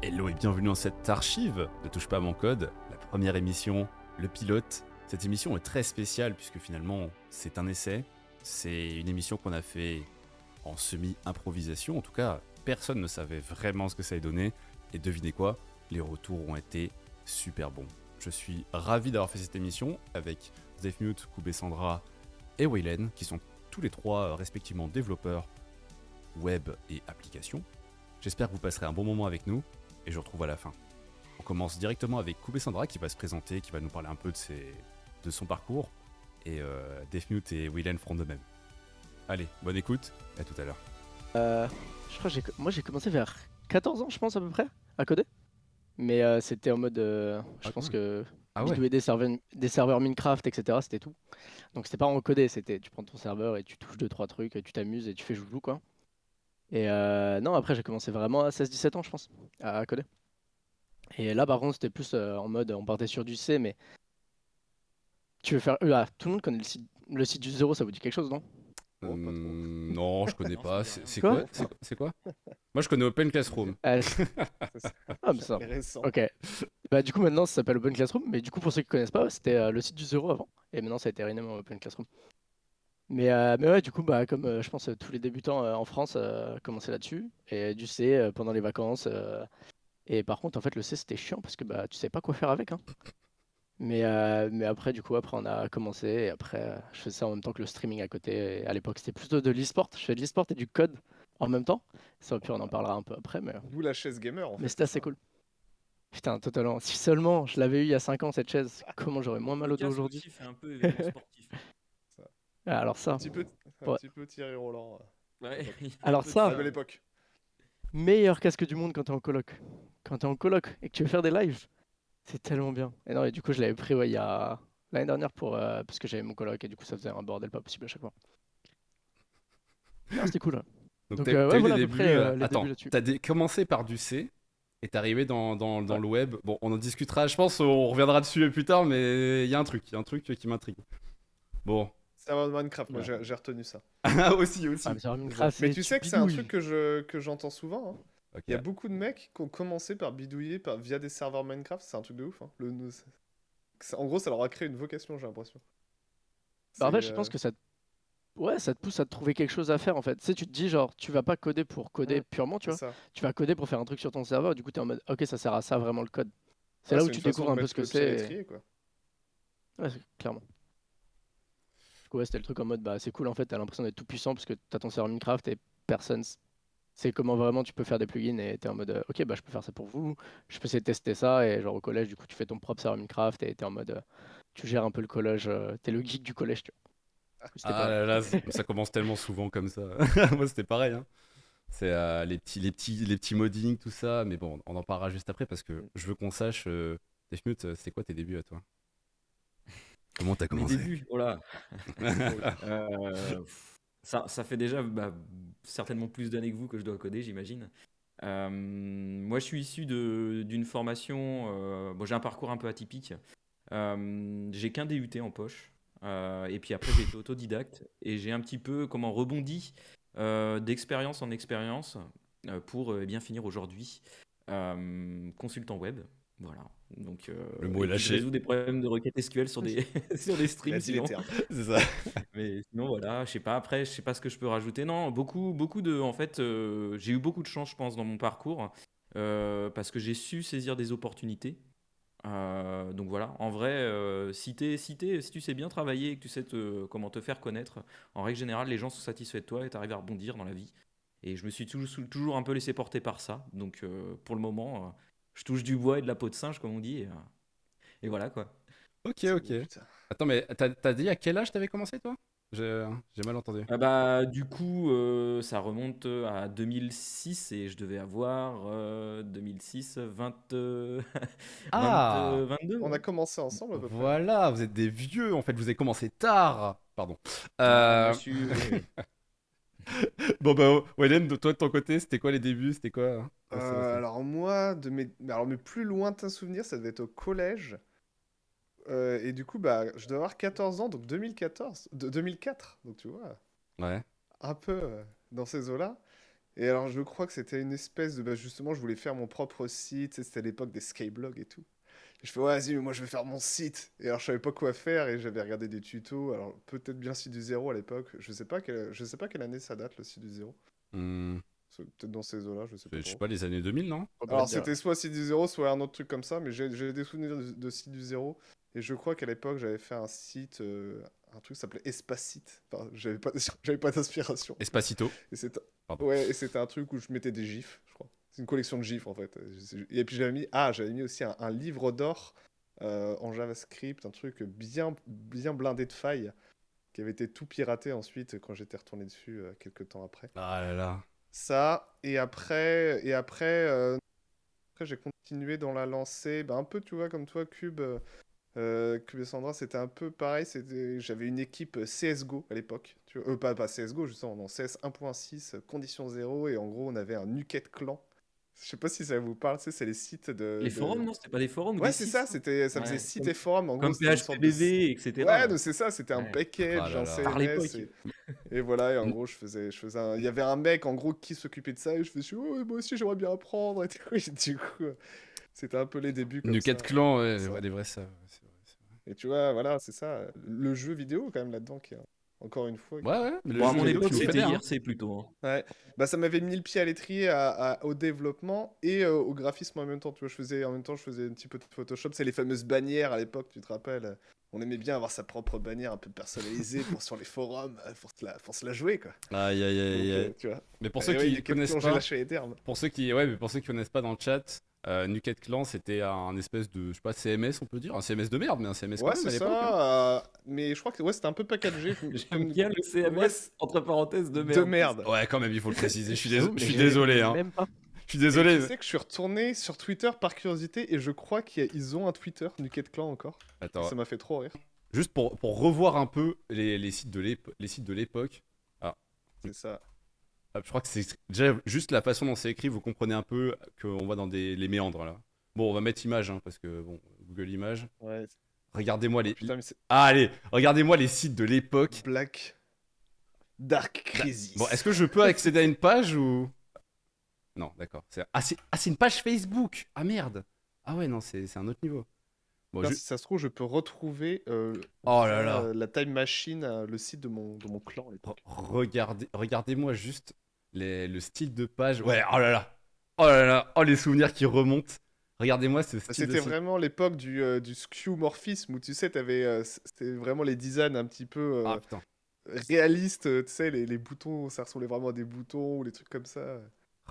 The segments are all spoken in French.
Hello et bienvenue dans cette archive Ne touche pas à mon code, la première émission, le pilote. Cette émission est très spéciale puisque finalement c'est un essai. C'est une émission qu'on a fait en semi-improvisation. En tout cas, personne ne savait vraiment ce que ça allait donner. Et devinez quoi Les retours ont été super bons. Je suis ravi d'avoir fait cette émission avec Zefmute, Koubé Sandra et Waylen, qui sont tous les trois euh, respectivement développeurs web et applications. J'espère que vous passerez un bon moment avec nous et je retrouve à la fin. On commence directement avec Koubé Sandra qui va se présenter, qui va nous parler un peu de, ses, de son parcours et euh, et Waylen feront de même. Allez, bonne écoute, à tout à l'heure. Euh, je crois que moi j'ai commencé vers 14 ans, je pense à peu près, à coder. Mais euh, c'était en mode, euh, je Ah, pense cool. que Ah ouais des serveurs, des serveurs Minecraft, etc. C'était tout. Donc c'était pas en codé, c'était tu prends ton serveur et tu touches deux trois trucs, et tu t'amuses et tu fais joujou quoi. Et euh, non, après j'ai commencé vraiment à 16-17 ans, je pense, à coder. Et là par contre c'était plus euh, en mode, on partait sur du C, mais tu veux faire, ah, tout le monde connaît le site, le site du zéro, ça vous dit quelque chose non? Oh. Hum, Non, je connais pas. C'est quoi? Quoi? C'est- C'est quoi? Moi je connais Open Classroom. Euh, Ça, Ah, mais ça. c'est récent. Ok. Bah du coup maintenant ça s'appelle Open Classroom, mais du coup pour ceux qui connaissent pas, c'était euh, le site du zéro avant, et maintenant ça a été renommé en Open Classroom. Mais, euh, mais ouais, du coup, bah, comme euh, je pense euh, tous les débutants euh, en France euh, commençaient là-dessus, et du C euh, pendant les vacances. euh, et par contre, en fait, le C c'était chiant parce que bah, tu savais pas quoi faire avec. Hein. Mais, euh, mais après, du coup, après on a commencé, et après euh, je faisais ça en même temps que le streaming à côté. Et à l'époque, c'était plutôt de l'e-sport. Je fais de l'e-sport et du code en même temps. Ça, puis on en parlera un peu après, mais. D'où la chaise gamer en fait. Mais c'était assez cool. Putain, totalement. Si seulement je l'avais eu il y a 5 ans cette chaise, comment j'aurais moins mal au dos aujourd'hui. un peu sportif. Ah, Alors ça, Un petit peu, un Ouais. petit peu Thierry Roland. euh, Ouais, Alors de ça- à la belle époque. meilleur casque du monde quand t'es en coloc. Quand t'es en coloc et que tu veux faire des lives, c'est tellement bien. Et non, et du coup, je l'avais pris ouais, il y a l'année dernière pour euh, parce que j'avais mon coloc et du coup, ça faisait un bordel pas possible à chaque fois. Ah, c'était cool. hein. Donc, Donc, t'as euh, ouais, voilà débuts. près, euh, euh, Attends, t'as dé- commencé par du C et t'es arrivé dans, dans, dans le web. Bon, on en discutera, je pense, on reviendra dessus plus tard, mais il y a un truc, il y a un truc qui m'intrigue. Bon. Serveur de Minecraft, moi Ouais. j'ai retenu ça. Ah, aussi, aussi. Ah, mais Minecraft, tu sais que c'est un truc que je que j'entends souvent. hein. Il y a beaucoup de mecs qui ont commencé par bidouiller par, via des serveurs Minecraft, c'est un truc de ouf. hein. Le, en gros, ça leur a créé une vocation, j'ai l'impression. Bah, en fait, je pense euh, que ça te... Ouais, ça te pousse à te trouver quelque chose à faire en fait. Tu sais, tu te dis genre, tu vas pas coder pour coder Ouais, purement, tu vois. ça. Tu vas coder pour faire un truc sur ton serveur, du coup, tu es en mode, ok, ça sert à ça vraiment le code. C'est Ouais, là où tu découvres un peu ce que c'est. et- l'étrier, quoi. Ouais, c'est- clairement. Du coup, ouais, c'était le truc en mode, bah c'est cool en fait, t'as l'impression d'être tout puissant parce que t'as ton serveur Minecraft et personne sait comment vraiment tu peux faire des plugins et t'es en mode, euh, ok, bah je peux faire ça pour vous, je peux essayer de tester ça et genre au collège, du coup, tu fais ton propre serveur Minecraft et t'es en mode, euh, tu gères un peu le collège, euh, t'es le geek du collège, tu vois. Ah pas- là là, c- ça commence tellement souvent comme ça. Moi, c'était pareil. hein. C'est euh, les, petits, les, petits, les petits modding, tout ça. Mais bon, on en parlera juste après parce que je veux qu'on sache, euh, Defmute, c'est quoi tes débuts à toi? Comment t'as Mes commencé? débuts, oh là. Euh, ça, ça fait déjà bah, certainement plus d'années que vous que je dois coder, j'imagine. Euh, moi, je suis issu d'une formation. euh, bon, j'ai un parcours un peu atypique. J'ai qu'un DUT en poche. et puis après, j'ai été autodidacte. Et j'ai un petit peu comment rebondi d'expérience en expérience pour euh, bien finir aujourd'hui consultant web. Voilà. Donc, euh, Le mot est lâché. Des problèmes de requête SQL sur des, sur des streams. sinon. C'est ça. Mais sinon, voilà, je sais pas. Après, je sais pas ce que je peux rajouter. Non, beaucoup, beaucoup de. En fait, euh, j'ai eu beaucoup de chance, je pense, dans mon parcours, euh, parce que j'ai su saisir des opportunités. Euh, donc voilà, en vrai, si, t'es- si, t'es- si tu sais bien travailler et que tu sais te- comment te faire connaître, en règle générale, les gens sont satisfaits de toi et tu arrives à rebondir dans la vie. Et je me suis toujours, toujours un peu laissé porter par ça. Donc pour le moment, je touche du bois et de la peau de singe, comme on dit. Et, euh, et voilà quoi. Ok, ok. Attends, mais t'as dit à quel âge t'avais commencé, toi? J'ai j'ai mal entendu. Ah bah, du coup, euh, ça remonte à 2006 et je devais avoir euh, 2006, 20, euh, Ah 20, euh, 22. On a commencé ensemble à peu près. Voilà, vous êtes des vieux, en fait, vous avez commencé tard. Pardon. Ah, bon, bah, Wayden, de toi, de ton côté, c'était quoi les débuts? C'était quoi hein? Euh, alors moi, de mes, mais alors mes plus lointains souvenirs, ça devait être au collège. Euh, et du coup, bah, je dois avoir 14 ans, donc 2014, de 2004, donc tu vois, Ouais. un peu euh, dans ces eaux-là. Et alors, je crois que c'était une espèce de. bah, justement, je voulais faire mon propre site. C'était à l'époque des skyblogs et tout. Je fais, ouais, vas-y, mais moi, je vais faire mon site. Et alors, je savais pas quoi faire et j'avais regardé des tutos. Alors, peut-être bien site du zéro à l'époque. Je sais pas quelle... je sais pas quelle année ça date, le site du zéro. Hmm, Peut-être dans ces eaux-là, je sais pas. je sais pas, les années 2000, non? Alors, c'était soit site du zéro, soit un autre truc comme ça. Mais j'ai des souvenirs de, de site du zéro. Et je crois qu'à l'époque, j'avais fait un site. euh, un truc qui s'appelait Espacite. Enfin, j'avais pas, j'avais pas d'inspiration. Espacito. Et c'était ouais, et c'était un truc où je mettais des gifs, je crois. C'est une collection de gifs en fait. Et puis j'avais mis ah, j'avais mis aussi un, un livre d'or euh, en JavaScript, un truc bien bien blindé de failles qui avait été tout piraté ensuite quand j'étais retourné dessus euh, quelques temps après. Ah là là. Ça et après et après euh, après j'ai continué dans la lancée, ben, un peu tu vois comme toi Cube euh, Cube et Sandra, c'était un peu pareil. C'était, j'avais une équipe CS:GO à l'époque. Euh, pas, pas CS:GO, justement, non, CS 1.6, euh, condition 0, et en gros, on avait un Nuket Clan. Je sais pas si ça vous parle, tu sais, c'est les sites de. Les de- forums, non C'était pas des forums ou Ouais, c'est ça, c'était, ça Ouais. faisait sites et forums. En gros, Comme une sorte de PHPBV, etc. Ouais, c'est ça, c'était un Ouais. package, Ah là un là. Par CMS. Et, et voilà, et en gros, je faisais, je faisais un... Il y avait un mec, en gros, qui s'occupait de ça, et je faisais, oh, moi aussi, j'aimerais bien apprendre. Et du coup, c'était un peu les débuts. Comme Nuket ça. Clan, ouais, ouais, des vrais ça. ouais, c'est vrai, c'est vrai. Et tu vois, voilà, c'est ça. Le jeu vidéo, quand même, là-dedans, qui est, encore une fois. Ouais, ouais. mais le Bon, à mon époque, c'était. IRC plutôt. hein. Ouais. Bah, ça m'avait mis le pied à l'étrier à- à- au développement et euh, au graphisme en même temps. Tu vois, je faisais, en même temps, je faisais un petit peu de Photoshop. C'est les fameuses bannières à l'époque, tu te rappelles? On aimait bien avoir sa propre bannière un peu personnalisée pour sur les forums, euh, pour se la, pour se la jouer, quoi. Aïe, aïe, aïe, Donc, aïe. euh, tu vois. Mais pour Eh ceux ouais, qui connaissent pas, lâché les termes. pour ceux qui, ouais, mais pour ceux qui connaissent pas dans le chat, euh, Nuket Clan, c'était un espèce de, je sais pas, CMS, on peut dire, un CMS de merde, mais un CMS quand Ouais, même à c'est l'époque. hein. ça. euh, mais je crois que ouais, c'était un peu packagé. J'aime bien le CMS, entre parenthèses, de merde. de merde. Ouais, quand même, il faut le préciser. Je suis, déso- je désolé, hein. Même pas. Je suis désolé. Et Tu sais que je suis retourné sur Twitter par curiosité et je crois qu'ils ont un Twitter, Nuket Clan encore. Attends, Ça m'a fait trop rire. juste pour, pour revoir un peu les, les sites de l'épo- les sites de l'époque. C'est ça. hop, Je crois que c'est déjà juste la façon dont c'est écrit, vous comprenez un peu qu'on va dans des, les méandres là. Bon, on va mettre image hein, parce que bon, Google Images. Ouais. Regardez-moi les. Putain, mais c'est Ah, allez, regardez-moi les sites de l'époque. Black. Dark Crisis. Bon, est-ce que je peux accéder à une page ou? Non, d'accord. Ah, c'est ah, une page Facebook Ah merde Ah ouais, non, c'est un autre niveau. Bon, je- Si ça se trouve, je peux retrouver euh, Oh là là euh, la Time Machine, euh, le site de mon, de mon clan Regardez, regardez-moi juste les- le style de page. Ouais, oh là là Oh là là Oh les souvenirs qui remontent Regardez-moi ce style de C'était vraiment l'époque du, euh, du skeuomorphisme où tu sais, t'avais, euh, c'était vraiment les designs un petit peu euh, Ah putain. réalistes, euh, tu sais, les, les boutons, ça ressemblait vraiment à des boutons ou les trucs comme ça.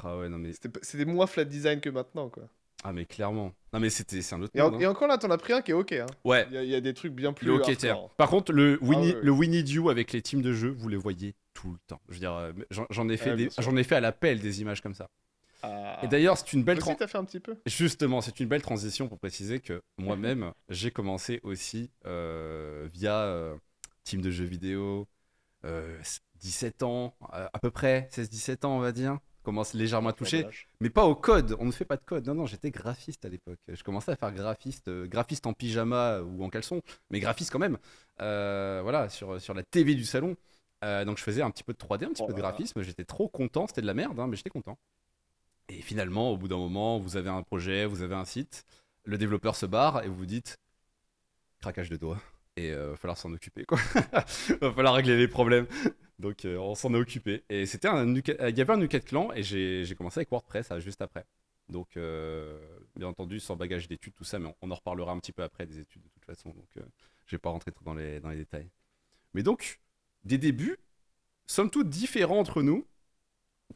Ah ouais, non mais. C'était, moins flat design que maintenant, quoi. Ah mais clairement. Non mais c'était c'est un autre Et, en- monde, et hein. encore là, t'en as pris un qui est ok. Hein. Ouais, Il y, a- il y a des trucs bien plus. le hardcore. terre. Par contre, le Winnie, ouais, ouais. le Winnie Dew avec les teams de jeu, vous les voyez tout le temps. Je veux dire, euh, j'en ai fait Ouais, des- bien sûr. j'en ai fait à l'appel des images comme ça. Ah. Et d'ailleurs, c'est une belle Toi aussi, tran- t'as fait un petit peu Justement, c'est une belle transition pour préciser que moi-même, j'ai commencé aussi euh, via euh, team de jeux vidéo, euh, 17 ans, euh, à peu près, 16-17 ans, on va dire. Commence légèrement à toucher, mais pas au code. On ne fait pas de code. Non, non, j'étais graphiste à l'époque. Je commençais à faire graphiste, euh, graphiste en pyjama ou en caleçon, mais graphiste quand même. Euh, voilà, sur, sur la TV du salon. Euh, donc je faisais un petit peu de 3D, un petit Oh peu de graphisme. J'étais trop content. C'était de la merde, hein, mais j'étais content. Et finalement, au bout d'un moment, vous avez un projet, vous avez un site, le développeur se barre et vous vous dites craquage de doigts. Et euh, va falloir s'en occuper, quoi. va falloir régler les problèmes. Donc euh, on s'en est occupé. Et c'était un euh, il y avait un Nuket Clan et j'ai commencé avec WordPress euh, juste après. Donc bien entendu sans bagage d'études tout ça, mais on, en reparlera un petit peu après des études de toute façon. Donc euh, je vais pas rentrer dans les dans les détails. Mais donc des débuts, somme toute différents entre nous,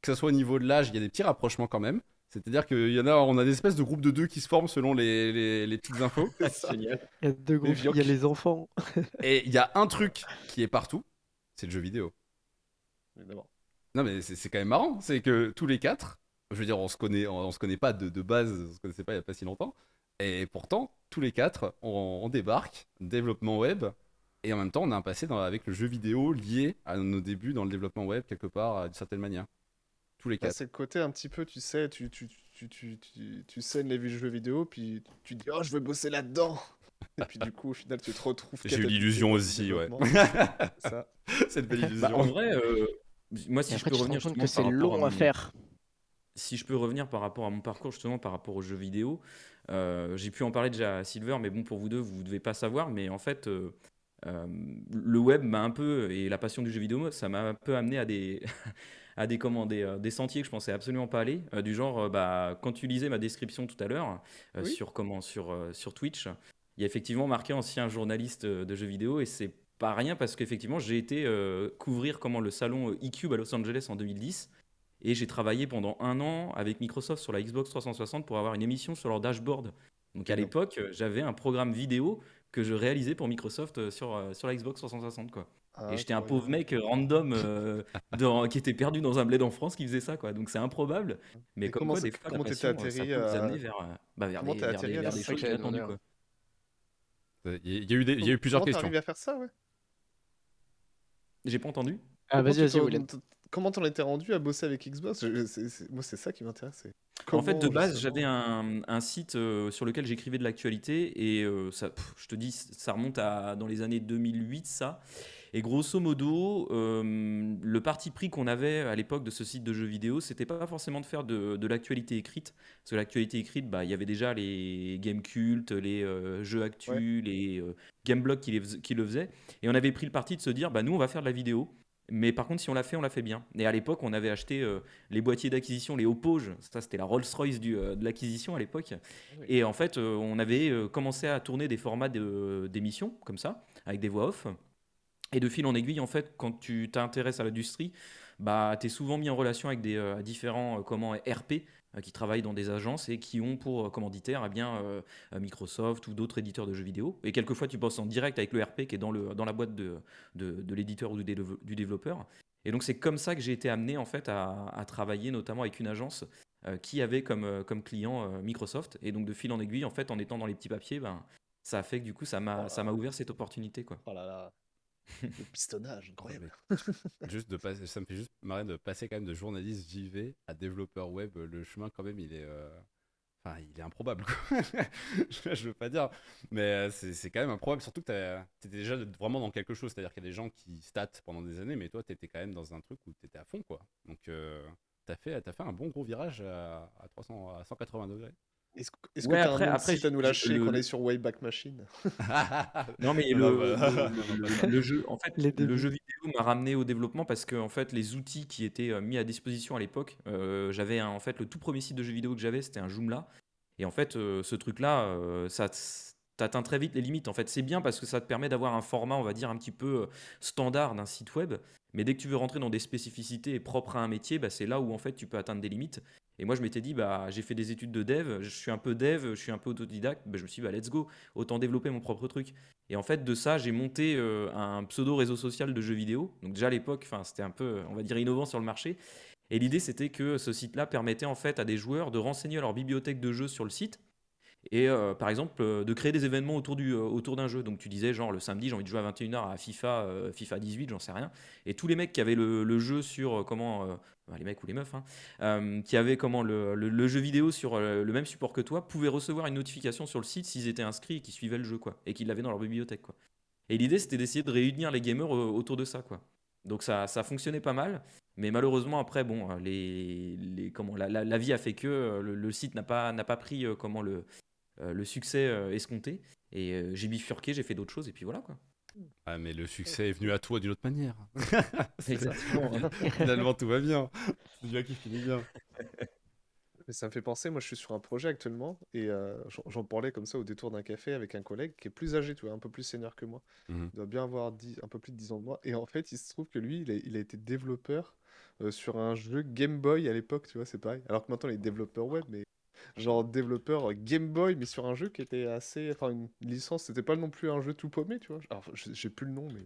que ce soit au niveau de l'âge, il y a des petits rapprochements quand même. C'est-à-dire qu'il y en a, on a des espèces de groupes de deux qui se forment selon les, les- les petites infos. Génial. Il y a deux groupes, il y a les enfants. Et il y a un truc qui est partout, c'est le jeu vidéo. Évidemment. Non mais c'est c'est quand même marrant, c'est que tous les quatre, je veux dire, on se connaît, on, on se connaît pas de, de base, on se connaissait pas il y a pas si longtemps, et pourtant tous les quatre, on, on débarque, développement web, et en même temps on a un passé dans- avec le jeu vidéo lié à nos débuts dans le développement web quelque part d'une certaine manière. Tous les Bah, quatre. c'est le côté un petit peu, tu sais, tu, tu, tu, tu, tu, tu scènes les jeux vidéo, puis tu dis, oh, je veux bosser là-dedans. Et puis du coup, au final, tu te retrouves. J'ai eu l'illusion aussi, ouais. Cette belle Bah, illusion. en vrai, euh, moi, si je peux revenir que c'est long à faire. si je peux revenir par rapport à mon parcours, justement par rapport aux jeux vidéo, euh, j'ai pu en parler déjà à Silver, mais bon, pour vous deux, vous ne devez pas savoir, mais en fait, euh, euh, le web m'a un peu, et la passion du jeu vidéo, ça m'a un peu amené à des, à des, comment, des, euh, des sentiers que je pensais absolument pas aller, euh, du genre, euh, bah, quand tu lisais ma description tout à l'heure, Oui. sur, comment, sur, sur Twitch, il y a effectivement marqué ancien journaliste de jeux vidéo, et c'est pas rien parce qu'effectivement, j'ai été euh, couvrir comment, le salon eCube à Los Angeles en 2010. Et j'ai travaillé pendant un an avec Microsoft sur la Xbox 360 pour avoir une émission sur leur dashboard. Donc à l'époque, j'avais un programme vidéo que je réalisais pour Microsoft sur, sur la Xbox 360. Quoi. Ah, Et j'étais un pauvre mec euh, random euh, dans- qui était perdu dans un bled en France qui faisait ça. Quoi. Donc c'est improbable. Mais Et comme comment quoi, des fois, la comment t'étais passion, euh, ça atterri à- amener vers, euh, bah, vers Comment des, t'es vers atterri des- à vers la des choses inattendues. Quoi. Il y, a- eu des- il y a eu plusieurs Comment questions. à faire ça, ouais? J'ai pas entendu Ah, Comment vas-y, tu vas-y, t'en- William. Comment t'en étais rendu à bosser avec Xbox? Je- Moi, c'est ça qui m'intéresse. En fait, de base, j'avais un, un site euh, sur lequel j'écrivais de l'actualité et euh, ça, pff, je te dis, ça remonte à dans les années 2008, ça. Et grosso modo, euh, le parti pris qu'on avait à l'époque de ce site de jeux vidéo, c'était pas forcément de faire de, de l'actualité écrite, parce que l'actualité écrite, bah, il y avait déjà les game cultes, les euh, jeux actus, Ouais. les euh, qui, les fais- qui le faisaient, et on avait pris le parti de se dire, bah nous, on va faire de la vidéo. Mais par contre, si on l'a fait, on l'a fait bien. Et à l'époque, on avait acheté euh, les boîtiers d'acquisition, les Oppoge. Ça, c'était la Rolls-Royce euh, de l'acquisition à l'époque. oui. Et en fait, euh, on avait commencé à tourner des formats de- d'émissions, comme ça, avec des voix off. Et de fil en aiguille, en fait, quand tu t'intéresses à l'industrie, bah, tu es souvent mis en relation avec des euh, différents euh, comment, RP euh, qui travaillent dans des agences et qui ont pour commanditaire eh bien, Microsoft ou d'autres éditeurs de jeux vidéo. Et quelquefois, tu bosses en direct avec le RP qui est dans, le, dans la boîte de, de, de l'éditeur ou du, dévelop- du développeur. Et donc, c'est comme ça que j'ai été amené en fait, à, à travailler notamment avec une agence qui avait comme, comme client Microsoft. Et donc, de fil en aiguille, en fait, en étant dans les petits papiers, ben, ça a fait que du coup, ça m'a ça m'a ouvert cette opportunité. Quoi. Oh là là. Le pistonnage, incroyable. Juste de passer, ça me fait juste marrer de passer quand même de journaliste JV à développeur web. Le chemin quand même, il est, euh, enfin, il est improbable. je, veux pas dire, mais euh, c'est quand même improbable. Surtout que tu étais déjà vraiment dans quelque chose, c'est-à-dire qu'il y a des gens qui statent pendant des années, mais toi, tu étais quand même dans un truc où tu étais à fond, quoi. Donc, euh, fait, as fait un bon gros virage à, à 300, à 180 degrés. Est-ce que est-ce Ouais, que t'as après- un après, site à nous lâcher le- qu'on est sur Wayback Machine? Non, mais Ah le, bah. le- le- le jeu, en fait, Les le jeu vidéo m'a ramené au développement parce que en fait, les outils qui étaient euh, mis à disposition à l'époque, euh, j'avais un- en fait le tout premier site de jeux vidéo que j'avais, c'était un Joomla. Et en fait, euh, ce truc-là, euh, ça t- t'atteint très vite les limites. En fait, c'est bien parce que ça te permet d'avoir un format, on va dire, un petit peu standard d'un site web. Mais dès que tu veux rentrer dans des spécificités propres à un métier, bah, c'est là où en fait tu peux atteindre des limites. Et moi, je m'étais dit, bah, j'ai fait des études de dev, je suis un peu dev, je suis un peu autodidacte. Bah, je me suis dit, bah, let's go, autant développer mon propre truc. Et en fait, de ça, j'ai monté euh, un pseudo réseau social de jeux vidéo. Donc déjà à l'époque, c'était un peu, on va dire, innovant sur le marché. Et l'idée, c'était que ce site-là permettait en fait à des joueurs de renseigner leur bibliothèque de jeux sur le site. Et euh, par exemple, euh, de créer des événements autour, du, euh, autour d'un jeu. Donc tu disais, genre, le samedi, j'ai envie de jouer à 21h à FIFA, FIFA 18, j'en sais rien. Et tous les mecs qui avaient le, le jeu sur comment. les mecs ou les meufs, hein, qui avaient comment le, le- jeu vidéo sur le même support que toi, pouvaient recevoir une notification sur le site s'ils étaient inscrits et suivaient le jeu, quoi. Et qu'ils l'avaient dans leur bibliothèque, quoi. Et l'idée, c'était d'essayer de réunir les gamers autour de ça, quoi. Donc ça, ça fonctionnait pas mal. Mais malheureusement, après, bon, les, les, comment, la, la- vie a fait que le, le site n'a pas, n'a pas pris comment, le, le succès euh, escompté. Et euh, j'ai bifurqué, j'ai fait d'autres choses, et puis voilà, quoi. Ah, mais le succès est venu à toi d'une autre manière. Exactement. Finalement, tout va bien. C'est bien qui finit bien. Mais ça me fait penser, moi je suis sur un projet actuellement et euh, j'en parlais comme ça au détour d'un café avec un collègue qui est plus âgé, tu vois, un peu plus senior que moi. Mhm. Il doit bien avoir 10 un peu plus de 10 ans de moi. Et en fait, il se trouve que lui, il a, il a été développeur euh, sur un jeu Game Boy à l'époque, tu vois, c'est pareil. Alors que maintenant, il est développeur web, mais genre développeur Game Boy, mais sur un jeu qui était assez. Enfin, une licence, c'était pas non plus un jeu tout paumé, tu vois. Alors, je- j'ai plus le nom, mais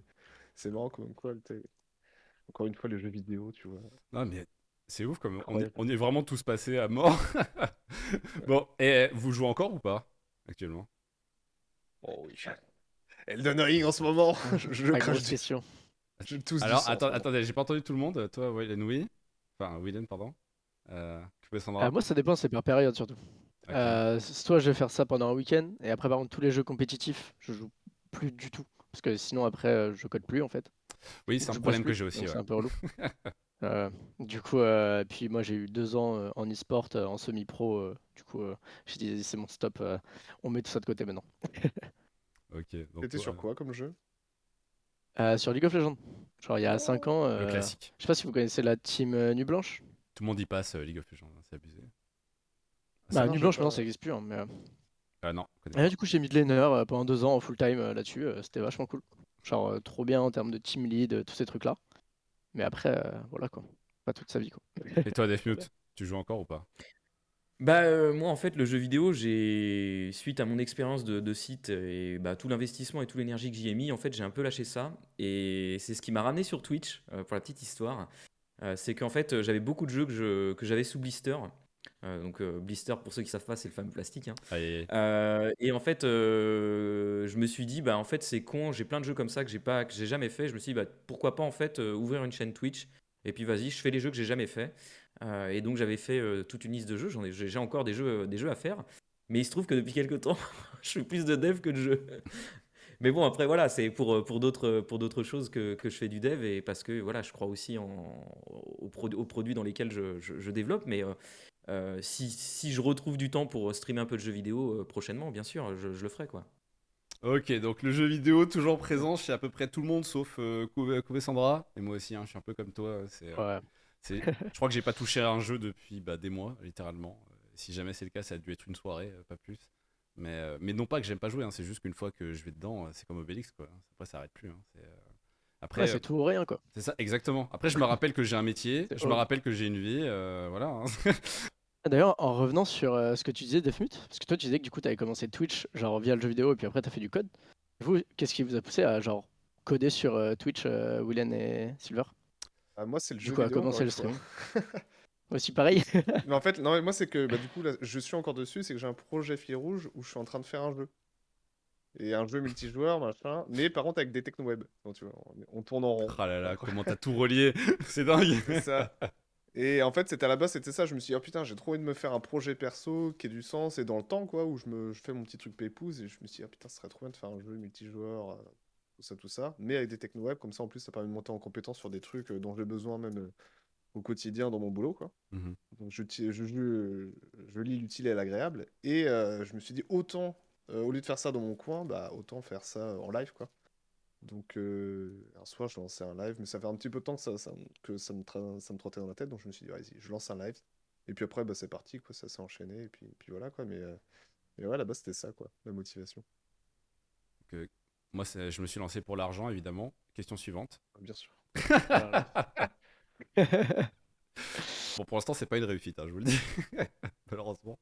c'est marrant quand même quoi. Encore une fois, les jeux vidéo, tu vois. Non, mais c'est ouf comme on est, Incroyable. on est vraiment tous passés à mort. bon, et vous jouez encore ou pas actuellement? Oh oui. Elden Ring en ce moment, je, je crache question. je tousse du Alors, attends, attendez, j'ai pas entendu tout le monde. Toi, Willen, oui. Enfin, Willen, pardon. Euh, Sandra Euh, moi, ça dépend, c'est par période surtout. Ok. Euh, soit je vais faire ça pendant un week-end, et après, par contre, tous les jeux compétitifs, je joue plus du tout. Parce que sinon, après, euh, je code plus en fait. oui, c'est un problème que j'ai aussi. ouais. C'est un peu relou. Du coup, euh, puis moi j'ai eu deux ans euh, en e-sport, euh, en semi-pro. euh, du coup, euh, j'ai dit c'est mon stop, euh, on met tout ça de côté maintenant. Ok. donc T'étais sur quoi comme jeu? Euh, sur League of Legends, genre il y a 5 ans, Le euh, classique. je sais pas si vous connaissez la team euh, Nuit Blanche. Tout le monde y passe euh, League of Legends, hein, c'est abusé. Ah, Bah, Nuit je Blanche maintenant ça existe plus, hein, mais euh, Ah non, et là, du coup j'ai mis de laner euh, pendant deux ans en full time euh, là-dessus, euh, c'était vachement cool. Genre euh, trop bien en termes de team lead, euh, tous ces trucs là. Mais après, euh, voilà quoi, pas toute sa vie quoi. Et toi, Deathmute, tu joues encore ou pas? Bah euh, moi en fait le jeu vidéo j'ai suite à mon expérience de, de site et bah, tout l'investissement et toute l'énergie que j'y ai mis en fait j'ai un peu lâché ça et c'est ce qui m'a ramené sur Twitch euh, pour la petite histoire c'est qu'en fait euh, j'avais beaucoup de jeux que je- que j'avais sous blister Euh, donc euh, blister pour ceux qui savent pas c'est le fameux plastique hein. Euh, et en fait, euh, je me suis dit, bah en fait, c'est con. J'ai plein de jeux comme ça que j'ai pas, que j'ai jamais fait. Je me suis dit, bah pourquoi pas en fait euh, ouvrir une chaîne Twitch et puis vas-y, je fais les jeux que j'ai jamais fait. Euh, et donc j'avais fait euh, toute une liste de jeux. J'en ai, j'ai j'ai encore des jeux, des jeux à faire. Mais il se trouve que depuis quelques temps, je fais plus de dev que de jeux. Mais bon, après voilà, c'est pour, pour d'autres pour d'autres choses que, que je fais du dev et parce que voilà, je crois aussi en, aux, pro- aux produits dans lesquels je, je- je développe. Mais euh, euh, si, si je retrouve du temps pour streamer un peu de jeux vidéo euh, prochainement, bien sûr, je, je le ferai quoi. Ok, donc le jeu vidéo toujours présent chez à peu près tout le monde sauf euh, Sandra. Et moi aussi, hein, je suis un peu comme toi. C'est, euh, Ouais. c'est- je crois que j'ai pas touché à un jeu depuis bah, des mois, littéralement. Euh, Si jamais c'est le cas, ça a dû être une soirée, euh, pas plus. Mais, euh, mais non pas que j'aime pas jouer, hein, c'est juste qu'une fois que je vais dedans, euh, c'est comme Obélix, quoi. Après, ça arrête plus. hein, c'est, euh, Après, Ouais, euh, c'est tout ou rien quoi. c'est ça, exactement. Après, je me rappelle que j'ai un métier, je me rappelle que j'ai une vie, euh, voilà. hein. Ah, D'ailleurs, en revenant sur euh, ce que tu disais, Defmute, parce que toi tu disais que du coup tu avais commencé Twitch genre via le jeu vidéo et puis après tu as fait du code. Vous, qu'est-ce qui vous a poussé à genre coder sur euh, Twitch, euh, William et Silver? Ah, Moi, c'est le Du jeu coup, à commencer le stream. Aussi pareil Mais en fait, non, mais moi, c'est que bah, du coup, là, je suis encore dessus. C'est que j'ai un projet fil rouge où je suis en train de faire un jeu. Et un jeu multijoueur, machin. Mais par contre, avec des. Donc, tu vois, on, on tourne en rond. Ah là là, comment t'as tout relié? C'est dingue ça. Et en fait, c'était à la base, c'était ça. Je me suis dit, oh putain, j'ai trop envie de me faire un projet perso qui ait du sens et dans le temps, quoi, où je, me, je fais mon petit truc pépouze. Et je me suis dit, oh putain, ce serait trop bien de faire un jeu multijoueur, euh, tout ça, tout ça. Mais avec des techno-web, comme ça, en plus, ça permet de monter en compétence sur des trucs euh, dont j'ai besoin même euh, au quotidien dans mon boulot, quoi. Mhm. Donc je, je, je, je lis l'utile et l'agréable. Et euh, je me suis dit, autant, euh, au lieu de faire ça dans mon coin, bah, autant faire ça en live, quoi. Donc euh, un soir, je lançais un live, mais ça fait un petit peu de temps que ça, ça, que ça, me, tra- ça me trottait dans la tête, donc je me suis dit, vas-y, je lance un live. Et puis après, bah, c'est parti, quoi, ça s'est enchaîné, et puis, puis voilà, quoi. Mais, mais ouais, là-bas, c'était ça, quoi, la motivation, Moi, je me suis lancé pour l'argent, évidemment. Question suivante. bien sûr. Bon, pour l'instant, c'est pas une réussite, hein, je vous le dis. Malheureusement.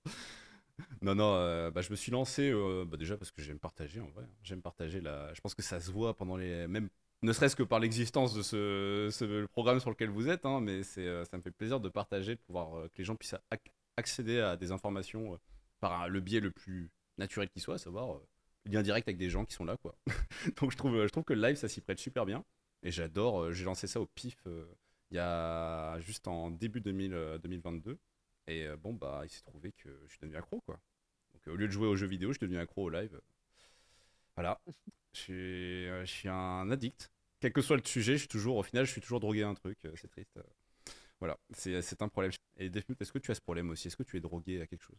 Non, non, euh, bah, je me suis lancé euh, bah, déjà parce que j'aime partager en vrai. J'aime partager la. Je pense que ça se voit pendant les. Même ne serait-ce que par l'existence de ce, ce- le programme sur lequel vous êtes, hein, mais euh, ça me fait plaisir de partager, de pouvoir que les gens puissent ac- accéder à des informations par le biais le plus naturel qui soit, à savoir euh, lien direct avec des gens qui sont là, quoi. Donc je trouve, je trouve que le live, ça s'y prête super bien. Et j'adore, j'ai lancé ça au pif il y a juste en début 2000, euh, 2022. Et euh, bon, bah, il s'est trouvé que je suis devenu accro, quoi. Donc, euh, au lieu de jouer aux jeux vidéo, je suis devenu accro au live. Voilà. Je suis, je suis un addict. Quel que soit le sujet, je suis toujours, au final, je suis toujours drogué à un truc. c'est triste. Voilà, c'est c'est un problème. Et Defmute, est-ce que tu as ce problème aussi? Est-ce que tu es drogué à quelque chose?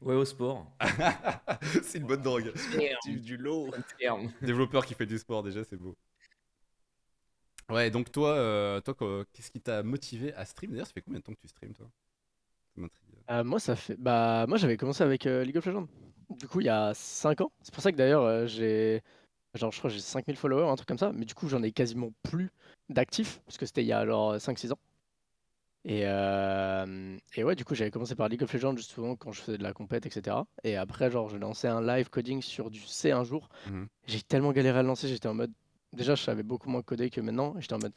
Ouais, au sport. C'est une bonne drogue. Du, du lot. Développeur qui fait du sport, déjà, c'est beau. Ouais, donc toi, euh, toi qu'est-ce qui t'a motivé à stream? D'ailleurs, ça fait combien de temps que tu streams, toi? Euh, moi, ça fait. Bah, moi, j'avais commencé avec euh, League of Legends. Du coup, il y a 5 ans. C'est pour ça que d'ailleurs, j'ai. Genre, je crois que j'ai 5000 followers, un truc comme ça. Mais du coup, j'en ai quasiment plus d'actifs. Parce que c'était il y a genre 5-6 ans. Et, et ouais, du coup, j'avais commencé par League of Legends, juste souvent quand je faisais de la compète, etc. Et après, genre, j'ai lancé un live coding sur du C un jour. Mhm. J'ai tellement galéré à le lancer, j'étais en mode. Déjà, je savais beaucoup moins coder que maintenant. J'étais en mode.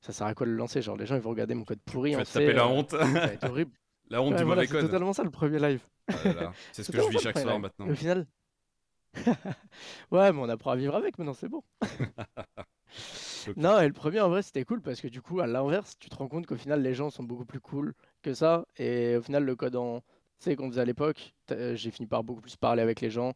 Ça sert à quoi de le lancer? Genre, les gens, ils vont regarder mon code pourri Tu vas te taper la euh, honte. Horrible. la honte Ouais, du voilà, mauvais c'est code. totalement ça le premier live. Ah C'est ce que je vis chaque soir live. maintenant. Au final. ouais, mais on apprend à vivre avec maintenant, c'est bon. Non, et le premier en vrai c'était cool parce que du coup, à l'inverse, tu te rends compte qu'au final les gens sont beaucoup plus cool que ça. Et au final, le code en C qu'on faisait à l'époque, t'as- j'ai fini par beaucoup plus parler avec les gens, euh,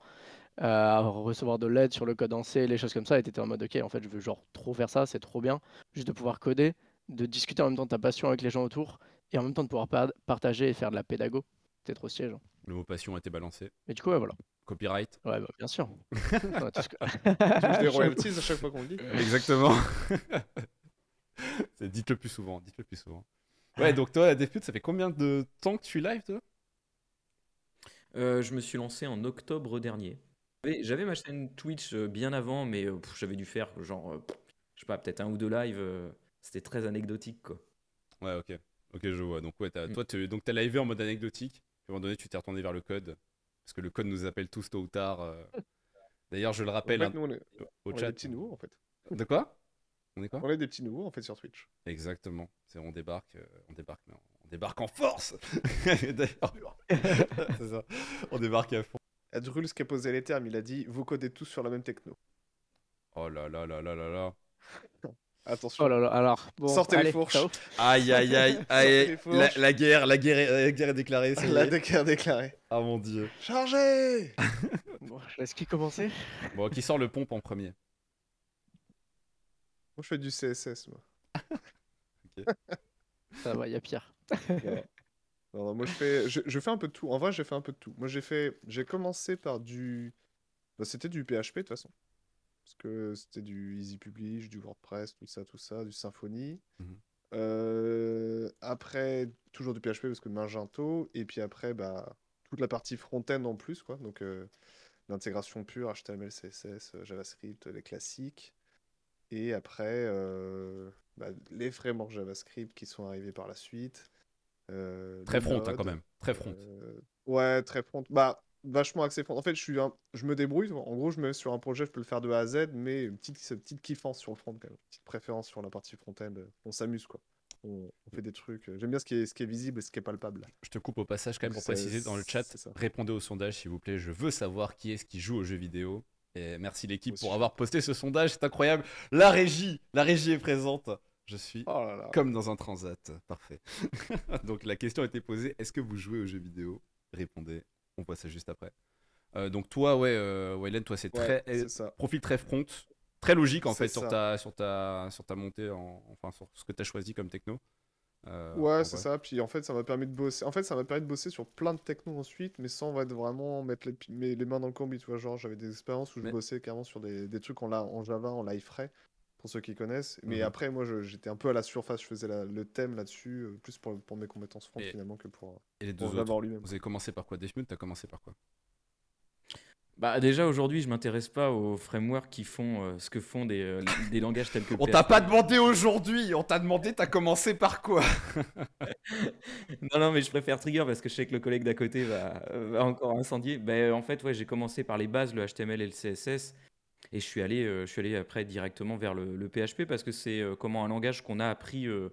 à recevoir de l'aide sur le code en C, les choses comme ça. Et t'étais en mode ok, en fait, je veux genre trop faire ça, c'est trop bien. Juste de pouvoir coder, de discuter en même temps de ta passion avec les gens autour et en même temps de pouvoir par- partager et faire de la pédago. C'était trop genre. Le mot passion a été balancé. Mais du coup, ouais, voilà. Copyright. Ouais, bah, bien sûr. On a tous- Des royalties à chaque fois qu'on le dit. Exactement. Dites-le plus souvent, dites-le plus souvent. Ouais, donc toi, la Defpute, ça fait combien de temps que tu live, toi? Euh, je me suis lancé en octobre dernier. J'avais- J'avais ma chaîne Twitch euh, bien avant, mais euh, pff, j'avais dû faire genre, euh, pff, je sais pas, peut-être un ou deux lives. C'était très anecdotique, quoi. Ouais, ok. Ok, je vois. Donc, ouais, t'as- Mm. toi, tu donc, t'as livé en mode anecdotique. Puis à un moment donné, tu t'es retourné vers le code. Parce que le code nous appelle tous tôt ou tard. euh. D'ailleurs, je le En rappelle fait, hein, nous, on est, au on est chat. des petits nouveaux, en fait. De quoi? On est quoi? On est des petits nouveaux, en fait, sur Twitch. Exactement. C'est on débarque, euh, on débarque, mais on débarque en force. D'ailleurs, c'est ça. On débarque à fond. Adrulz qui a posé les termes, il a dit Vous codez tous sur la même techno. Oh là là là là là là. Attention. Oh là là, alors. Bon, Sortez les allez, fourches. ciao. Aïe aïe aïe aïe. les La, fourches. la guerre, la guerre, est, la guerre est déclarée. La est. déclare déclaré. Ah mon dieu. Chargez Bon, je laisse qui commencer Bon, qui sort le pompe en premier? Moi, je fais du CSS, moi. Ça va, il y a pire. Non, non, moi, je fais, je, je fais un peu de tout. En vrai, j'ai fait un peu de tout. Moi, j'ai fait, j'ai commencé par du, bah, c'était du PHP de toute façon, parce que c'était du Easy Publish, du WordPress, tout ça, tout ça, du Symfony. Mhm. Euh, après, toujours du PHP parce que Magento, et puis après, bah, toute la partie front-end en plus, quoi. Donc, euh, l'intégration pure, HTML, CSS, JavaScript, les classiques. Et après, euh, bah, les frameworks JavaScript qui sont arrivés par la suite. Euh, Très front, hein, Node, quand même. Très front. euh, ouais, très front. Bah, vachement axé front. En fait, je suis un- je me débrouille. En gros, je me mets sur un projet, je peux le faire de A à Z, mais une petite, petite kiffance sur le front, quand même. Une petite préférence sur la partie front-end. On s'amuse, quoi. On, on fait des trucs. J'aime bien ce qui est, ce qui est visible et ce qui est palpable. Je te coupe au passage quand même pour préciser dans le chat. Répondez au sondage s'il vous plaît. Je veux savoir qui est-ce qui joue aux jeux vidéo. Et merci l'équipe pour avoir posté ce sondage. C'est incroyable. La régie, la régie est présente. Je suis Oh là là. comme dans un transat. Parfait. donc la question a été posée. Est-ce que vous jouez aux jeux vidéo? Répondez. On voit ça juste après. Euh, donc toi, ouais, euh, toi c'est Ouais, très ça. profil très front, très logique en fait sur ta, sur ta, sur ta montée, en, enfin sur ce que tu as choisi comme techno. Euh, Ouais, c'est ça. Puis en fait, ça m'a permis de bosser. En fait, ça m'a permis de bosser sur plein de technos ensuite, mais sans va, vraiment mettre les, mains dans le combi. Tu vois, genre, j'avais des expériences où je Mais- bossais carrément sur des, des trucs en, la- en Java, en live frais, pour ceux qui connaissent. Mais Mhm. après, moi, j'étais un peu à la surface. Je faisais la- le thème là-dessus, euh, plus pour, pour mes compétences front Et- finalement que pour, Et les deux pour autres, Java en lui-même. vous avez commencé par quoi? Defmute, t'as commencé par quoi? Bah déjà aujourd'hui, je m'intéresse pas aux frameworks qui font euh, ce que font des, euh, des langages tels que On t'a pas demandé aujourd'hui, on t'a demandé t'as commencé par quoi? Non, non, mais je préfère Trigger parce que je sais que le collègue d'à côté va, va encore incendier. Ben, en fait, ouais, j'ai commencé par les bases, le HTML et le CSS. Et je suis allé, euh, je suis allé après directement vers le, le PHP parce que c'est euh, comment un langage qu'on a appris euh,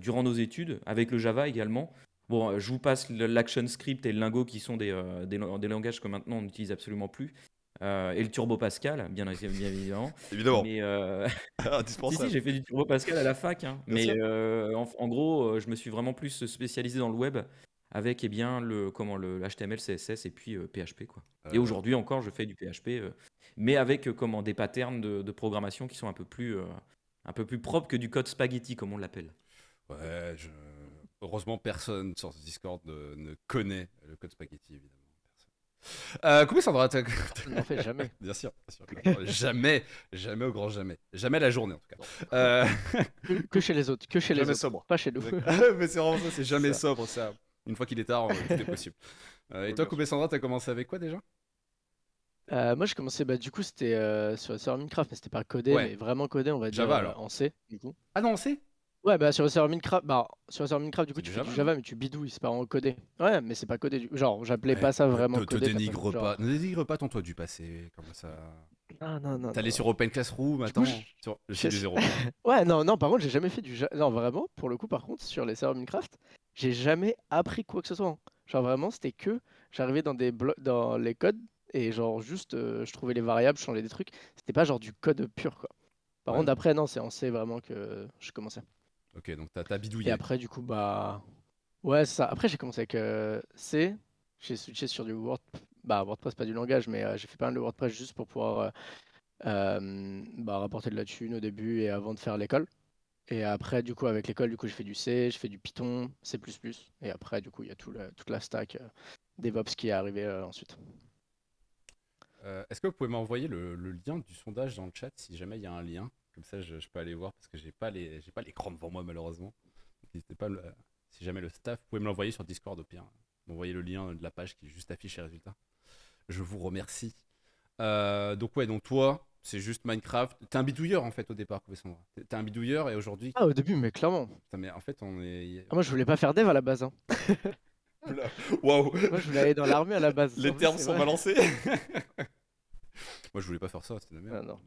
durant nos études, avec le Java également. Bon, je vous passe l'Action Script et le Lingo qui sont des, des, lang- des langages que maintenant on n'utilise absolument plus. Euh, et le Turbo Pascal, bien, bien évidemment. Évidemment, Mais, euh, Si, indispensable. si, j'ai fait du Turbo Pascal à la fac. hein. Mais euh, en, en gros, je me suis vraiment plus spécialisé dans le web avec eh bien, le, comment, le HTML, CSS et puis euh, PHP. Quoi. Et Euh, aujourd'hui encore, je fais du PHP, euh, mais avec euh, comment, des patterns de, de programmation qui sont un peu, plus, euh, un peu plus propres que du code spaghetti, comme on l'appelle. Ouais, je... heureusement personne sur ce Discord ne, ne connaît le code spaghetti évidemment. Euh, coucou Sandra, On n'en fait jamais. bien sûr, bien sûr. jamais, jamais au grand jamais, jamais la journée en tout cas. Euh, Que, que chez les autres, que chez les Jamais autres. sobre. Pas chez nous. mais c'est vraiment ça, c'est jamais ça. sobre ça. Une fois qu'il est tard, tout est possible. Euh, et toi, Coupé Sandra, t'as commencé avec quoi déjà? Euh, moi, j'ai commencé, bah, du coup, c'était euh, sur le serveur Minecraft, mais c'était pas codé, Ouais. mais vraiment codé, on va dire, Java, alors. en C, du coup. Ah non, c'est Ouais, bah, sur le serveur Minecraft, bah, sur le serveur Minecraft, du coup, tu fais Java, du Java, mais tu bidouilles, c'est pas en codé. Ouais, mais c'est pas codé, du... genre, j'appelais Ouais, pas ça vraiment te, te codé. dénigre personne- genre- pas, ne dénigre pas ton toi du passé, comme ça. Non, non, non. T'es allé non. sur Open Classroom, coup, attends, je- sur le je site du sais- zéro. Ouais, non, non, par contre, j'ai jamais fait du Java. Non, vraiment, pour le coup, par contre, sur les serveurs Minecraft, j'ai jamais appris quoi que ce soit. hein. Genre, vraiment, c'était que j'arrivais dans des dans les codes et, genre, juste, euh, je trouvais les variables, je changeais des trucs. C'était pas genre du code pur, quoi. Par Ouais. contre, après, non, c'est en C vraiment que je commençais. Ok, donc t'as t'as Et bidouillé. après, du coup, bah. Ouais, c'est ça. Après, j'ai commencé avec euh, C. J'ai switché sur du Word... bah, WordPress, pas du langage, mais euh, j'ai fait pas mal de WordPress juste pour pouvoir bah, rapporter de la thune au début et avant de faire l'école. Et après, du coup, avec l'école, du coup, je fais du C, je fais du Python, C++. Et après, du coup, il y a toute la stack euh, DevOps qui est arrivé euh, ensuite. Euh, Est-ce que vous pouvez m'envoyer le, lien du sondage dans le chat si jamais il y a un lien? Comme ça, je, peux aller voir parce que j'ai pas les, j'ai pas l'écran devant moi malheureusement. N'hésitez pas, si jamais le staff, vous pouvez me l'envoyer sur Discord au pire. M'envoyer le lien de la page qui juste affiche les résultats. Je vous remercie. Donc ouais, donc toi, c'est juste Minecraft. T'es un bidouilleur en fait au départ, Sandra. T'es t'es un bidouilleur et aujourd'hui, Ah, au début, mais clairement. putain, mais en fait on est. Ah, moi, je voulais pas faire dev à la base. hein. Waouh, Moi, je voulais aller dans l'armée à la base. les En termes sont vrai. balancés. Moi je voulais pas faire ça, c'était de la Ah, merde. non.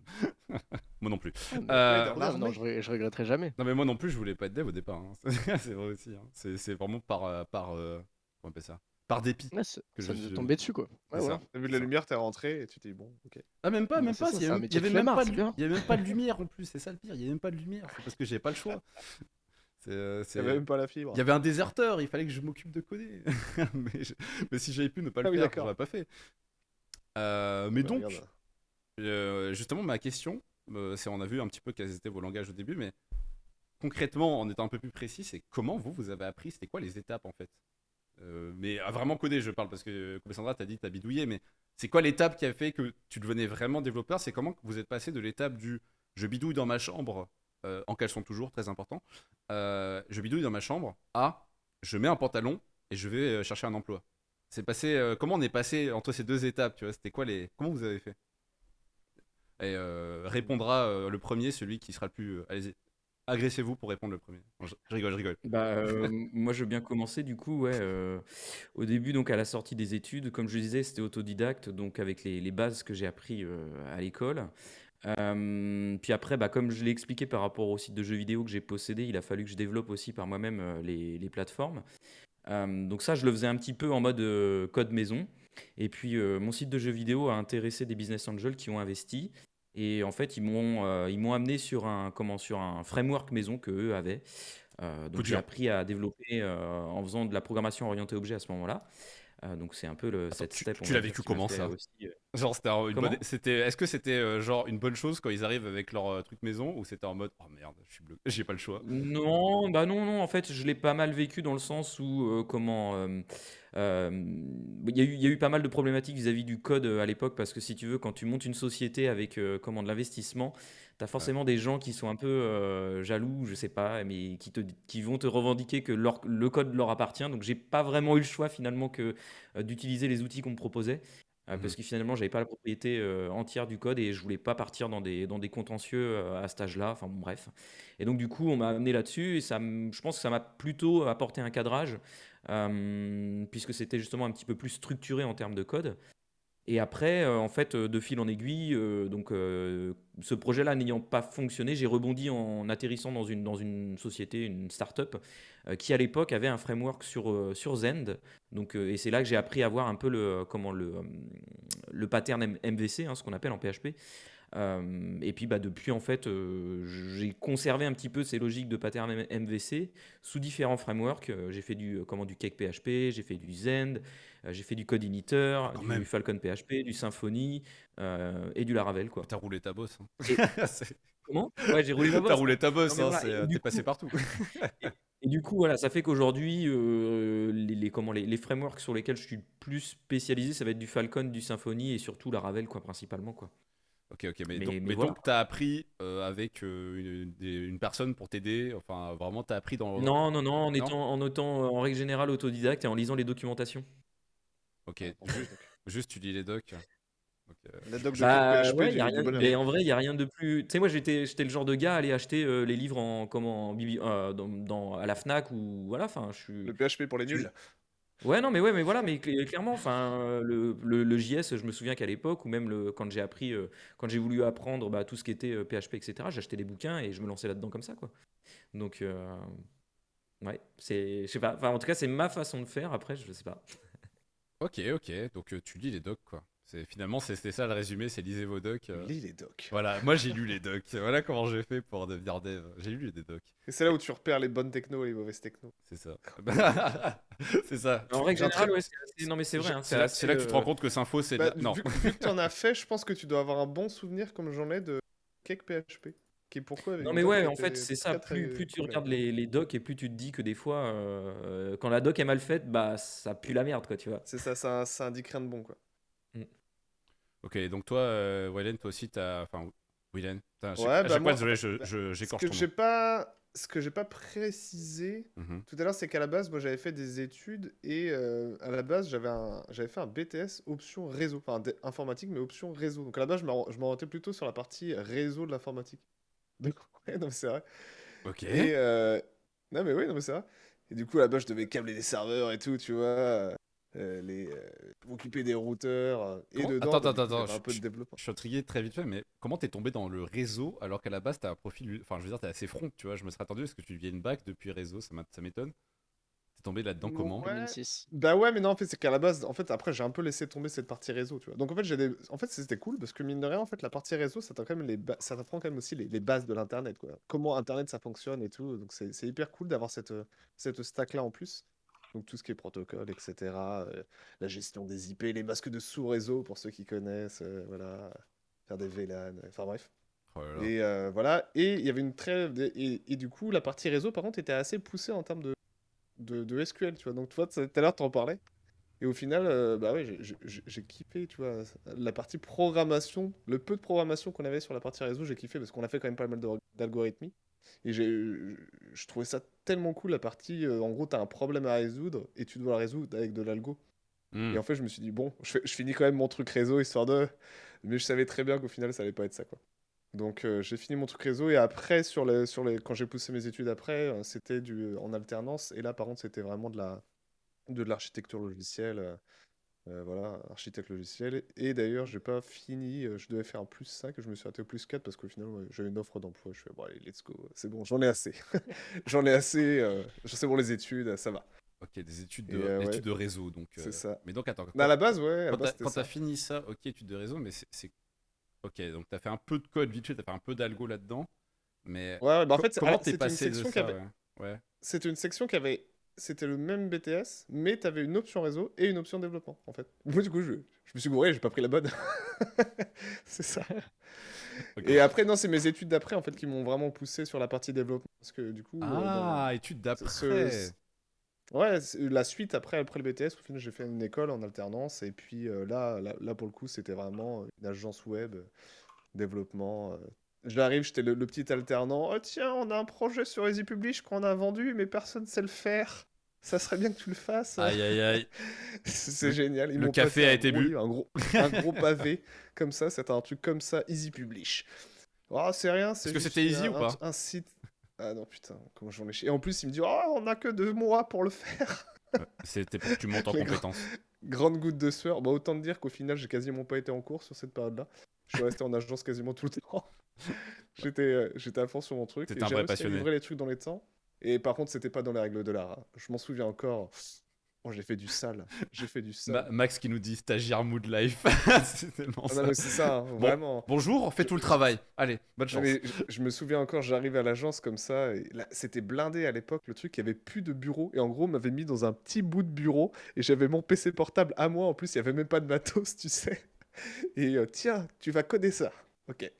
Moi non plus. Ah, Euh, non, je, re- je regretterai jamais. Non mais moi non plus je voulais pas être dev au départ. hein. c'est vrai aussi. hein. C'est c'est vraiment par euh, par euh, comment on appelle ça? Par dépit. Ouais, c'est- Que ça je nous est suis- tombé dessus, quoi. Ouais, ça. voilà. T'as vu de la lumière, t'es rentré et tu t'es dit bon, ok. Ah même pas, même pas. ça, Il y avait, il y avait même pas de, bien. il y avait même pas de lumière en plus. C'est ça le pire. Il y avait même pas de lumière. C'est parce que j'avais pas le choix. C'est, euh, c'est- T'avais même pas la fibre. Il y avait un déserteur. Il fallait que je m'occupe de coder. mais, je- mais si j'avais pu ne pas le Ah faire, l'aurais pas fait. Euh, mais Ouais, donc. Euh, justement, ma question, euh, c'est on a vu un petit peu quels étaient vos langages au début, mais concrètement, en étant un peu plus précis, c'est comment vous, vous avez appris, c'était quoi les étapes en fait? Mais à vraiment coder, je parle, parce que comme Sandra, t'as dit t'as bidouillé, mais c'est quoi l'étape qui a fait que tu devenais vraiment développeur? C'est comment vous êtes passé de l'étape du je bidouille dans ma chambre, euh, en caleçon toujours, très important, euh, je bidouille dans ma chambre, à je mets un pantalon et je vais euh, chercher un emploi c'est passé, euh, comment on est passé entre ces deux étapes, tu vois? C'était quoi les, comment vous avez fait? Et euh, répondra euh, le premier, celui qui sera le plus. euh, Allez-y, agressez-vous pour répondre le premier. Je, je rigole, je rigole. Bah, euh, moi, je veux bien commencer du coup. Ouais, euh, au début, donc à la sortie des études, comme je disais, c'était autodidacte, donc avec les, les bases que j'ai appris euh, à l'école. Puis après, bah, comme je l'ai expliqué par rapport au site de jeux vidéo que j'ai possédé, il a fallu que je développe aussi par moi-même les, les plateformes. Donc ça, je le faisais un petit peu en mode code maison. Et puis, mon site de jeux vidéo a intéressé des business angels qui ont investi. Et en fait, ils m'ont euh, ils m'ont amené sur un, comment, sur un framework maison que eux avaient. Euh, donc j'ai appris à développer euh, en faisant de la programmation orientée objet à ce moment-là. Euh, donc c'est un peu le, Attends, cette tu- step. tu va l'as dire, vécu qui comment, ça? aussi, euh, Genre, c'était un- une Comment? bonne- c'était, est-ce que c'était euh, genre une bonne chose quand ils arrivent avec leur euh, truc maison ou c'était en mode oh merde, je suis bloqué, j'ai pas le choix? Non, bah non, non, en fait, je l'ai pas mal vécu dans le sens où, euh, comment, euh, euh, il y a eu, il y a eu pas mal de problématiques vis-à-vis du code euh, à l'époque, parce que si tu veux, quand tu montes une société avec, euh, comment, de l'investissement, tu as forcément des gens qui sont un peu euh, jaloux, je sais pas, mais qui, te, qui vont te revendiquer que leur- le code leur appartient. Donc, j'ai pas vraiment eu le choix finalement que d'utiliser les outils qu'on me proposait. Mhm. Parce que finalement, j'avais pas la propriété euh, entière du code et je voulais pas partir dans des, dans des contentieux euh, à cet âge-là. Enfin bon, bref. Et donc, du coup, on m'a amené là-dessus et ça, je pense que ça m'a plutôt apporté un cadrage, puisque c'était justement un petit peu plus structuré en termes de code. Et après, euh, en fait, euh, de fil en aiguille, euh, donc euh, ce projet-là n'ayant pas fonctionné, j'ai rebondi en atterrissant dans une, dans une société, une start-up, euh, qui à l'époque avait un framework sur, euh, sur Zend. Donc, euh, et c'est là que j'ai appris à voir un peu le, comment, le, euh, le pattern MVC, hein, ce qu'on appelle en PHP. Euh, et puis bah, depuis, en fait, euh, j'ai conservé un petit peu ces logiques de pattern MVC sous différents frameworks. Euh, j'ai fait du, comment, du Cake PHP, j'ai fait du Zend, j'ai fait du Code Initer, Quand du même. Falcon PHP, du Symfony et du Laravel. Quoi. T'as roulé ta bosse. hein. Et- Comment? Ouais, j'ai roulé ma T'as bosse. roulé ta bosse, hein, voilà, t'es passé partout. Et du coup, voilà, ça fait qu'aujourd'hui, euh, les, les- comment, les, les frameworks sur lesquels je suis le plus spécialisé, ça va être du Falcon, du Symfony et surtout Laravel, quoi, principalement. Quoi. Ok, ok, mais, Mais- donc, mais mais voilà. donc t'as appris euh, avec euh, une, personne pour t'aider. Enfin, vraiment, t'as appris dans. Non, non, non, en Non étant, en étant euh, en règle générale autodidacte et en lisant les documentations. Ok, juste, juste tu lis les docs. La doc de Bah, PHP ouais, y a rien, mais en vrai, il n'y a rien de plus. Tu sais, moi, j'étais, j'étais le genre de gars à aller acheter euh, les livres en, comment, en bibli- euh, dans, dans- à la Fnac ou voilà. Enfin, je suis. Le PHP pour les Tu- nuls. Ouais, non, mais ouais, mais voilà, mais cl- clairement, enfin, euh, le, le, JS, je me souviens qu'à l'époque, ou même le, quand j'ai appris, euh, quand j'ai voulu apprendre bah, tout ce qui était euh, PHP, etc., j'achetais des bouquins et je me lançais là-dedans comme ça, quoi. Donc, euh, ouais, c'est, je sais pas, enfin, en tout cas, c'est ma façon de faire. Après, je sais pas. Ok, ok, donc euh, tu lis les docs, quoi. C'est, finalement, c'est- c'était ça le résumé, c'est lisez vos docs. euh. Lis les docs. Voilà, moi j'ai lu les docs. Voilà comment j'ai fait pour devenir dev. J'ai lu les docs, Et c'est là où tu repères les bonnes technos et les mauvaises technos. c'est ça. c'est ça. En très- ouais, non, mais c'est vrai. hein, C'est là, assez, c'est là que tu te rends compte que Sympho, c'est Bah, Non. vu, que- vu que tu en as fait, je pense que tu dois avoir un bon souvenir comme j'en ai de Cake PHP. qui est pourquoi Non mais doc ouais, en fait, c'est ça. très, Plus, plus tu regardes les, les docs et plus tu te dis que des fois, euh, quand la doc est mal faite, bah ça pue la merde, quoi, tu vois. C'est ça, ça, ça indique rien de bon, quoi. Ok, donc toi, euh, Wylen, toi aussi, t'as. Enfin, à chaque- Ouais, à bah moi- désolé, je- bah, je- j'écorche que ton j'ai pas, ce que j'ai pas précisé Mhm. tout à l'heure, c'est qu'à la base, moi, j'avais fait des études et euh, à la base, j'avais un, j'avais fait un BTS option réseau, enfin informatique, mais option réseau. Donc à la base, je m'or- je m'orientais plutôt sur la partie réseau de l'informatique. Donc ouais, non, mais c'est vrai. Ok. Et euh, non, mais oui, non, mais c'est vrai. Et du coup, là-bas, je devais câbler des serveurs et tout, tu vois. Euh, les, euh, m'occuper des routeurs. euh, et Comment- dedans, Attends, attends, attends, un peu je- de développement. Je suis intrigué très vite fait, mais comment t'es tombé dans le réseau alors qu'à la base t'as un profil. Enfin, je veux dire, t'es assez front, tu vois. Je me serais attendu parce que tu viens une bac depuis réseau, ça m'étonne. T'es tombé là-dedans comment Ouais. 2006. Bah ouais, mais non, en fait, c'est qu'à la base, en fait, après, j'ai un peu laissé tomber cette partie réseau, tu vois. Donc, en fait, j'ai des... en fait, c'était cool parce que mine de rien, en fait, la partie réseau, ça t'apprend quand même, les ba- ça t'apprend quand même aussi les, les bases de l'Internet, quoi. Comment Internet, ça fonctionne et tout. Donc, c'est hyper cool d'avoir cette, cette stack-là en plus. Donc, tout ce qui est protocole, etc. euh, la gestion des IP, les masques de sous-réseau, pour ceux qui connaissent, euh, voilà. Faire des VLAN, euh, enfin bref. Oh là là. Et euh, voilà. Et il y avait une très. Et, et du coup, la partie réseau, par contre, était assez poussée en termes de, de, de SQL, tu vois. Donc, tu vois, tout à l'heure, tu en parlais. Et au final, bah ouais, j'ai- kiffé, tu vois, la partie programmation, le peu de programmation qu'on avait sur la partie réseau, j'ai kiffé parce qu'on a fait quand même pas mal d'algorithmies. Et je trouvais ça tellement cool la partie, euh, en gros, tu as un problème à résoudre et tu dois le résoudre avec de l'algo. Hmm. Et en fait, je me suis dit, bon, je, je finis quand même mon truc réseau histoire de. Mais je savais très bien qu'au final, ça allait pas être ça, quoi. Donc, euh, j'ai fini mon truc réseau et après, sur les, sur les, quand j'ai poussé mes études après, euh, c'était du, en alternance. Et là, par contre, c'était vraiment de la, de l'architecture logicielle. Euh, voilà, architecte logiciel. Et d'ailleurs, j'ai pas fini, euh, je devais faire un plus 5 et je me suis arrêté au plus 4 parce qu'au final, ouais, j'ai une offre d'emploi. Je fais, bon, allez, let's go, c'est bon, j'en ai assez. j'en ai assez, euh, c'est bon, les études, ça va. Ok, des études de, euh, ouais. études de réseau. donc. C'est ça. Mais donc, attends. Mais à la base, ouais, quand t'as- quand fini ça, ok, études de réseau, mais c'est. c'est- Ok, donc t'as fait un peu de code vite fait, t'as fait un peu d'algo là-dedans. Mais. Ouais, ouais, bah en fait, c'est- comment t'es passé de ça avait- ouais. C'était une section qui avait. C'était le même BTS, mais tu avais une option réseau et une option développement, en fait. Moi, du coup, je, je me suis gouré, j'ai pas pris la bonne. c'est ça. Et après, non, c'est mes études d'après, en fait, qui m'ont vraiment poussé sur la partie développement. Parce que, du coup. euh, Ah, études d'après. ce- Ouais, la suite après, après le BTS, au final, j'ai fait une école en alternance. Et puis euh, là, là, là, pour le coup, c'était vraiment une agence web, euh, développement. euh. J'arrive, j'étais le, le petit alternant. Oh tiens, on a un projet sur Easy Publish qu'on a vendu, mais personne ne sait le faire. Ça serait bien que tu le fasses. Aïe, aïe, aïe. C'est génial. Ils le café a été bu. Un gros, un gros pavé comme ça. C'était un truc comme ça, Easy Publish. Oh, c'est rien. c'est Est-ce que c'était easy un- ou pas un, un site. Ah non, putain, comment j'en ai. Et en plus, il me dit Oh, on a que deux mois pour le faire. Ouais, C'était pour que tu montes en compétence. Grande goutte de sueur. Bah, autant te dire qu'au final, j'ai quasiment pas été en cours sur cette période-là. Je suis resté en agence quasiment tout le temps. J'étais euh, j'étais à fond sur mon truc. T'étais et un vrai passionné. les trucs dans les temps. Et par contre, c'était pas dans les règles de l'art. hein. Je m'en souviens encore. Oh, j'ai fait du sale. J'ai fait du sale. Ma- Max qui nous dit stagiaire mood life. c'est tellement Ah ça. non, hein, vraiment. Bonjour, fais tout le travail. Allez, bonne chance. mais je, je me souviens encore, j'arrive à l'agence comme ça, c'était blindé à l'époque, le truc, il y avait plus de bureau, et en gros, on m'avait mis dans un petit bout de bureau, et j'avais mon PC portable à moi, en plus, il y avait même pas de matos, tu sais. Et euh, tiens, tu vas coder ça. Ok.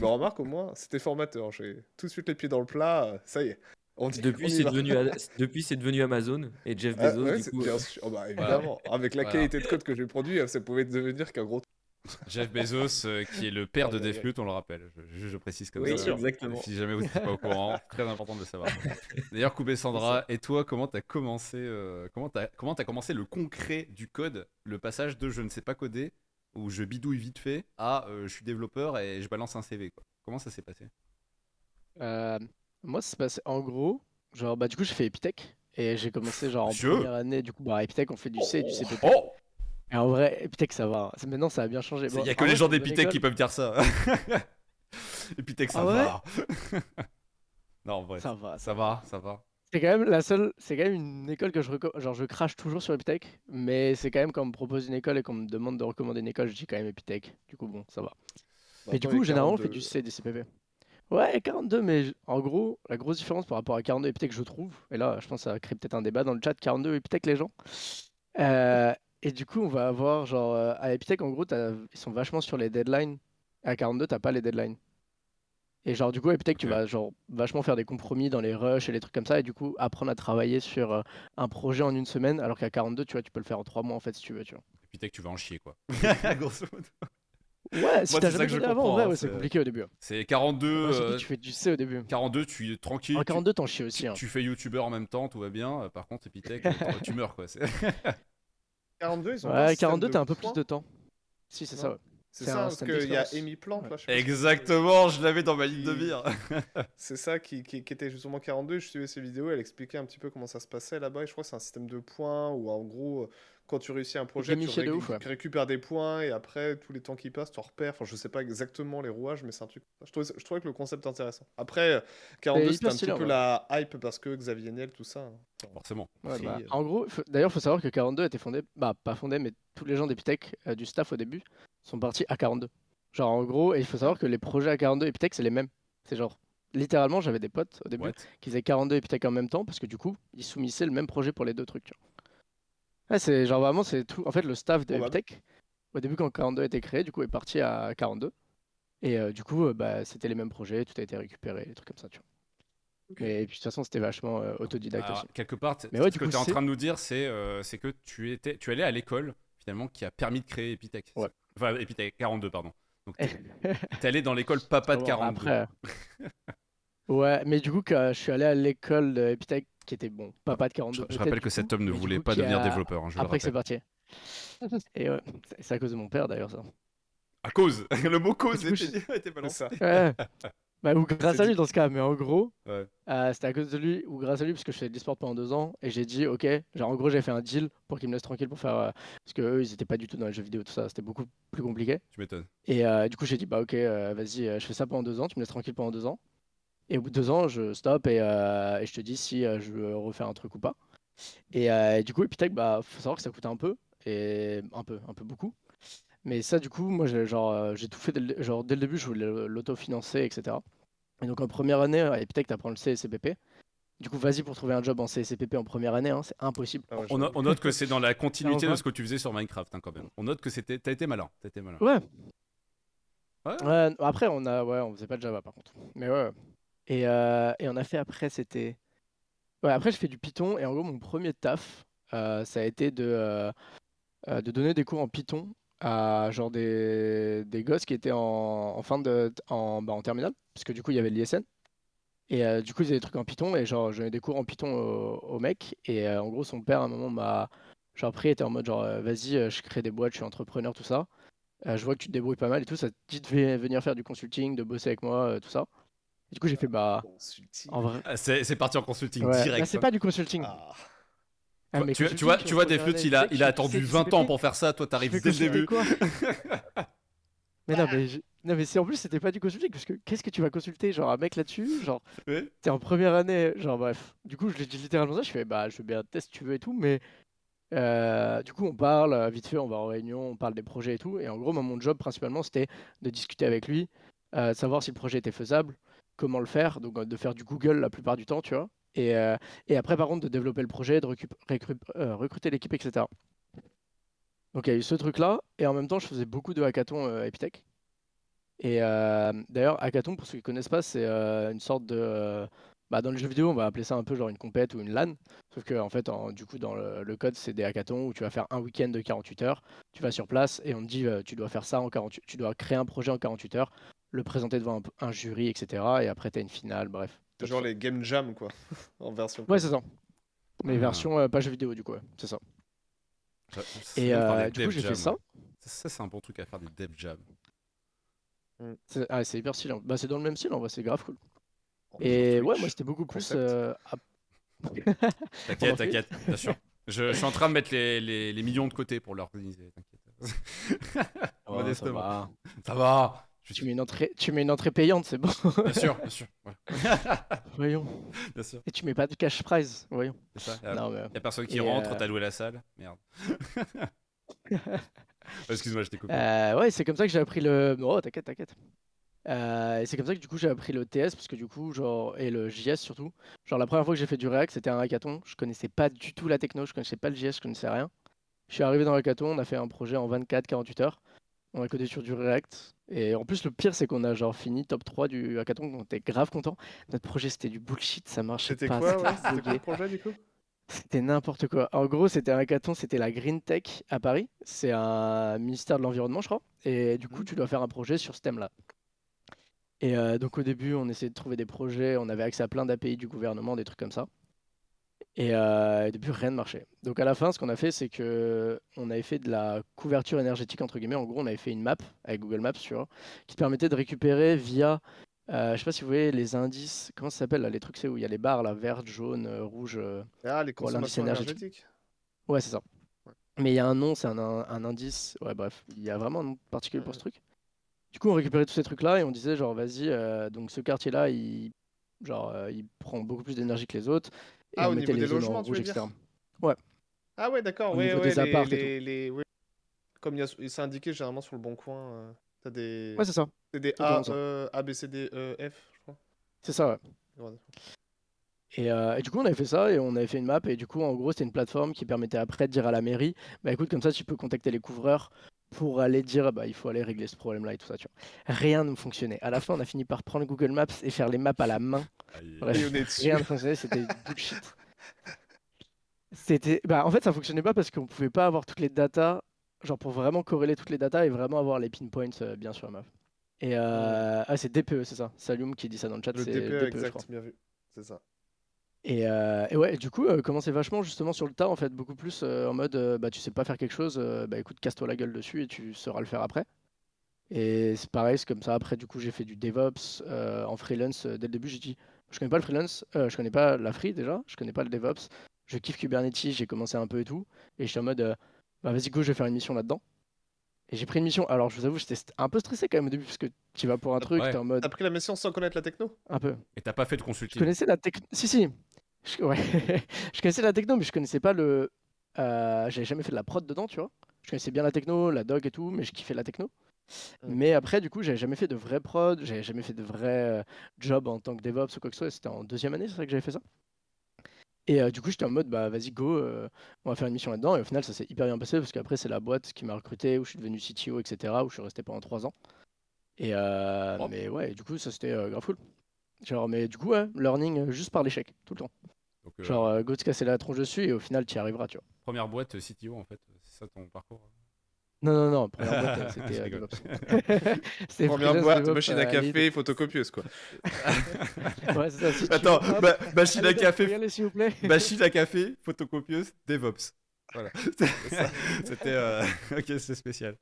Mais remarque, au moins, c'était formateur, j'ai tout de suite les pieds dans le plat, euh, ça y est. On dit- on Depuis, c'est devenu, depuis, c'est devenu Amazon et Jeff Ah, Bezos, ouais, du coup. bien euh, sûr, Oh, bah, évidemment. Avec la Voilà. qualité de code que j'ai produit, ça pouvait devenir qu'un gros Jeff Bezos, euh, qui est le père de aïe, aïe. Deathloop, on le rappelle. Je, je- je précise comme Oui, ça. exactement. Si jamais vous n'êtes pas au courant, très important de le savoir. D'ailleurs, Koubé Sandra, et toi, comment t'as commencé, euh, comment t'as commencé le concret du code, le passage de je ne sais pas coder ou je bidouille vite fait à euh, je suis développeur et je balance un CV quoi. Comment ça s'est passé? Euh, moi, ça s'est passé en gros, genre, bah, du coup, j'ai fait Epitech et j'ai commencé, genre, en Monsieur première année, du coup, bah, Epitech, on fait du C et du CPP. Oh Et en vrai, Epitech, ça va. Ça- Maintenant, ça a bien changé. Il Bon, y a que les gens d'Epitech qui peuvent dire ça. Epitech, ça Ah va. non, en vrai, Ça va. ça va, ça va. C'est quand même la seule, c'est quand même une école que je. Genre, je crache toujours sur Epitech, mais c'est quand même quand on me propose une école et qu'on me demande de recommander une école, je dis quand même Epitech. Du coup, bon, ça va. Mais du coup, généralement, on fait 42, du C et du CPP. Ouais, 42, mais j- en gros, la grosse différence par rapport à 42 et Epitech, je trouve, et là, je pense que ça va créer peut-être un débat dans le chat, 42 et Epitech, les gens. Euh, et du coup, on va avoir, genre, euh, à Epitech, en gros, t'as- ils sont vachement sur les deadlines. À 42, t'as pas les deadlines. Et genre, du coup, Epitech, tu Ok. vas genre vachement faire des compromis dans les rushs et les trucs comme ça, et du coup, apprendre à travailler sur euh, un projet en une semaine, alors qu'à 42, tu vois, tu peux le faire en trois mois en fait, si tu veux, tu vois. Et puis, que tu vas en chier, quoi. Grosso modo. Ouais, si Moi, t'as jamais que fait avant, hein, ouais, c'est compliqué au début. hein. C'est 42. Ouais, surtout euh, que tu fais du C au début. 42, tu es tranquille. En tu- 42, t'en chies aussi. tu, hein. tu fais youtubeur en même temps, tout va bien. Euh, Par contre, Epitech, tu meurs, quoi. C'est- 42, ils ont Ouais, système 42, de t'as un peu plus de temps. Si, c'est ça, ouais. C'est ça, parce qu'il y a. Amy là, je tu Exactement, je l'avais dans ma ligne de mire. C'est ça qui, qui- qui était justement 42. Je suivais ses vidéos, elle expliquait un petit peu comment ça se passait là-bas. Et je crois que c'est un système de points où en gros, euh, quand tu réussis un projet, tu gamifié de ré- ouf, ouais. récupères des points et après, tous les temps qui passent, tu en repères. Enfin, je sais pas exactement les rouages, mais c'est un truc. Je trouvais, je trouvais que le concept intéressant. Après, euh, 42, hyper c'était un petit peu la hype parce que Xavier Niel, tout ça. hein. Forcément. Bah, euh. en gros, d'ailleurs, il faut savoir que 42 a été fondé, bah pas fondé, mais tous les gens d'Epitech, euh, du staff au début, sont partis à 42. Genre en gros, et il faut savoir que les projets à 42 Epitech, c'est les mêmes. C'est genre, littéralement, j'avais des potes au début What? qui faisaient 42 Epitech en même temps, parce que du coup, ils soumissaient le même projet pour les deux trucs. Ouais, c'est genre vraiment, c'est tout. En fait, le staff de. Epitech, au début, quand 42 a été créé, du coup, est parti à 42. Et euh, du coup, euh, bah, c'était les mêmes projets, tout a été récupéré, des trucs comme ça, tu vois. Mais et puis de toute façon, c'était vachement euh, autodidacte Alors, aussi. quelque part, t- Mais ouais, ce que tu es en train de nous dire, c'est c'est que tu étais, tu allais à l'école finalement qui a permis de créer Epitech. Ouais. Enfin, Epitech 42, pardon. Donc, t'es allé dans l'école papa de Bon, 42. Après, euh, ouais, mais du coup, que je suis allé à l'école de Epitech qui était bon, papa de 42. Je, rappelle que cet homme ne voulait coup, pas devenir a- développeur. hein, je le Après que c'est parti. Et ouais, c'est- à cause de mon père d'ailleurs, ça. À cause. Le mot cause coup, était, était ça. Ouais. Bah, ou grâce à lui dans ce cas, mais en gros, Ouais. euh, c'était à cause de lui ou grâce à lui parce que je faisais de l'e-sport pendant deux ans et j'ai dit ok, genre en gros j'ai fait un deal pour qu'il me laisse tranquille pour faire euh, parce que eux ils étaient pas du tout dans les jeux vidéo tout ça, c'était beaucoup plus compliqué. Tu m'étonnes. Et euh, du coup, j'ai dit, bah ok, vas-y, je fais ça pendant deux ans, tu me laisses tranquille pendant deux ans. Et au bout de deux ans, je stoppe et, et je te dis si je veux refaire un truc ou pas. Et, et du coup, Epitech, bah faut savoir que ça coûte un peu, et un peu, un peu beaucoup. Mais ça, du coup, moi, j'ai genre, euh, j'ai tout fait, dès le, genre, dès le début, je voulais l'autofinancer, etc. Et donc en première année, à Epitech, t'apprends le CSCPP. Du coup, vas-y pour trouver un job en CSCPP en première année, hein, c'est impossible. Ah ouais, On, note que c'est dans la continuité de ce que tu faisais sur Minecraft hein, quand même. On note que c'était, t'as été malin. T'as été malin. Ouais. Ouais. Ouais, après, on a, ouais, on faisait pas de Java par contre. Mais ouais. Et, euh, et on a fait après, c'était. Ouais, après, j'ai fait du Python et en gros, mon premier taf, euh, ça a été de, euh, de donner des cours en Python à genre des, des gosses qui étaient en, en fin de en, bah, en terminale, parce que du coup, il y avait l'ISN. Et euh, du coup, ils avaient des trucs en Python et genre, je donnais des cours en Python au, au mec. Et euh, en gros, son père, à un moment, m'a genre pris, était en mode genre, euh, vas-y, je crée des boîtes, je suis entrepreneur, tout ça. Euh, je vois que tu te débrouilles pas mal et tout, ça te dit de ve- venir faire du consulting, de bosser avec moi, euh, tout ça. Et du coup, j'ai fait bah, Consulting. en vrai. Ah, C'est, parti en consulting Ouais, direct. là, c'est pas du consulting. Ah. Ah, tu, vois, tu vois, il a, il attendu fais 20 ans pour faire ça. Toi, t'arrives dès le début. quoi Mais non, mais, je- non, mais c'est en plus, c'était pas du consulting, parce que qu'est-ce que tu vas consulter Genre, un mec là-dessus Genre, Ouais. t'es en première année, genre, bref. Du coup, je lui dis littéralement ça, je fais, bah, je veux bien tester si tu veux et tout, mais euh, du coup, on parle, euh, vite fait, on va en réunion, on parle des projets et tout. Et en gros, moi, mon job, principalement, c'était de discuter avec lui, euh, savoir si le projet était faisable, comment le faire, donc euh, de faire du Google la plupart du temps, tu vois. Et, euh, et après, par contre, de développer le projet, de euh, recruter l'équipe, etc. Donc il y a eu ce truc-là, et en même temps, je faisais beaucoup de hackathons euh, Epitech. Et d'ailleurs, hackathon, pour ceux qui connaissent pas, c'est une sorte de... bah, dans les jeux vidéo, on va appeler ça un peu genre une compète ou une LAN. Sauf que, fait, du coup, dans le, le code, c'est des hackathons où tu vas faire un week-end de 48 heures. Tu vas sur place et on te dit, tu dois faire ça en 48 Tu dois créer un projet en 48 heures, le présenter devant un, un jury, etc. Et après, tu as une finale, bref. C'est genre les game jam, quoi. en version. Ouais, c'est ça. Mais Ah. version euh, pas jeux vidéo, du coup, ouais, c'est ça. Ça- Et ça, euh, du coup, j'ai fait ça. Ça, ça, c'est un bon truc à faire des dev jam. C'est ah, c'est hyper stylé. hein. Bah, c'est dans le même style, en vrai, c'est grave cool. Oh, Et ouais, moi, c'était beaucoup plus. Euh, T'inquiète, t'inquiète, bien sûr. Je, je suis en train de mettre les, les, les millions de côté pour l'organiser, t'inquiète. Ça Modestement. va. Ça va. Tu mets une entrée, tu mets une entrée payante, c'est bon. Bien sûr, bien sûr. ouais. voyons. Bien sûr. Et tu mets pas de cash prize, voyons. C'est ça. Non, mais... Y a personne qui Et, rentre, euh, t'as loué la salle. Merde. Excuse-moi, je t'ai coupé. Euh, ouais, c'est comme ça que j'ai appris le. Oh, t'inquiète, t'inquiète. Euh, et c'est comme ça que du coup j'ai appris le TS parce que du coup genre et le JS surtout. Genre la première fois que j'ai fait du React c'était un hackathon. Je connaissais pas du tout la techno, je connaissais pas le JS, je connaissais rien. Je suis arrivé dans le hackathon, on a fait un projet en 24-48 heures. On a codé sur du React. Et en plus, le pire, c'est qu'on a genre fini top 3 du hackathon. On était grave content. Notre projet, c'était du bullshit. Ça marchait C'était pas. quoi, ouais? c'était quoi le projet du coup? C'était n'importe quoi. En gros, c'était un hackathon, c'était la Green Tech à Paris. C'est un ministère de l'Environnement, je crois. Et du coup, Mhm. tu dois faire un projet sur ce thème-là. Et euh, donc, au début, on essayait de trouver des projets. On avait accès à plein d'API du gouvernement, des trucs comme ça. Et euh, au début, rien ne marchait. Donc, à la fin, ce qu'on a fait, c'est que on avait fait de la couverture énergétique, entre guillemets. En gros, on avait fait une map avec Google Maps, tu vois, qui te permettait de récupérer via. euh, je sais pas si vous voyez les indices. Comment ça s'appelle là Les trucs, c'est où il y a les barres, là, vert, jaune, euh, rouge. euh, Ah, les consommations énergétique. énergétiques. Ouais, c'est ça. Ouais. Mais il y a un nom, c'est un, un- un indice. Ouais, bref, il y a vraiment un nom particulier pour ce truc. Du coup, on récupérait tous ces trucs-là et on disait, genre, vas-y, euh, donc ce quartier-là, il, genre, euh, il prend beaucoup plus d'énergie que les autres. Et Ah, on au mettait niveau les des zones logements, en tu rouge, veux dire etc. Ah ouais, d'accord, Au ouais, niveau ouais, des les, apparts les, ouais. Comme c'est indiqué généralement sur le bon coin, euh, t'as des, Ouais, c'est ça. c'est des A, ça. E, A, B, C, D, E, F, je crois. C'est ça, ouais. Ouais. Et, euh, et du coup, on avait fait ça et on avait fait une map. Et du coup, en gros, c'était une plateforme qui permettait après de dire à la mairie Bah écoute, comme ça, tu peux contacter les couvreurs pour aller dire Bah il faut aller régler ce problème-là et tout ça, tu vois. Rien ne fonctionnait. À la fin, on a fini par prendre Google Maps et faire les maps à la main. Bref, rien ne fonctionnait, c'était du bullshit. C'était, bah, en fait, ça fonctionnait pas parce qu'on pouvait pas avoir toutes les datas, genre pour vraiment corréler toutes les datas et vraiment avoir les pinpoints euh, bien sur la map. Et euh, ah, c'est DPE, c'est ça. Salium qui dit ça dans le chat, Le c'est DPE, DPE, je exact, crois. bien vu. C'est ça. Et, euh, et ouais, du coup, euh, commencer vachement justement sur le tas, en fait, beaucoup plus euh, en mode, euh, bah tu sais pas faire quelque chose, euh, bah écoute, casse-toi la gueule dessus et tu sauras le faire après. Et c'est pareil, c'est comme ça. Après, du coup, j'ai fait du DevOps euh, en freelance. euh, dès le début, j'ai dit, je connais pas le freelance, euh, je connais pas la free déjà, je connais pas le DevOps, je kiffe Kubernetes, j'ai commencé un peu et tout. Et j'étais en mode, euh, bah vas-y, go, je vais faire une mission là-dedans. Et j'ai pris une mission. Alors, je vous avoue, j'étais un peu stressé quand même au début, parce que tu vas pour un truc, Ouais. t'es en mode, T'as pris la mission sans connaître la techno? Un peu. Et t'as pas fait de Je consulting connaissais la techno. Si, si. Je... Ouais. je connaissais la techno, mais je connaissais pas le. Euh, J'avais jamais fait de la prod dedans, tu vois. Je connaissais bien la techno, la doc et tout, mais je kiffais la techno. Mm. Mais après, du coup, j'avais jamais fait de vrai prod, j'avais jamais fait de vrai euh, job en tant que DevOps ou quoi que ce soit. C'était en deuxième année, c'est vrai que j'avais fait ça. Et euh, du coup, j'étais en mode, bah vas-y, go, euh, on va faire une mission là-dedans. Et au final, ça s'est hyper bien passé parce qu'après, c'est la boîte qui m'a recruté, où je suis devenu CTO, etc., où je suis resté pendant trois ans. Et euh, mais ouais, du coup, ça c'était euh, grave cool. Genre, mais du coup, ouais, learning euh, juste par l'échec, tout le temps. Donc, euh, Genre, euh, go te casser la tronche dessus et au final, tu y arriveras, tu vois. Première boîte euh, CTO en fait, c'est ça ton parcours Non, non, non, première boîte, c'était euh. DevOps. Première freelance boîte, DevOps, machine à euh, café, photocopieuse, quoi. Ouais, c'est ça, si tu Attends, veux, machine à café, allez, s'il vous plaît. machine à café, photocopieuse, DevOps. Voilà. C'était. euh, ok, c'est spécial.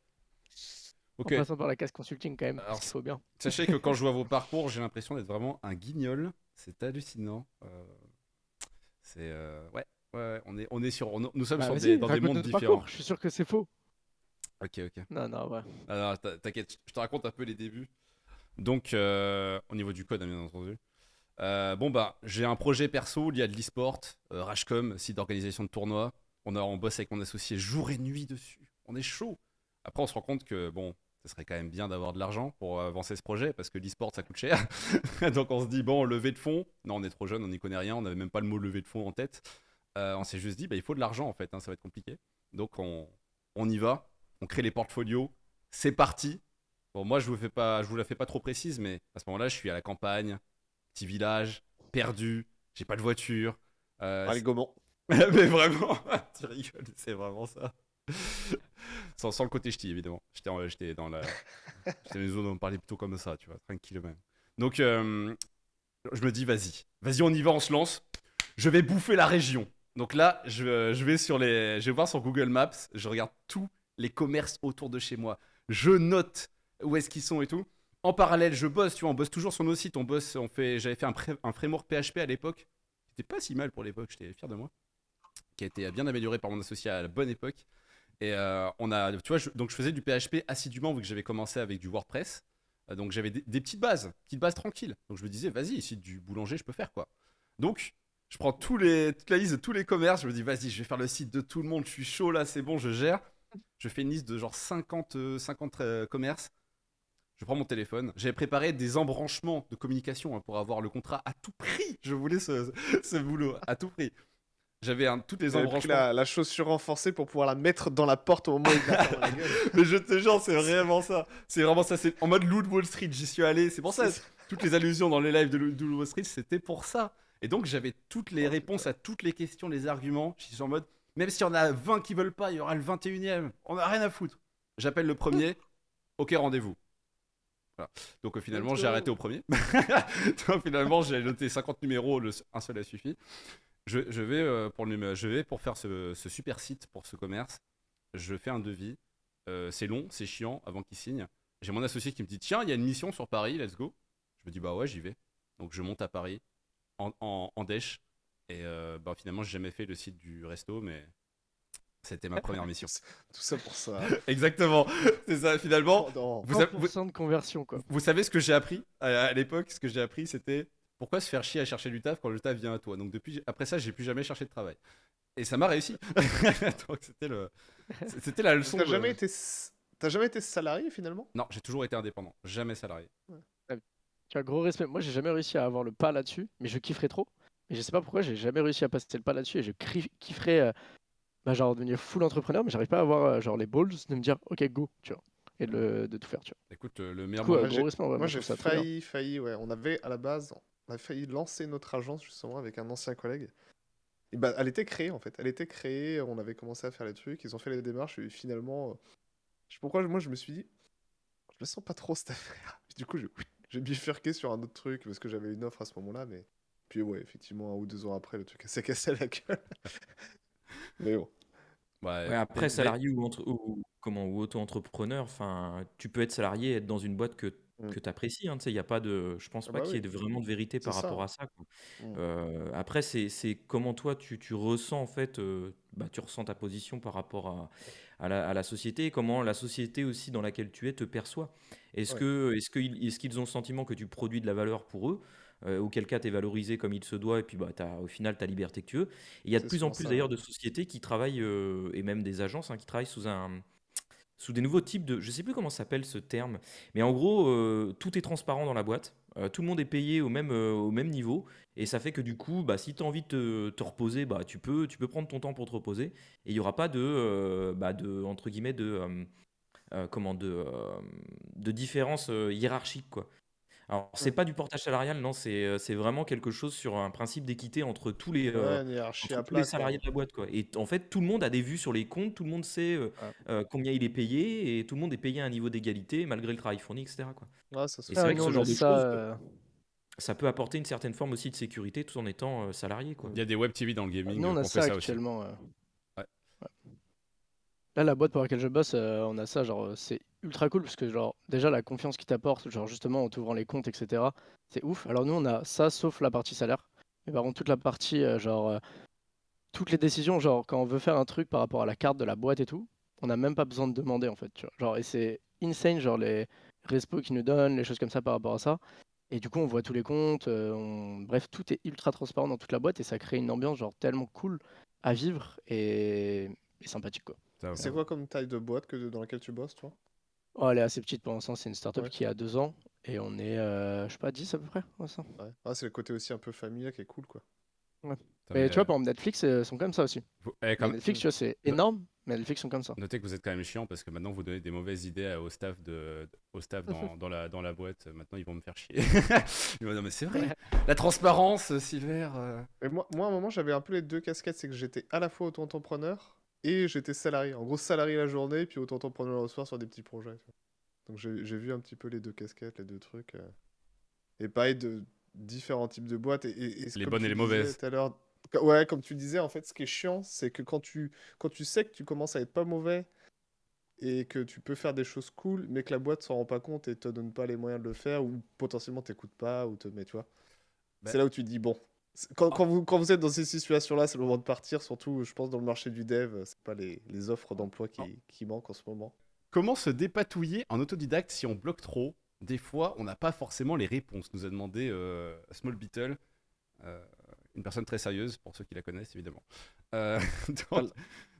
Ok. En passant par la casse consulting quand même, Alors, faut bien. Sachez que quand je vois vos parcours, j'ai l'impression d'être vraiment un guignol. C'est hallucinant. Euh, c'est euh, ouais, ouais, ouais, on est, on est sur, on- nous sommes Bah, sur vas-y, des, dans des mondes différents. parcours, Je suis sûr que c'est faux. Ok, ok. Non, non, ouais. Alors, t'in- t'inquiète, je te raconte un peu les débuts. Donc, euh, au niveau du code, bien entendu. Euh, bon, bah, j'ai un projet perso lié à de l'e-sport, euh, Rashcom, site d'organisation de tournois. On, a, on bosse avec mon associé jour et nuit dessus. On est chaud. Après, on se rend compte que, bon, ce serait quand même bien d'avoir de l'argent pour avancer ce projet parce que l'e-sport, ça coûte cher. Donc, on se dit, bon, levée de fonds. Non, on est trop jeune, on n'y connaît rien. On n'avait même pas le mot levée de fonds en tête. Euh, on s'est juste dit, bah, il faut de l'argent en fait, hein, ça va être compliqué. Donc, on, on y va. On crée les portfolios. C'est parti. Bon, moi, je vous, fais pas, je vous la fais pas trop précise, mais à ce moment-là, je suis à la campagne, petit village, perdu, j'ai pas de voiture. Euh, Allez, Gaumont. mais vraiment, tu rigoles, c'est vraiment ça. sans, sans le côté ch'ti, évidemment. J'étais dans la. J'étais dans une zone où on parlait plutôt comme ça, tu vois, tranquille même. Donc, euh, je me dis, vas-y, vas-y, on y va, on se lance. Je vais bouffer la région. Donc là, je, je vais sur les, je vais voir sur Google Maps, je regarde tous les commerces autour de chez moi. Je note où est-ce qu'ils sont et tout. En parallèle, je bosse, tu vois, on bosse toujours sur nos sites. On bosse, on fait, j'avais fait un, pré- un framework PHP à l'époque. C'était pas si mal pour l'époque, j'étais fier de moi. Qui a été bien amélioré par mon associé à la bonne époque. Et euh, on a, tu vois, je- donc je faisais du PHP assidûment vu que j'avais commencé avec du WordPress. Euh, donc j'avais des, petites bases, petites bases tranquilles. Donc je me disais, vas-y, ici du boulanger, je peux faire quoi. Donc je prends tous les, toute la liste de tous les commerces. Je me dis, vas-y, je vais faire le site de tout le monde. Je suis chaud là, c'est bon, je gère. Je fais une liste de genre 50, euh, 50 euh, commerces. Je prends mon téléphone. J'avais préparé des embranchements de communication hein, pour avoir le contrat à tout prix. Je voulais ce, ce boulot à tout prix. J'avais toutes les embranchements. la, la chaussure renforcée pour pouvoir la mettre dans la porte au moment où il la à la gueule. Mais je te jure, c'est vraiment ça. C'est vraiment ça. C'est en mode de Wall Street. J'y suis allé. C'est pour ça. Toutes les allusions dans les lives de de Wall Street, c'était pour ça. Et donc, j'avais toutes les réponses à toutes les questions, les arguments. Je suis en mode, même s'il y en a 20 qui veulent pas, il y aura le 21 e On a rien à foutre. J'appelle le premier. Ok, rendez-vous. Voilà. Donc, euh, finalement, j'ai arrêté au premier. donc, finalement, j'ai noté 50 numéros. le- un seul a suffi. Je, je vais, euh, pour, le je vais pour faire ce, ce super site pour ce commerce. Je fais un devis. Euh, c'est long, c'est chiant avant qu'il signe. J'ai mon associé qui me dit Tiens, il y a une mission sur Paris, let's go. Je me dis Bah ouais, j'y vais. Donc je monte à Paris en, en, en dèche. Et euh, bah, finalement, j'ai jamais fait le site du resto, mais c'était ma première mission. Tout ça pour ça. Exactement, c'est ça finalement. Oh, non. Vous, savez- vous- 100% de conversion, quoi. vous savez ce que j'ai appris? À, à l'époque Ce que j'ai appris, c'était pourquoi se faire chier à chercher du taf quand le taf vient à toi? Donc depuis, après ça, j'ai plus jamais cherché de travail. Et ça m'a réussi. Donc c'était le, c'était la leçon. T'as de- jamais été, t'as jamais été salarié finalement? Non, j'ai toujours été indépendant, jamais salarié. Tu as gros respect. Moi, j'ai jamais réussi à avoir le pas là-dessus, mais je kifferais trop. Mais je sais pas pourquoi, j'ai jamais réussi à passer le pas là-dessus et je kifferais, euh, bah, genre, devenir full entrepreneur, mais j'arrive pas à avoir, euh, genre, les balls de me dire, ok, go, tu vois, et de, le- de tout faire, tu vois. Écoute, euh, le meilleur coup, moment- moi, gros j'ai- failli, failli, ouais. On avait à la base, on avait failli lancer notre agence justement avec un ancien collègue. Et bah, elle était créée en fait. Elle était créée, on avait commencé à faire les trucs, ils ont fait les démarches et finalement, euh, je sais pourquoi, moi je me suis dit, je me sens pas trop cette affaire. Du coup, je- j'ai bifurqué sur un autre truc parce que j'avais une offre à ce moment-là, mais puis ouais, effectivement, un ou deux ans après, le truc s'est cassé la gueule. mais bon. Ouais, Ouais, après, salarié ou, entre- ou- comment, ou auto-entrepreneur, enfin, tu peux être salarié et être dans une boîte que, Mm. que tu apprécies. Hein, y a pas de, je pense Ah pas bah qu'il y ait de- vraiment de vérité par ça. rapport à ça. quoi. Mm. Euh, après, c'est c'est comment toi tu, tu ressens en fait, euh, bah, tu ressens ta position par rapport à, à la, à la société et comment la société aussi dans laquelle tu es te perçoit? Est-ce Ouais. que est-ce qu'ils est-ce qu'ils ont le sentiment que tu produis de la valeur pour eux euh, auquel cas tu es valorisé comme il se doit et puis bah, t'as, au final tu as liberté que tu veux? Et il y a de C'est plus en souvent plus ça, d'ailleurs de sociétés qui travaillent euh, et même des agences hein, qui travaillent sous un sous des nouveaux types de je sais plus comment s'appelle ce terme mais en gros euh, tout est transparent dans la boîte Euh, tout le monde est payé au même euh, au même niveau et ça fait que du coup bah si tu as envie de te, reposer bah tu peux tu peux prendre ton temps pour te reposer et il y aura pas de bah, de entre guillemets de comment de de différence hiérarchique quoi alors c'est Ouais. pas du portage salarial non c'est euh, c'est vraiment quelque chose sur un principe d'équité entre tous les euh, Ouais, entre tous plat. les quoi. salariés de la boîte quoi. Et en fait, tout le monde a des vues sur les comptes, tout le monde sait euh, Ouais. euh, combien il est payé et tout le monde est payé à un niveau d'égalité malgré le travail fourni, etc. Quoi. Ouais, ça se Et c'est vrai Ah, que ce genre a de ça, choses, euh, Ça peut apporter une certaine forme aussi de sécurité tout en étant euh, salarié quoi. Il y a des web TV dans le gaming. Nous, on a ça ça aussi. actuellement. euh. Là, la boîte pour laquelle je bosse, euh, on a ça, genre, euh, c'est ultra cool parce que, genre, déjà, la confiance qu'ils t'apportent, genre, justement, en t'ouvrant les comptes, etc., c'est ouf. Alors, nous, on a ça, sauf la partie salaire. Mais par contre, toute la partie, euh, genre, toutes les décisions, genre, quand on veut faire un truc par rapport à la carte de la boîte et tout, on n'a même pas besoin de demander, en fait, tu vois. Genre, et c'est insane, genre, les respos qu'ils nous donnent, les choses comme ça par rapport à ça. Et du coup, on voit tous les comptes, on- bref, tout est ultra transparent dans toute la boîte et ça crée une ambiance, genre, tellement cool à vivre et, et sympathique, quoi. C'est quoi comme taille de boîte que dans laquelle tu bosses, toi? Oh, elle est assez petite pour l'instant, c'est une startup Ouais. qui a deux ans et on est, euh, je sais pas, 10 à peu près. ouais, ça. Ouais. Ah, c'est le côté aussi un peu familial qui est cool, quoi. Ça Mais tu vois, euh, par exemple, Netflix euh, sont comme ça aussi. vous- eh, Netflix, tu vois, c'est énorme, mais Netflix sont comme ça. Notez que vous êtes quand même chiant parce que maintenant vous donnez des mauvaises idées à- au staff, de, au staff dans, dans la, dans la boîte. Maintenant ils vont me faire chier. Dire, mais c'est vrai, la transparence, Silver. euh. Moi, moi, à un moment, j'avais un peu les deux casquettes. C'est que j'étais à la fois auto-entrepreneur et j'étais salarié. En gros, salarié la journée, puis auto-entrepreneur le soir sur des petits projets. Donc j'ai vu un petit peu les deux casquettes, les deux trucs. euh. Et pareil, de différents types de boîtes. Et, et- et Les comme bonnes tu et les disais mauvaises. tout à l'heure- Ouais, comme tu disais, en fait, ce qui est chiant, c'est que quand tu, quand tu sais que tu commences à être pas mauvais et que tu peux faire des choses cool, mais que la boîte s'en rend pas compte et te donne pas les moyens de le faire, ou potentiellement t'écoutes pas, ou te met, tu vois. Bah- C'est là où tu te dis, bon, quand, quand vous, quand vous êtes dans ces situations-là, c'est le moment de partir, surtout, je pense, dans le marché du dev, c'est pas les, les offres d'emploi qui, qui manquent en ce moment. Comment se dépatouiller en autodidacte si on bloque trop? Des fois, on n'a pas forcément les réponses, nous a demandé euh, Small Beetle, euh, une personne très sérieuse, pour ceux qui la connaissent évidemment. Euh, donc, Alors-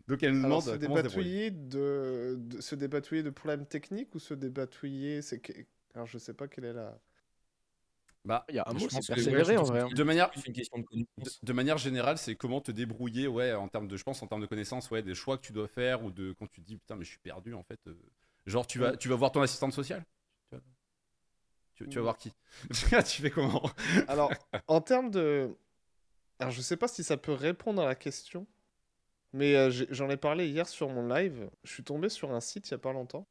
donc elle nous Alors, demande comment se dépatouiller de, de- se dépatouiller de problèmes techniques ou se dépatouiller. Alors, je sais pas quelle est la... Bah, Il y a un mot, c'est persévérer en vrai. de manière, une question de manière générale, c'est comment te débrouiller, ouais, en termes de, je pense, en termes de connaissances, ouais, des choix que tu dois faire ou de quand tu te dis putain, mais je suis perdu en fait. euh, genre, tu vas, tu vas voir ton assistante sociale. Tu vas, tu- tu vas Mm. voir qui Tu fais comment? Alors, en termes de. Alors, je sais pas si ça peut répondre à la question, mais euh, j'en ai parlé hier sur mon live. Je suis tombé sur un site il y a pas longtemps.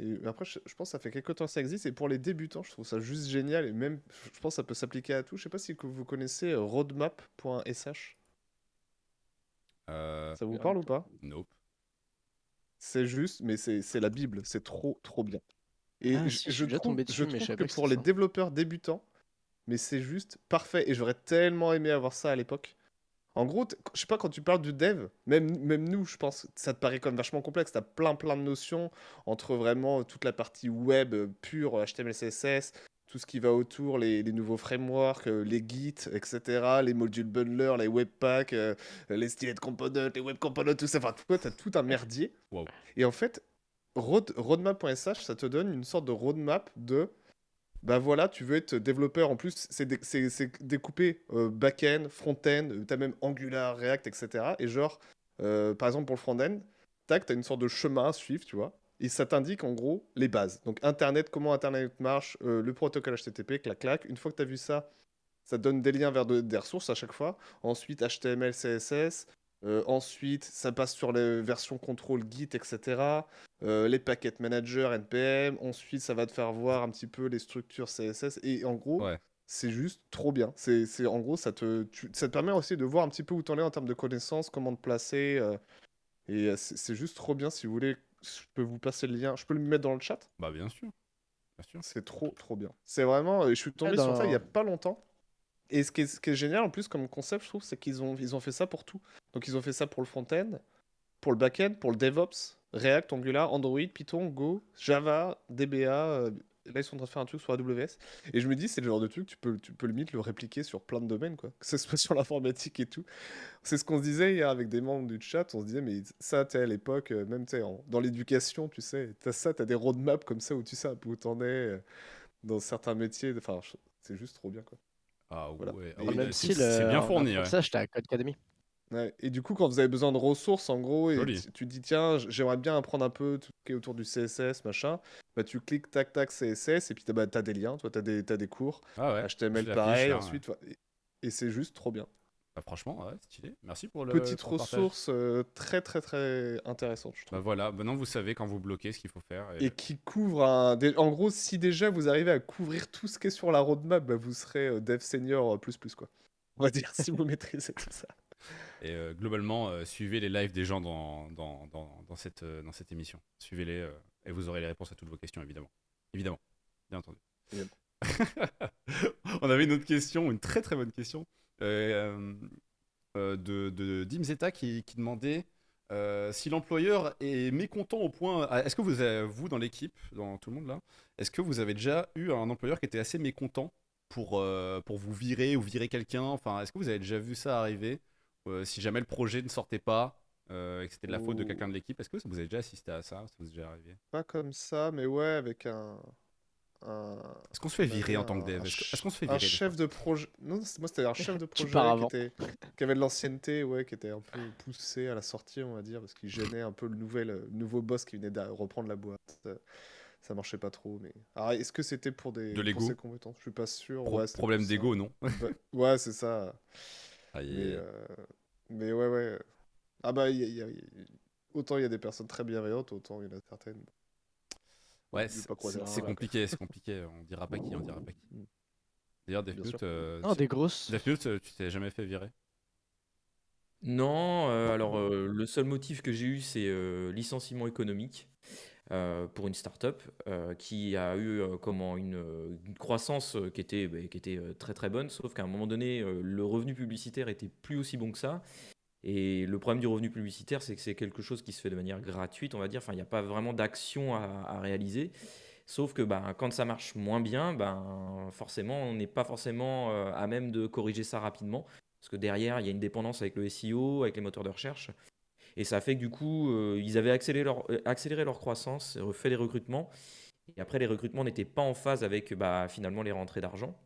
Et après, je, je pense que ça fait quelques temps que ça existe. Et pour les débutants, je trouve ça juste génial. Et même, je pense que ça peut s'appliquer à tout. Je sais pas si que vous connaissez euh, roadmap.sh. euh, Ça vous parle ou pas? Nope. C'est juste, mais c'est c'est la Bible. C'est trop, trop bien. Et Ah, je, si, je déjà trouve, tombé dessus, je mais je trouve savais que que pour les ça. développeurs débutants, mais c'est juste parfait. Et j'aurais tellement aimé avoir ça à l'époque. En gros, je sais pas, quand tu parles du dev, même, même nous, je pense, ça te paraît comme vachement complexe. Tu as plein, plein de notions entre vraiment toute la partie web euh, pure, HTML, CSS, tout ce qui va autour, les, les nouveaux frameworks, euh, les Git, etc., les modules bundlers, les webpacks, euh, les styled components, les web components, tout ça. Enfin, tu as tout un merdier. Wow. Et en fait, road, roadmap.sh, ça te donne une sorte de roadmap de bah voilà, tu veux être développeur. En plus, c'est dé- découpé euh, back-end, front-end, tu as même Angular, React, etc. Et genre, euh, par exemple, pour le front-end, tac, tu as une sorte de chemin à suivre, tu vois. Et ça t'indique en gros les bases. Donc, Internet, comment Internet marche, euh, le protocole HTTP, clac, clac. Une fois que tu as vu ça, ça donne des liens vers de- des ressources à chaque fois. Ensuite, HTML, CSS. Euh, ensuite, ça passe sur les versions contrôle Git, etc. Euh, les packet managers, NPM. Ensuite, ça va te faire voir un petit peu les structures CSS. Et en gros, Ouais. c'est juste trop bien. C'est, c'est- en gros, ça te, tu- ça te permet aussi de voir un petit peu où t'en es en termes de connaissances, comment te placer. euh, et euh, c'est, c'est juste trop bien. Si vous voulez, je peux vous passer le lien. Je peux le mettre dans le chat. Bah, bien sûr. Bien sûr. C'est trop, trop bien. C'est vraiment. euh, Je suis tombé dans- sur ça il y a pas longtemps. Et ce qui est, ce qui est génial en plus comme concept, je trouve, c'est qu'ils ont, ils ont fait ça pour tout. Donc ils ont fait ça pour le front-end, pour le back-end, pour le DevOps, React, Angular, Android, Python, Go, Java, DBA. euh, Là, ils sont en train de faire un truc sur AWS. Et je me dis, c'est le genre de truc, tu peux, tu peux limite le répliquer sur plein de domaines, quoi. Que ce soit sur l'informatique et tout. C'est ce qu'on se disait hier avec des membres du chat. On se disait, mais ça, tu sais, à l'époque, euh, même dans l'éducation, tu sais, t'as ça, t'as des roadmaps comme ça où tu sais un peu où t'en es euh, dans certains métiers. Enfin, c'est juste trop bien, quoi. Ah Voilà. ouais. ah Même bah, c'est bien fourni. Ouais. Ça, j'étais à Code Academy. Ouais, Et du coup, quand vous avez besoin de ressources, en gros, et Joli. tu, tu te dis, tiens, j'aimerais bien apprendre un peu tout ce qui est autour du CSS, machin, bah tu cliques tac tac CSS, et puis t'as bah, t'as des liens, toi, des, t'as des cours, Ah ouais. HTML pareil, là, ensuite, ouais. et, et c'est juste trop bien. Bah, franchement, ouais, stylé. Merci pour le. Petite pour ressource euh, très très très intéressante, je Bah trouve. voilà, maintenant vous savez quand vous bloquez ce qu'il faut faire. et- Et qui couvre un. En gros, si déjà vous arrivez à couvrir tout ce qui est sur la roadmap, bah, vous serez euh, dev senior euh, plus plus, quoi. On va dire, si vous maîtrisez tout ça. Et euh, globalement, euh, suivez les lives des gens dans, dans, dans, dans cette, euh, dans cette émission. Suivez-les euh, et vous aurez les réponses à toutes vos questions, évidemment. Évidemment, bien entendu. Yep. On avait une autre question, une très très bonne question, de, de Dim Zeta qui, qui demandait si l'employeur est mécontent au point. ah, Est-ce que vous, avez- vous dans l'équipe, dans tout le monde là, est-ce que vous avez déjà eu un employeur qui était assez mécontent pour, pour vous virer ou virer quelqu'un? Enfin, est-ce que vous avez déjà vu ça arriver? Si jamais le projet ne sortait pas euh, et que c'était de la faute de quelqu'un de l'équipe, est-ce que vous avez déjà assisté à ça? Ça vous est déjà arrivé? Pas comme ça, mais ouais, avec un. un... Est-ce qu'on se fait virer en tant un- que dev? Un Est-ce qu'on se fait un virer des chef de projet. Non, c'est- moi c'était un chef de projet qui, avant. était... qui avait de l'ancienneté, ouais, qui était un peu poussé à la sortie, on va dire, parce qu'il gênait un peu le, nouvel, le nouveau boss qui venait de reprendre la boîte. Ça, marchait pas trop, mais. Alors, est-ce que c'était pour des De l'ego? Je suis pas sûr. Pro- ouais, Problème d'ego, non? Bah, ouais, c'est ça. Aïe, Mais, aïe, aïe. euh, mais ouais, ouais. Ah bah, il y a- il y a- il y a- autant il y a des personnes très bienveillantes, autant il y en a certaines. Ouais, c'est compliqué, c'est compliqué. On dira pas qui, on dira pas qui. Mm. D'ailleurs, sûr. euh, Non, des grosses. Deathnote, euh, tu t'es jamais fait virer? Non, euh, alors euh, le seul motif que j'ai eu, c'est euh, licenciement économique euh, pour une start-up euh, qui a eu euh, comment une, croissance qui était, bah, qui était très très bonne, sauf qu'à un moment donné, le revenu publicitaire était plus aussi bon que ça. Et le problème du revenu publicitaire, c'est que c'est quelque chose qui se fait de manière gratuite, on va dire. Enfin, il n'y a pas vraiment d'action à, réaliser. Sauf que ben, quand ça marche moins bien, ben, forcément, on n'est pas forcément à même de corriger ça rapidement. Parce que derrière, il y a une dépendance avec le SEO, avec les moteurs de recherche. Et ça fait que du coup, euh, ils avaient accéléré leur, euh, accéléré leur croissance, euh, fait les recrutements. Et après, les recrutements n'étaient pas en phase avec bah, finalement les rentrées d'argent.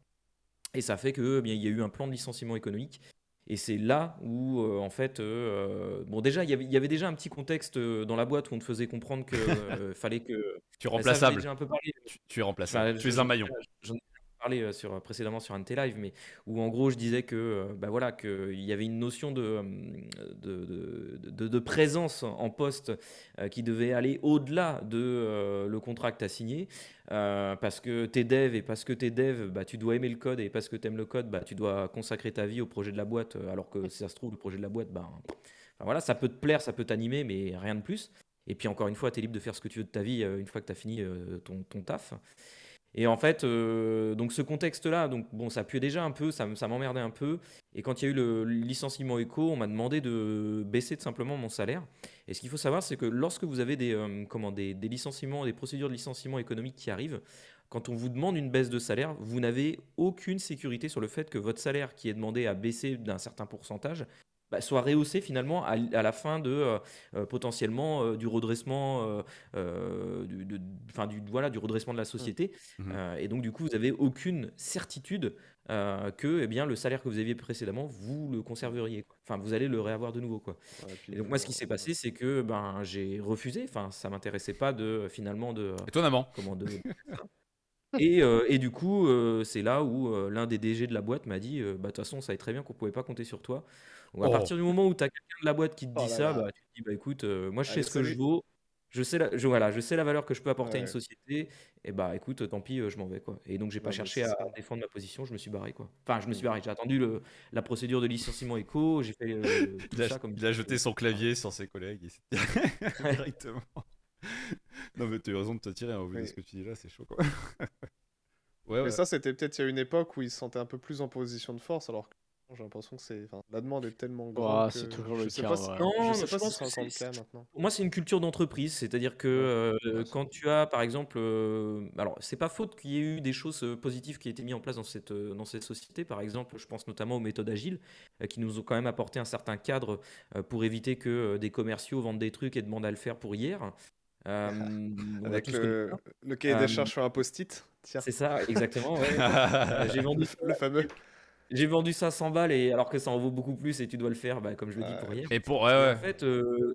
Et ça fait que, eh bien, il y a eu un plan de licenciement économique. Et c'est là où, euh, en fait, euh, bon, déjà, il y avait- il y avait déjà un petit contexte dans la boîte où on te faisait comprendre que fallait que. Tu es ça, ai remplaçable. déjà un peu parlé. Tu, tu es remplaçable. Bah, tu es un maillon. J'en parlé euh, sur, précédemment sur un de tes lives, mais où en gros je disais que euh, bah voilà qu'il y avait une notion de, euh, de, de, de- de présence en poste qui devait aller au-delà de euh, le contrat que tu as signé, euh, parce que tu es dev et parce que tu es dev, bah, tu dois aimer le code et parce que tu aimes le code, bah, tu dois consacrer ta vie au projet de la boîte, alors que si ça se trouve, le projet de la boîte, bah, enfin, voilà, ça peut te plaire, ça peut t'animer, mais rien de plus. Et puis encore une fois, tu es libre de faire ce que tu veux de ta vie une fois que tu as fini ton, ton taf. Et en fait, euh, donc ce contexte-là, donc bon, ça puait déjà un peu, ça, m'emmerdait un peu. Et quand il y a eu le licenciement éco, on m'a demandé de baisser tout simplement mon salaire. Et ce qu'il faut savoir, c'est que lorsque vous avez des, euh, comment, des, des licenciements, des procédures de licenciement économique qui arrivent, quand on vous demande une baisse de salaire, vous n'avez aucune sécurité sur le fait que votre salaire qui est demandé à baisser d'un certain pourcentage bah, soit rehaussé finalement à, la fin de euh, euh, potentiellement euh, du redressement, euh, du, de- du, voilà, du redressement de la société. Mhm. Euh, et donc, du coup, vous n'avez aucune certitude que eh bien, le salaire que vous aviez précédemment, vous le conserveriez. quoi. Enfin, vous allez le réavoir de nouveau. Quoi. Ouais, Et donc, moi, ce qui s'est passé, c'est que ben, j'ai refusé. Enfin, ça m'intéressait pas de finalement de. Étonnamment. Comment de... Et, euh, et du coup, euh, c'est là où euh, l'un des DG de la boîte m'a dit bah, De toute façon, on savait très bien qu'on pouvait pas compter sur toi. Donc, à Oh. partir du moment où tu as quelqu'un de la boîte qui te Oh dit là ça, là. bah, tu te dis bah, écoute, euh, moi, je sais ce que je vaux. Je sais, la, je, voilà, je sais la valeur que je peux apporter à une société. Et bah écoute, tant pis, euh, je m'en vais. Quoi. Et donc, j'ai pas cherché à défendre ma position. Je me suis barré. Quoi. Enfin, je me suis Mm. barré. J'ai attendu le, la procédure de licenciement éco. J'ai fait euh, tout Il a, ça comme il a jeté son clavier sur ses collègues. et Directement. non, mais tu as raison de te tirer. Hein, au vu de ce que tu dis là, c'est chaud quoi. ouais, ouais. Mais ça, c'était peut-être il y a une époque où ils se sentaient un peu plus en position de force, alors que j'ai l'impression que c'est. enfin, la demande est tellement grande. C'est toujours je le sais cas, pas si- ouais. Non, je sais je pas si pense c'est que encore le c'est- cas maintenant. Pour moi, c'est une culture d'entreprise, c'est-à-dire que Ouais, euh, quand tu as, par exemple, euh, alors c'est pas faute qu'il y ait eu des choses euh, positives qui aient été mises en place dans cette, euh, dans cette société. Par exemple, je pense notamment aux méthodes agiles, euh, qui nous ont quand même apporté un certain cadre euh, pour éviter que euh, des commerciaux vendent des trucs et demandent à le faire pour hier. Euh, Avec le, cahier Euh, des charges sur un post-it. Tiens, C'est ça, exactement. ouais. Euh, J'ai vendu, le, le fameux. J'ai vendu ça 100 balles et alors que ça en vaut beaucoup plus et tu dois le faire, bah, comme je le dis pour hier. Et pour. Ouais, ouais. en fait, euh,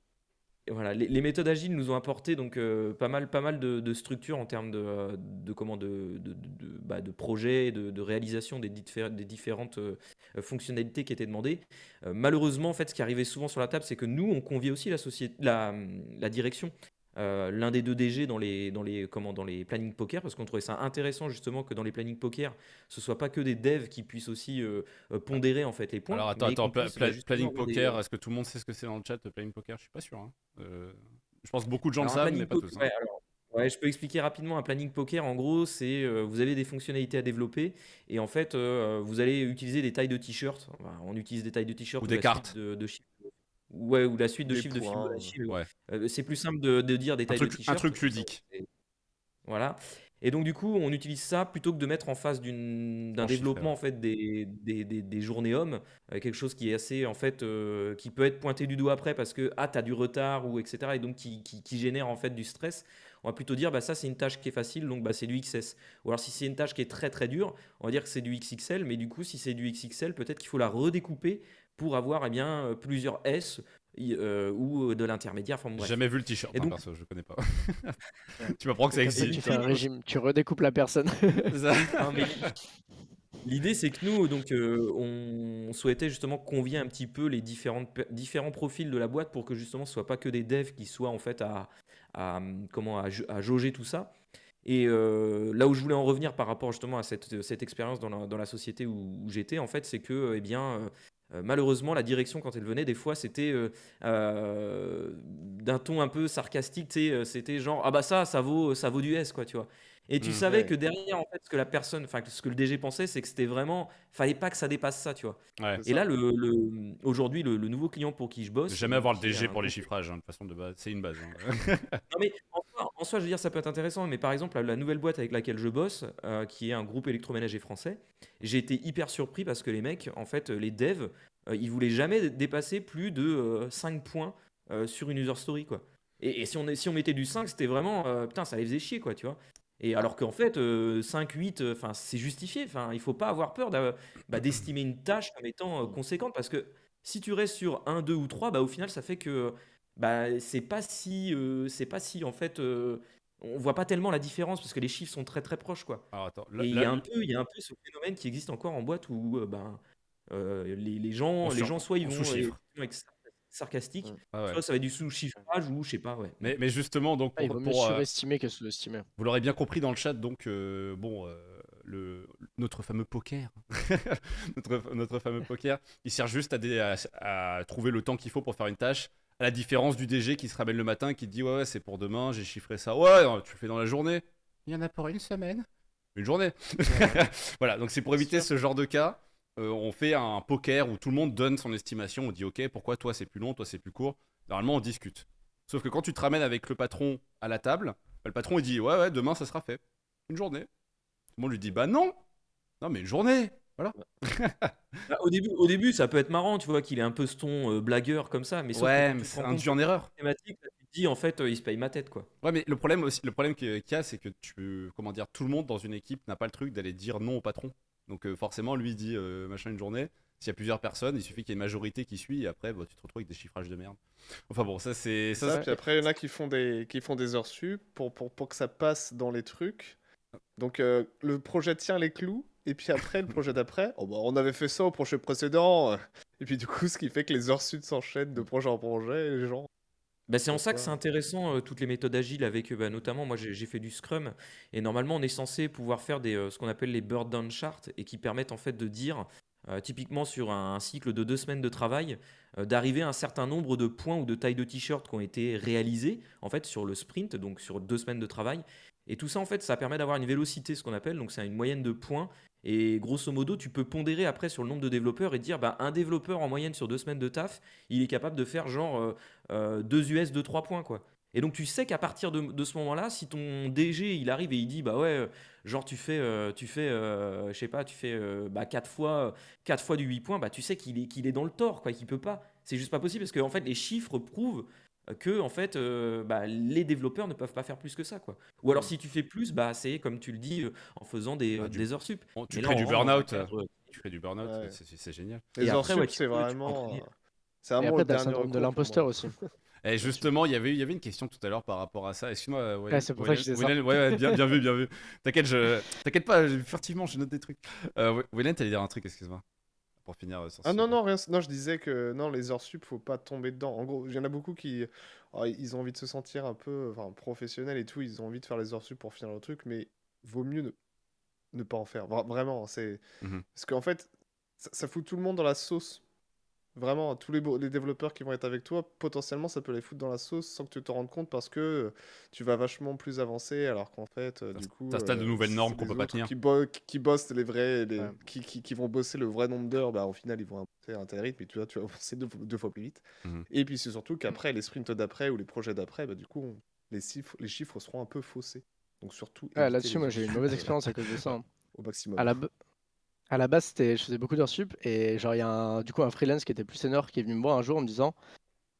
voilà, les, les méthodes agiles nous ont apporté donc euh, pas mal, pas mal de, de structures en termes de, de comment de, de, de, bah, de projets, de, réalisation des, diffé- des différentes euh, fonctionnalités qui étaient demandées. Malheureusement, en fait, ce qui arrivait souvent sur la table, c'est que nous, on conviait aussi la société, la, la direction. Euh, l'un des deux DG dans les, dans les, comment, dans les planning poker, parce qu'on trouvait ça intéressant justement que dans les planning poker, ce soit pas que des devs qui puissent aussi euh, euh, pondérer en fait les points. Alors attends, attends, pla- pla- planning des, poker, est-ce que tout le monde sait ce que c'est dans le chat, planning poker? Je suis pas sûr. hein. Euh, je pense que beaucoup de gens le Alors, savent, mais pas tous. hein. ouais, alors, ouais, je peux expliquer rapidement un planning poker. En gros, c'est euh, vous avez des fonctionnalités à développer et en fait, euh, vous allez utiliser des tailles de t-shirts. Enfin, on utilise des tailles de t-shirts Ou des cartes. de, de chiffres. Ouais, ou la suite de Des chiffres de Fibonacci. mais Ouais. euh, c'est plus simple de, de dire des tailles truc- de un truc ludique. Voilà. Et donc, du coup, on utilise ça plutôt que de mettre en face d'un développement en fait, des, des, des, des journées hommes, euh, quelque chose qui est assez, en fait, euh, qui peut être pointé du doigt après parce que, ah, tu as du retard ou etc. Et donc, qui, qui, qui génère en fait du stress. On va plutôt dire, bah, ça, c'est une tâche qui est facile, donc bah, c'est du XS. Ou alors, si c'est une tâche qui est très très dure, on va dire que c'est du XXL. Mais du coup, si c'est du XXL, peut-être qu'il faut la redécouper pour avoir eh bien, euh, plusieurs S euh, ou de l'intermédiaire. Enfin, J'ai jamais vu le t-shirt, Et hein, donc- perso, je connais pas. tu m'apprends que ça ça, tu existe. fais un régime, tu redécoupes la personne. L'idée, c'est que nous, donc, euh, on souhaitait justement convier un petit peu les différentes, différents profils de la boîte pour que justement ce soit pas que des devs qui soient en fait à, à, comment, à, ja- à jauger tout ça. Et euh, là où je voulais en revenir par rapport justement à cette, cette expérience dans la, dans la société où, où j'étais, en fait, c'est que, eh bien, euh, malheureusement, la direction, quand elle venait, des fois, c'était euh, euh, d'un ton un peu sarcastique, c'était genre, ah bah ça, ça vaut, ça vaut du S, quoi, tu vois. Et tu Mm. savais Ouais. que derrière, en fait, ce que la personne, enfin, ce que le DG pensait, c'est que c'était vraiment, fallait pas que ça dépasse ça, tu vois. Ouais. Et ça. là, le, le- aujourd'hui, le, le nouveau client pour qui je bosse. Jamais avoir le DG pour les chiffrages, hein, de toute façon, de base. C'est une base. hein. Non, mais en soi, en soi, je veux dire, ça peut être intéressant. Mais par exemple, la, nouvelle boîte avec laquelle je bosse, euh, qui est un groupe électroménager français, j'ai été hyper surpris parce que les mecs, en fait, les devs, euh, ils voulaient jamais dépasser plus de euh, 5 points euh, sur une user story, quoi. Et, et si, on, si on mettait du 5, c'était vraiment. euh, putain, ça les faisait chier, quoi, tu vois. Et alors qu'en fait, 5, 8, enfin, c'est justifié. Enfin, il faut pas avoir peur bah, d'estimer une tâche comme étant conséquente parce que si tu restes sur 1, 2 ou 3, bah, au final, ça fait que bah, c'est pas si, c'est pas si en fait, on voit pas tellement la différence parce que les chiffres sont très très proches quoi. Attends, Et il y a un peu, il y a un peu ce phénomène qui existe encore en boîte où ben, les, les gens, les gens soit ils vont être sarcastiques, ah soit ça va être du sous-chiffrage ou je sais pas, ouais. Mais, mais justement, donc ah, il vaut mieux surestimer que sous-estimer. Vous l'aurez bien compris dans le chat, donc bon, le, notre fameux poker, notre, notre, fameux poker, il sert juste à, à, à trouver le temps qu'il faut pour faire une tâche. À la différence du DG qui se ramène le matin qui dit ouais, ouais c'est pour demain, j'ai chiffré ça. Ouais, tu le fais dans la journée. Il y en a pour une semaine. Une journée. voilà, donc c'est pour éviter ce genre de cas. Euh, on fait un poker où tout le monde donne son estimation. On dit ok, pourquoi toi c'est plus long, toi c'est plus court? Normalement on discute. Sauf que quand tu te ramènes avec le patron à la table, bah, le patron il dit ouais ouais demain ça sera fait. Une journée. Tout le monde lui dit bah non. Non mais une journée. Voilà. Bah, au, début, au début, ça peut être marrant, tu vois, qu'il est un peu ce ton euh, blagueur comme ça, mais ouais, mais c'est induit en erreur. Thématique, tu te dis en fait, euh, il se paye ma tête, quoi. Ouais, mais le problème aussi, le problème qu'il y a, c'est que tu, comment dire, tout le monde dans une équipe n'a pas le truc d'aller dire non au patron. Donc euh, forcément, lui dit machin une journée. S'il y a plusieurs personnes, il suffit qu'il y ait une majorité qui suit, et après, bah, tu te retrouves avec des chiffrages de merde. Enfin bon, ça c'est ça. puis après, il y en a qui font des, qui font des heures sup pour, pour, pour que ça passe dans les trucs. Donc le projet tient les clous, et puis après, le projet d'après, oh bah, on avait fait ça au projet précédent. Et puis du coup, ce qui fait que les heures sud s'enchaînent de projet en projet, et les gens. Bah, c'est en ça que c'est intéressant, euh, toutes les méthodes agiles avec, euh, bah, notamment, moi j'ai fait du Scrum, et normalement on est censé pouvoir faire des, euh, ce qu'on appelle les burn down charts, et qui permettent en fait de dire, typiquement sur un, cycle de deux semaines de travail, d'arriver à un certain nombre de points ou de tailles de t-shirt qui ont été réalisés, en fait, sur le sprint, donc sur deux semaines de travail. Et tout ça, en fait, ça permet d'avoir une vélocité, ce qu'on appelle, donc c'est une moyenne de points et grosso modo, tu peux pondérer après sur le nombre de développeurs et dire bah, un développeur en moyenne sur deux semaines de taf, il est capable de faire genre 2 US de 3 points. quoi. Et donc tu sais qu'à partir de, ce moment-là, si ton DG il arrive et il dit bah ouais, euh, genre tu fais, euh, tu fais, euh, pas, tu fais bah, 4 fois, 4 fois du 8 points, bah tu sais qu'il est, dans le tort, quoi, qu'il peut pas. C'est juste pas possible parce que en fait les chiffres prouvent que en fait euh, bah, les développeurs ne peuvent pas faire plus que ça quoi. Ou alors si tu fais plus bah c'est comme tu le dis euh, en faisant des, bah, des heures sup. tu crées du burn-out, tu fais du burn-out, c'est génial. Les heures sup c'est vraiment c'est un le syndrome de l'imposteur aussi. Et justement, il y avait il y avait une question tout à l'heure par rapport à ça. Excuse-moi. Ouais, c'est pour ça que je disais ça. Ouais, bien, bien vu, bien vu. T'inquiète, je... t'inquiète pas, furtivement, je note des trucs. Euh, Wayne, t'allais dire un truc, excuse-moi pour finir euh, Ah non, non, rien, non, je disais que non, les heures sup, faut pas tomber dedans. En gros, il y en a beaucoup qui oh, ils ont envie de se sentir un peu enfin, professionnels et tout, ils ont envie de faire les heures sup pour finir le truc, mais vaut mieux ne, ne pas en faire. Vraiment, c'est. Mmh parce qu'en fait, ça, fout tout le monde dans la sauce. Vraiment, tous les, les, développeurs qui vont être avec toi, potentiellement, ça peut les foutre dans la sauce sans que tu te rendes compte parce que euh, tu vas vachement plus avancer alors qu'en fait, euh, du coup. T'installes de euh, nouvelles normes qu'on peut pas tenir. Qui, qui, bossent les vrais. qui, qui, vont bosser le vrai nombre d'heures, bah, au final, ils vont avancer à un tel rythme et tu vois, tu vas avancer deux, fois plus vite. Mmh et puis, c'est surtout qu'après, les sprints d'après ou les projets d'après, bah, du coup, les, chiffres, les chiffres seront un peu faussés. Donc, surtout. Là-dessus, moi, j'ai eu une mauvaise expérience à cause de ça. Hein. Au maximum. À la, à la base, je faisais beaucoup d'heures sup et genre il y a un, du coup un freelance qui était plus senior qui est venu me voir un jour en me disant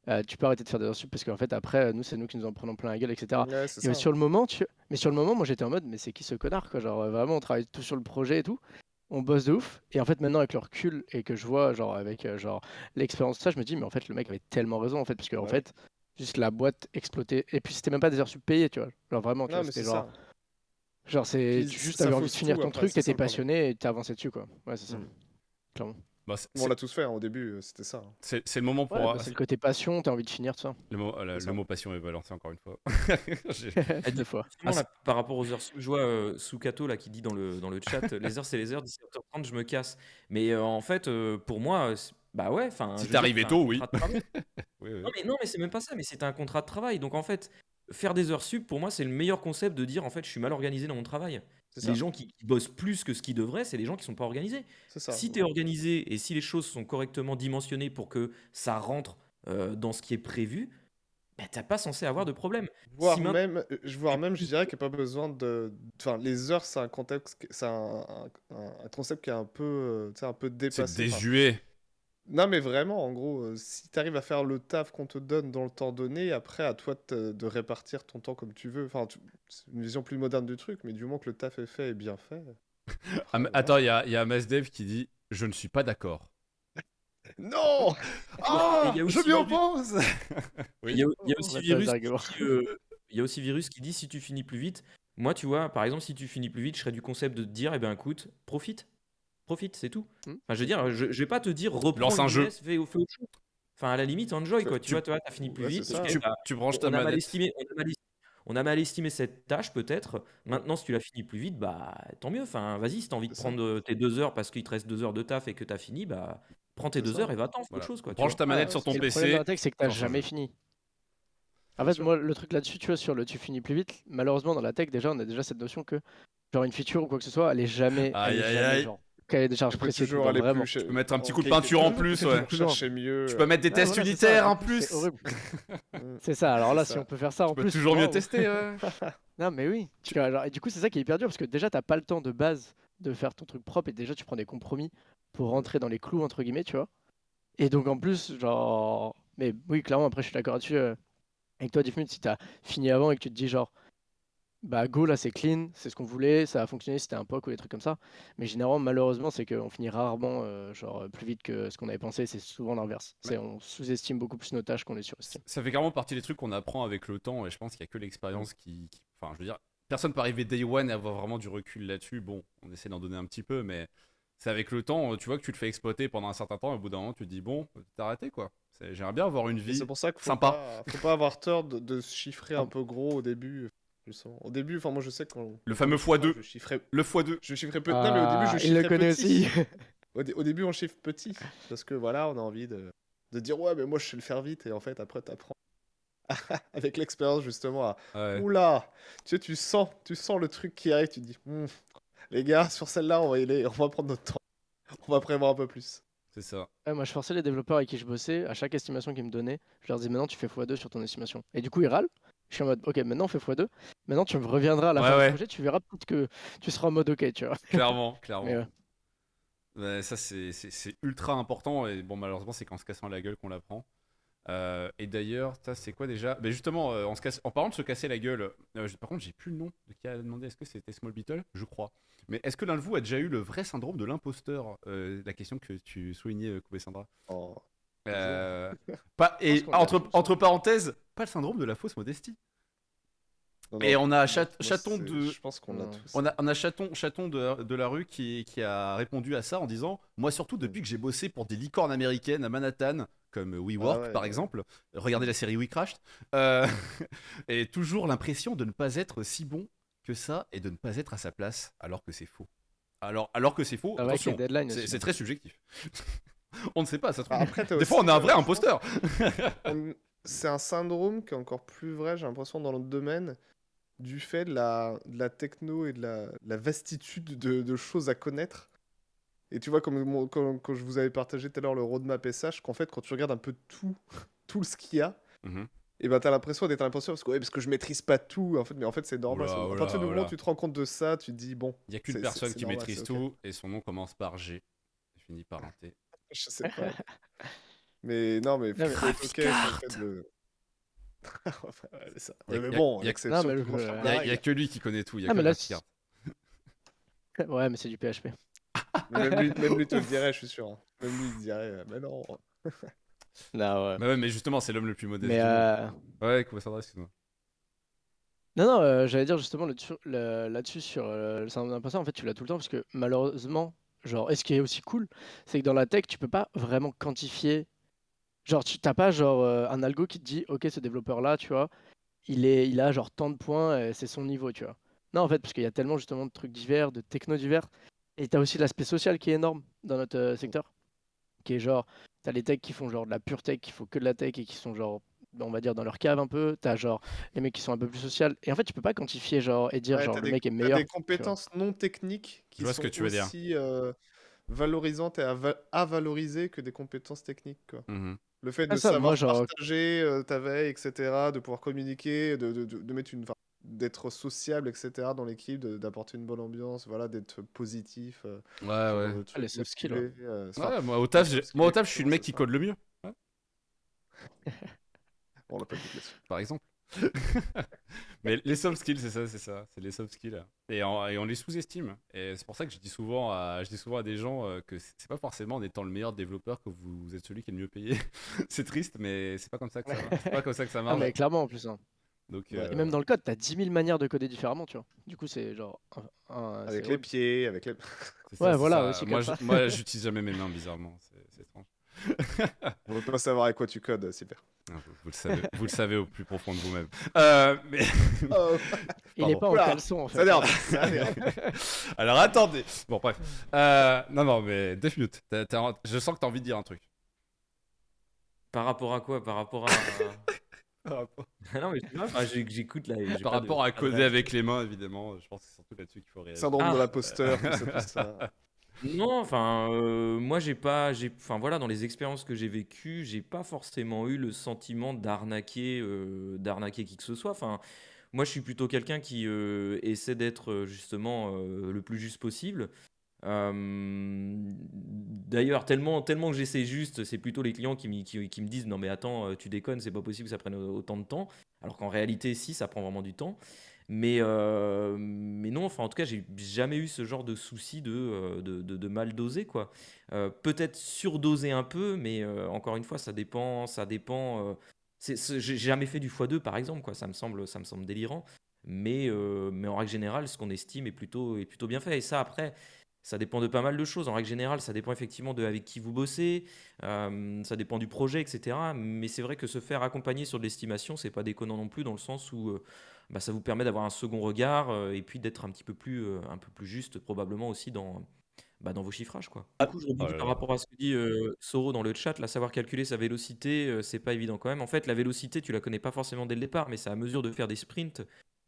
euh, tu peux arrêter de faire des heures sup parce qu'en fait après nous c'est nous qui nous en prenons plein la gueule etc. et sur le moment tu... mais sur le moment moi j'étais en mode mais c'est qui ce connard quoi? Genre vraiment on travaille tout sur le projet et tout. On bosse de ouf. Et en fait maintenant avec le recul et que je vois genre avec euh, genre l'expérience de ça je me dis mais en fait le mec avait tellement raison en fait parce que en fait juste la boîte explotait et puis c'était même pas des heures sup payées tu vois. Genre vraiment c'était genre Genre, c'est juste avais envie de finir ton truc, t'étais passionné et t'as avancé dessus, quoi. Ouais, c'est ça. Mm. Clairement. Bah, on l'a tous fait hein, au début, euh, c'était ça. Hein. C'est le moment pour. Bah, c'est le côté passion, t'as envie de finir tout ça. Le mot, euh, le mot passion est balancé encore une fois. Deux fois. Ah, par rapport aux heures, je vois euh, Sukato là qui dit dans le, dans le chat les heures c'est les heures, 17h30 je me casse. Mais en fait, pour moi, bah ouais. Si t'es arrivé tôt, oui. oui, oui. Non, mais, non, mais c'est même pas ça, mais c'est un contrat de travail. Donc en fait, faire des heures sup, pour moi, c'est le meilleur concept de dire en fait, je suis mal organisé dans mon travail. Les gens qui, bossent plus que ce qu'ils devraient, c'est les gens qui sont pas organisés. Si tu es organisé et si les choses sont correctement dimensionnées pour que ça rentre euh, dans ce qui est prévu, bah, t'as pas censé avoir de problème. Voire même, euh, je vois même, je dirais qu'il n'y a pas besoin de. Enfin, les heures, c'est un contexte, c'est un, concept qui est un peu, euh, un peu dépassé. C'est désuet. Non, mais vraiment, en gros, euh, si tu arrives à faire le taf qu'on te donne dans le temps donné, après, à toi de, répartir ton temps comme tu veux. Enfin, tu- c'est une vision plus moderne du truc, mais du moment que le taf est fait et bien fait. Ah, voilà. attends, il y a, y a Mazdev qui dit Je ne suis pas d'accord. Non Ah a Je m'y oppose y a, aussi Virus qui euh, il y a aussi Virus qui dit si tu finis plus vite. Moi, tu vois, par exemple, si tu finis plus vite, je serais du concept de te dire, eh ben écoute, profite. Profite, c'est tout. Hmm. Enfin, je veux dire, je, je vais pas te dire reprends Lance un jeu. business, fais, fais autre chose. Enfin, à la limite, enjoy, Tu- quoi. Tu, tu- vois, toi, t'as fini plus Ouais, vite. Tu, bah, tu branches ta on, a mal manette. estimé, on, a mal, estimé- on a mal estimé cette tâche, peut-être. Maintenant, si tu l'as fini plus vite, bah tant mieux. Enfin, vas-y, si t'as envie de ça. prendre euh, tes deux heures parce qu'il te reste deux heures de taf et que t'as fini, bah prends tes deux ça. heures et va-t'en, Voilà. autre chose, quoi. tu Branche ta manette Ouais, sur ton Et le problème de PC. la tech, c'est que t'as jamais fini. En fait, moi, le truc là-dessus, tu vois, sur le tu finis plus vite, malheureusement, dans la tech, déjà, on a déjà cette notion que, genre, une feature ou quoi que ce soit, elle est jamais, elle Aïe, est aïe, jamais, aïe. genre, cahier des charges Tu peux précis, toujours aller vraiment. plus cher- Tu peux mettre un petit coup de peinture en plus, ouais. chercher mieux. Tu peux mettre des Ouais, tests voilà, c'est ça, unitaires en plus. C'est horrible. C'est ça, alors là, C'est si ça. on peut faire ça en Tu peux plus. toujours mieux waouh. tester. ouais. Non, mais oui. Tu vois, genre, et du coup, c'est ça qui est hyper dur parce que déjà, t'as pas le temps de base de faire ton truc propre et déjà, tu prends des compromis pour rentrer dans les clous, entre guillemets, tu vois. Et donc, en plus, genre. Mais oui, clairement, après, je suis d'accord là-dessus. euh, Avec toi, Diffmute, si t'as fini avant et que tu te dis, genre, bah, go, là, c'est clean, c'est ce qu'on voulait, ça a fonctionné, c'était un POC ou des trucs comme ça. Mais généralement, malheureusement, c'est qu'on finit rarement, euh, genre, plus vite que ce qu'on avait pensé. C'est souvent l'inverse. C'est on sous-estime beaucoup plus nos tâches qu'on les surestime. Ça fait carrément partie des trucs qu'on apprend avec le temps et je pense qu'il n'y a que l'expérience qui, qui- Enfin, je veux dire, personne peut arriver day one et avoir vraiment du recul là-dessus. Bon, on essaie d'en donner un petit peu, mais c'est avec le temps, tu vois que tu te fais exploiter pendant un certain temps et au bout d'un moment, tu te dis, bon, t'as arrêté quoi. J'aimerais bien avoir une vie. C'est pour ça qu'il faut sympa. pas, faut pas avoir tort de, de se chiffrer Ah. un peu gros au début. Justement. Au début, enfin moi je sais qu'on. Le fameux x2. Je chiffrais, Le x2. je chiffrais peu. non mais au début je Ah, chiffrais il le connaît petit. aussi. Au, dé- au début on chiffre petit parce que voilà on a envie de, de dire ouais mais moi je sais le faire vite et en fait après t'apprends avec l'expérience justement à Ouais. oula tu sais tu sens tu sens le truc qui arrive tu te dis Hmm, les gars sur celle-là on va y aller on va prendre notre temps on va prévoir un peu plus. C'est ça. Ouais, moi, je forçais les développeurs avec qui je bossais, à chaque estimation qu'ils me donnaient, je leur disais maintenant tu fais x2 sur ton estimation. Et du coup, ils râlent. Je suis en mode ok, maintenant on fait x2. Maintenant tu me reviendras à la Ouais, fin ouais. du projet, tu verras peut-être que tu seras en mode ok, tu vois. Clairement, clairement. Mais. Ouais, ça, c'est- c'est c'est ultra important. Et bon, malheureusement, c'est qu'en se cassant la gueule qu'on l'apprend. Euh, et d'ailleurs, ça, c'est quoi déjà? Ben Justement, euh, en, se casse- en parlant de se casser la gueule, euh, je- par contre, j'ai plus le nom de qui a demandé. Est-ce que c'était Small Beetle? Je crois. Mais est-ce que l'un de vous a déjà eu le vrai syndrome de l'imposteur? Euh, La question que tu soulignais, euh, Koubé Sandra. Oh. Euh, pas, et entre, parenthèses, pas le syndrome de la fausse modestie. Non, Et on a chat- chaton de- Je pense qu'on l'a Non. tous. On a, on a chaton, chaton de, de la rue qui, qui a répondu à ça en disant Moi, surtout depuis que j'ai bossé pour des licornes américaines à Manhattan, comme WeWork Ah ouais, par ouais. exemple, regardez la série We Crashed, euh, et toujours l'impression de ne pas être si bon que ça et de ne pas être à sa place, alors que c'est faux. Alors, alors que c'est faux, attention, deadlines c'est c'est très subjectif. on ne sait pas, ça se trouve. Après, Des aussi, fois, on a un vrai imposteur. C'est un syndrome qui est encore plus vrai, j'ai l'impression, dans notre domaine, du fait de la, de la techno et de la, la vastitude de, de choses à connaître. Et tu vois, comme quand je vous avais partagé tout à l'heure le roadmap SH, qu'en fait, quand tu regardes un peu tout, tout ce qu'il y a, Mhm. et ben t'as l'impression d'être imposteur parce que, ouais, parce que je maîtrise pas tout, en fait, mais en fait, c'est normal. Oula, c'est- à partir du moment où tu te rends compte de ça, tu te dis, bon, Il n'y a qu'une C'est- personne c'est- c'est qui normal, maîtrise c'est tout, et son nom commence par G. Et finit par un T. je sais pas. mais non, mais Non, mais- faut être ok sur le fait de. Ouais. Y mais y a- bon, y a- mais Il n'y a, que lui qui connaît tout. Il y a Ah, que mais là. Ouais, mais c'est du PHP. Mais Même lui, même lui te le dirait, je suis sûr. hein. Même lui, il dirait, euh, mais non. Non, ouais. Bah ouais, mais justement, c'est l'homme le plus modeste. Mais euh, Ouais, Koubé Sandra, excuse-moi. Non, non, euh, j'allais dire justement le- sur- le- là-dessus sur euh, le syndrome d'imposteur, en fait, tu l'as tout le temps parce que malheureusement, genre, et ce qui est aussi cool, c'est que dans la tech, tu peux pas vraiment quantifier. Genre, tu t'as pas genre euh, un algo qui te dit, ok, ce développeur-là, tu vois, il est, a genre tant de points, et c'est son niveau, tu vois. Non, en fait, parce qu'il y a tellement justement de trucs divers, de techno divers, et t'as aussi l'aspect social qui est énorme dans notre euh, secteur, qui est genre, t'as les techs qui font genre de la pure tech, qui font que de la tech et qui sont genre, on va dire dans leur cave un peu, t'as genre les mecs qui sont un peu plus social. Et en fait, tu peux pas quantifier genre et dire Ouais, genre le des- mec est t'as meilleur. des compétences non techniques qui Je vois ce sont que tu veux dire. aussi euh, valorisantes et à, va- à valoriser que des compétences techniques. Quoi. Mhm. Le fait Ah, de ça, savoir moi, genre- partager euh, ta veille, etc., de pouvoir communiquer, de, de, de- de mettre une, d'être sociable, etc. dans l'équipe, d'apporter une bonne ambiance, voilà, d'être positif. euh, Ouais, ouais. Ah, les soft skills, euh, enfin, Ouais, moi au taf, moi au taf, je suis le mec qui code le mieux, on l'a pas dit là-dessus. par exemple. Mais les soft skills, c'est ça, c'est ça, c'est les soft skills. Et, en- et on les sous-estime. Et c'est pour ça que je dis souvent à, je dis souvent à des gens euh, que c'est pas forcément en étant le meilleur développeur que vous êtes celui qui est le mieux payé. c'est triste, mais c'est pas comme ça que ça, marche. c'est pas comme ça que ça Ah, marche. mais clairement en plus. hein. Donc, Ouais. euh, Et même dans le code, t'as 10 000 manières de coder différemment, tu vois. Du coup, c'est genre. un- un- Avec c'est les pieds, avec les. c'est Ouais, c'est voilà, aussi Moi, j'utilise jamais mes mains, bizarrement. C'est c'est étrange. On veut pas savoir avec quoi tu codes, super. Ah, vous, vous le savez, vous le savez au plus profond de vous-même. Euh, mais... Oh, Il est Pardon. pas en Oula, caleçon en fait. ça. Alors attendez. Bon, bref. Euh, non, non, mais Def Mute, t'as- t'as- je sens que t'as envie de dire un truc. Par rapport à quoi? Par rapport à. Ah non, mais je sais pas, enfin, j'ai- j'écoute là. Par de- rapport à coder avec les mains, évidemment, je pense que c'est surtout là-dessus qu'il faut réagir. Syndrome Ah. de l'imposteur, tout ça, tout ça. Non, enfin, euh, moi j'ai pas, j'ai, enfin voilà, dans les expériences que j'ai vécues, j'ai pas forcément eu le sentiment d'arnaquer, euh, d'arnaquer qui que ce soit. Enfin, moi je suis plutôt quelqu'un qui euh, essaie d'être justement le plus juste possible. D'ailleurs, tellement, tellement que j'essaie juste, c'est plutôt les clients qui, me disent non mais attends, tu déconnes, c'est pas possible que ça prenne autant de temps. Alors qu'en réalité, si, ça prend vraiment du temps. Mais, euh, mais non, enfin, en tout cas, j'ai jamais eu ce genre de souci de, euh, de, de- mal doser, quoi. Euh, peut-être surdoser un peu, mais encore une fois, ça dépend, ça dépend. j'ai jamais fait du x2, par exemple, quoi. Ça me semble, ça me semble délirant. Mais, mais en règle générale, ce qu'on estime est plutôt, est plutôt bien fait. Et ça, après, ça dépend de pas mal de choses. En règle générale, ça dépend effectivement de avec qui vous bossez, ça dépend du projet, etc. Mais c'est vrai que se faire accompagner sur de l'estimation, c'est pas déconnant non plus, dans le sens où bah, ça vous permet d'avoir un second regard euh, et puis d'être un petit peu plus, euh, un peu plus juste, probablement aussi dans, bah, dans vos chiffrages. Quoi. Du coup, je par rapport à ce que dit euh, Soro dans le chat, là, savoir calculer sa vélocité, euh, c'est pas évident quand même. En fait, la vélocité, tu la connais pas forcément dès le départ, mais c'est à mesure de faire des sprints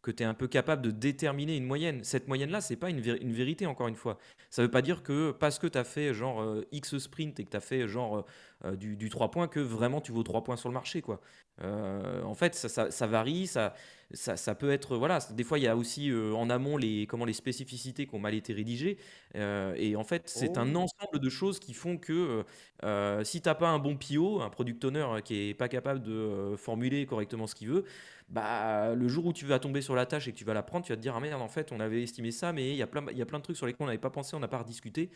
que tu es un peu capable de déterminer une moyenne. Cette moyenne-là, c'est pas une, vé- une vérité, encore une fois. Ça veut pas dire que parce que tu as fait genre euh, X sprint et que tu as fait genre euh, du, du 3 points, que vraiment tu vaux 3 points sur le marché. Quoi. Euh, en fait, ça, ça- ça varie, ça, ça, ça peut être. Voilà, des fois, il y a aussi euh, en amont les, comment, les spécificités qui ont mal été rédigées. Euh, et en fait, c'est un Oh. ensemble de choses qui font que euh, euh, si tu n'as pas un bon PO, un product owner euh, qui est pas capable de euh, formuler correctement ce qu'il veut, bah, le jour où tu vas tomber sur la tâche et que tu vas la prendre, tu vas te dire Ah merde, en fait, on avait estimé ça, mais il y, a plein- il y a plein de trucs sur lesquels on n'avait pas pensé, on n'a pas rediscuté.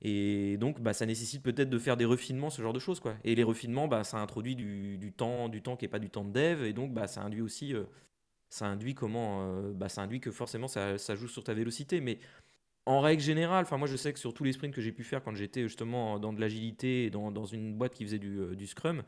Et donc, bah, ça nécessite peut-être de faire des refinements, ce genre de choses. Quoi. Et les refinements, bah, ça introduit du, du temps, du temps qui n'est pas du temps de dev. Et donc, bah, ça induit aussi. euh, ça induit comment euh, bah, Ça induit que forcément, ça, joue sur ta vélocité. Mais en règle générale, enfin moi je sais que sur tous les sprints que j'ai pu faire quand j'étais justement dans de l'agilité dans, une boîte qui faisait du, euh, du Scrum,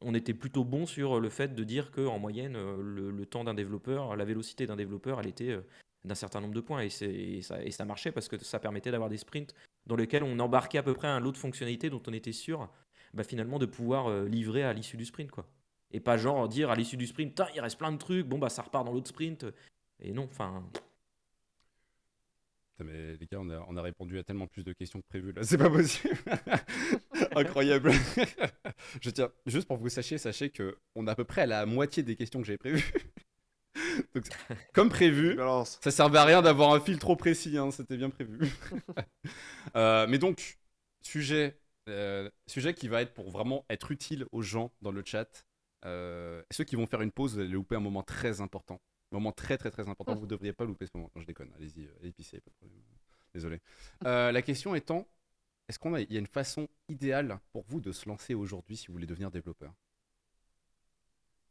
on était plutôt bon sur le fait de dire qu'en moyenne, euh, le, temps d'un développeur, la vélocité d'un développeur, elle était euh, d'un certain nombre de points. Et, ça, marchait parce que ça permettait d'avoir des sprints dans lesquels on embarquait à peu près un lot de fonctionnalités dont on était sûr bah, finalement de pouvoir euh, livrer à l'issue du sprint. quoi. Et pas genre dire à l'issue du sprint, il reste plein de trucs, bon bah ça repart dans l'autre sprint. Et non, enfin, mais les gars, on a, on a répondu à tellement plus de questions que prévu là, c'est pas possible. Incroyable. Je tiens, juste pour que vous sachiez, sachez que on est à peu près à la moitié des questions que j'avais prévues. Donc, comme prévu, Balance. ça servait à rien d'avoir un fil trop précis, hein, c'était bien prévu. Euh, mais donc, sujet, euh, sujet qui va être pour vraiment être utile aux gens dans le chat. Euh, ceux qui vont faire une pause, vous allez louper un moment très important. Moment très très très important, vous ne devriez pas louper ce moment. Non, je déconne, allez-y, euh, allez pisser, pas de problème. Désolé. Euh, la question étant, est-ce qu'il y a une façon idéale pour vous de se lancer aujourd'hui si vous voulez devenir développeur?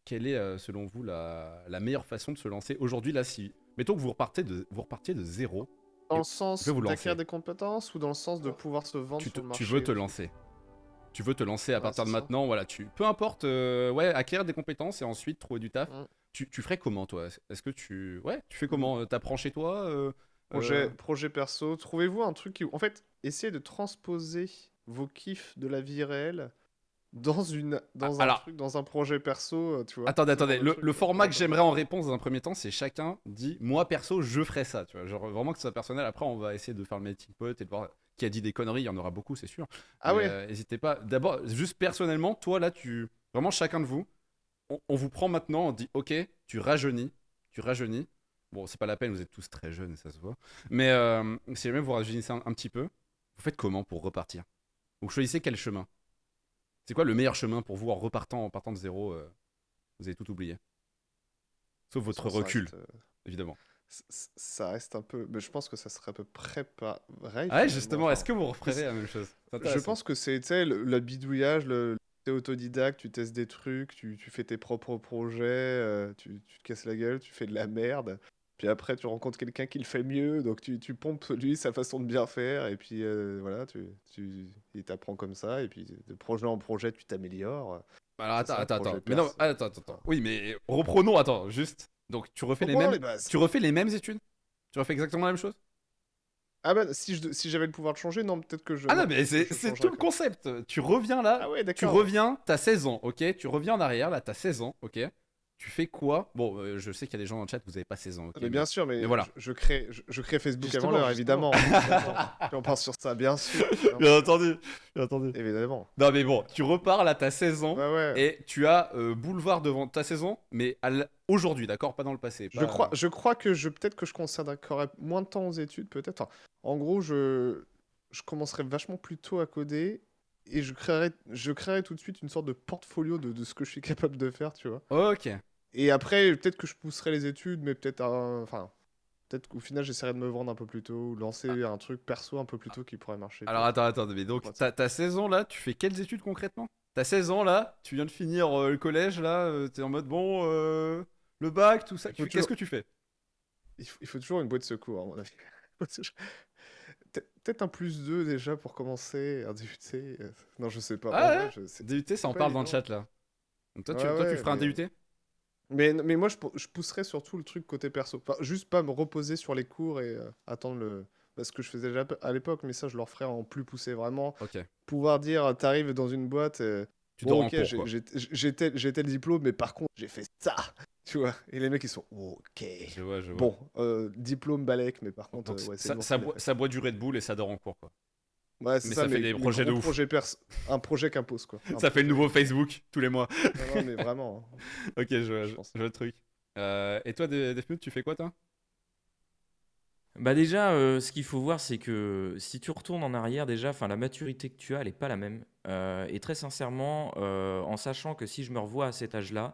Quelle est, euh, selon vous, la, la meilleure façon de se lancer aujourd'hui là si... Mettons que vous repartez de, vous repartiez de zéro, Dans le sens d'acquérir des compétences ou dans le sens de pouvoir se vendre tu, te- sur le tu veux te lancer. Tu veux te lancer à Ouais, partir de ça. maintenant, voilà, tu peu importe euh, ouais, acquérir des compétences et ensuite trouver du taf. Mm. Tu, tu ferais comment toi? Est-ce que tu ouais, tu fais comment? T'apprends chez toi euh, Projet, euh, projet perso, trouvez-vous un truc qui... En fait, essayez de transposer vos kiffs de la vie réelle dans, une, dans Ah, un alors- truc, dans un projet perso, euh, tu vois? Attendez, attendez. de Le, euh, format que j'aimerais en réponse dans un premier temps, c'est chacun dit moi perso, je ferais ça. Tu vois, genre vraiment que ce soit personnel. Après, on va essayer de faire le melting pot et de voir qui a dit des conneries. Il y en aura beaucoup, c'est sûr. Ah ouais euh, N'hésitez pas. D'abord, juste personnellement, toi là, tu vraiment chacun de vous, on, on vous prend maintenant, on dit ok, tu rajeunis, tu rajeunis. Bon, c'est pas la peine, vous êtes tous très jeunes, ça se voit. Mais euh, si jamais vous rajeunissez un, un petit peu, vous faites comment pour repartir? Vous choisissez quel chemin? C'est quoi le meilleur chemin pour vous en repartant, en partant de zéro euh, Vous avez tout oublié? Sauf votre Ça recul, reste, euh, évidemment. ça reste un peu. Mais je pense que ça serait à peu près pareil. Ah ouais, justement, est-ce que vous referez la même chose? Je pense que c'est, le, le bidouillage, le, t'es autodidacte, tu testes des trucs, tu, tu fais tes propres projets, euh, tu, tu te casses la gueule, tu fais de la merde. Puis après, tu rencontres quelqu'un qui le fait mieux, donc tu, tu pompes lui, sa façon de bien faire, et puis euh, voilà, tu, tu, il t'apprend comme ça, et puis de projet en projet, tu t'améliores. Alors attends, attends, attends. Mais non, perso. attends, attends, attends. Oui, mais reprenons, attends, juste. Donc tu refais les mêmes, les tu refais les mêmes études? Tu refais exactement la même chose? Ah bah, si je- si j'avais le pouvoir de changer, non, peut-être que je. Ah non, mais c'est tout le concept. Tu reviens là, Ah ouais, tu reviens, t'as 16 ans, ok? Tu reviens en arrière, là, t'as 16 ans, ok? Tu fais quoi Bon, euh, je sais qu'il y a des gens dans le chat, vous avez pas 16 ans, ok Mais bien sûr, mais, mais voilà. je, je crée, je, je crée Facebook Justement, avant l'heure, évidemment. On part sur ça, bien sûr. Bien entendu, bien entendu. Évidemment. Non, mais bon, tu repars là, t'as 16 ans. Ouais. Et tu as euh, boulevard devant ta saison, mais aujourd'hui, d'accord? Pas dans le passé. Je crois, je crois que je peut-être que je consacrerais moins de temps aux études, peut-être. Enfin, en gros, je, je commencerai vachement plus tôt à coder et je créerai, je créerai tout de suite une sorte de portfolio de, de ce que je suis capable de faire, tu vois. Ok. Et après, peut-être que je pousserai les études, mais peut-être, un- enfin, peut-être qu'au final, j'essaierai de me vendre un peu plus tôt ou lancer un truc perso un peu plus tôt qui pourrait marcher. Alors attends, attends, mais donc t'as t'as 16 ans là, tu fais quelles études concrètement? T'as 16 ans là, tu viens de finir euh, le collège là, euh, t'es en mode bon, euh, le bac, tout ça. Tu Qu'est-ce que tu fais? Il faut, il faut toujours une boîte de secours, à mon avis. Peut- Peut-être un plus 2 déjà pour commencer, un DUT. euh, Non, je sais pas. Ah ouais? je DUT, ça en parle dans le chat là. Donc toi, tu, Ouais, toi, tu ouais, feras un DUT Mais, mais moi, je, je pousserais surtout le truc côté perso. Enfin, juste pas me reposer sur les cours et euh, attendre le. Parce que je faisais déjà à l'époque, mais ça, je leur ferais en plus poussé vraiment. Pouvoir dire, t'arrives dans une boîte. euh, Tu bon, ok, j'ai- tel, diplôme, mais par contre, j'ai fait ça. Tu vois. Et les mecs, ils sont ok. Je vois, je vois. Bon, euh, diplôme Balek, mais par contre, Donc, euh, ouais, c'est ça, boit, ça boit du Red Bull et ça dort en cours quoi. Ouais, c'est mais ça, ça fait des les projets de ouf. perso- Un projet qu'impose, quoi. Un Ça fait le nouveau Facebook tous les mois. Non, non, mais vraiment. hein. ok, je vois, Je je, pense. je vois le truc. Euh, et toi, Def- Defmute, tu fais quoi toi? Bah déjà, euh, ce qu'il faut voir, c'est que si tu retournes en arrière, déjà, enfin, la maturité que tu as, elle n'est pas la même. Euh, et très sincèrement, euh, en sachant que si je me revois à cet âge-là,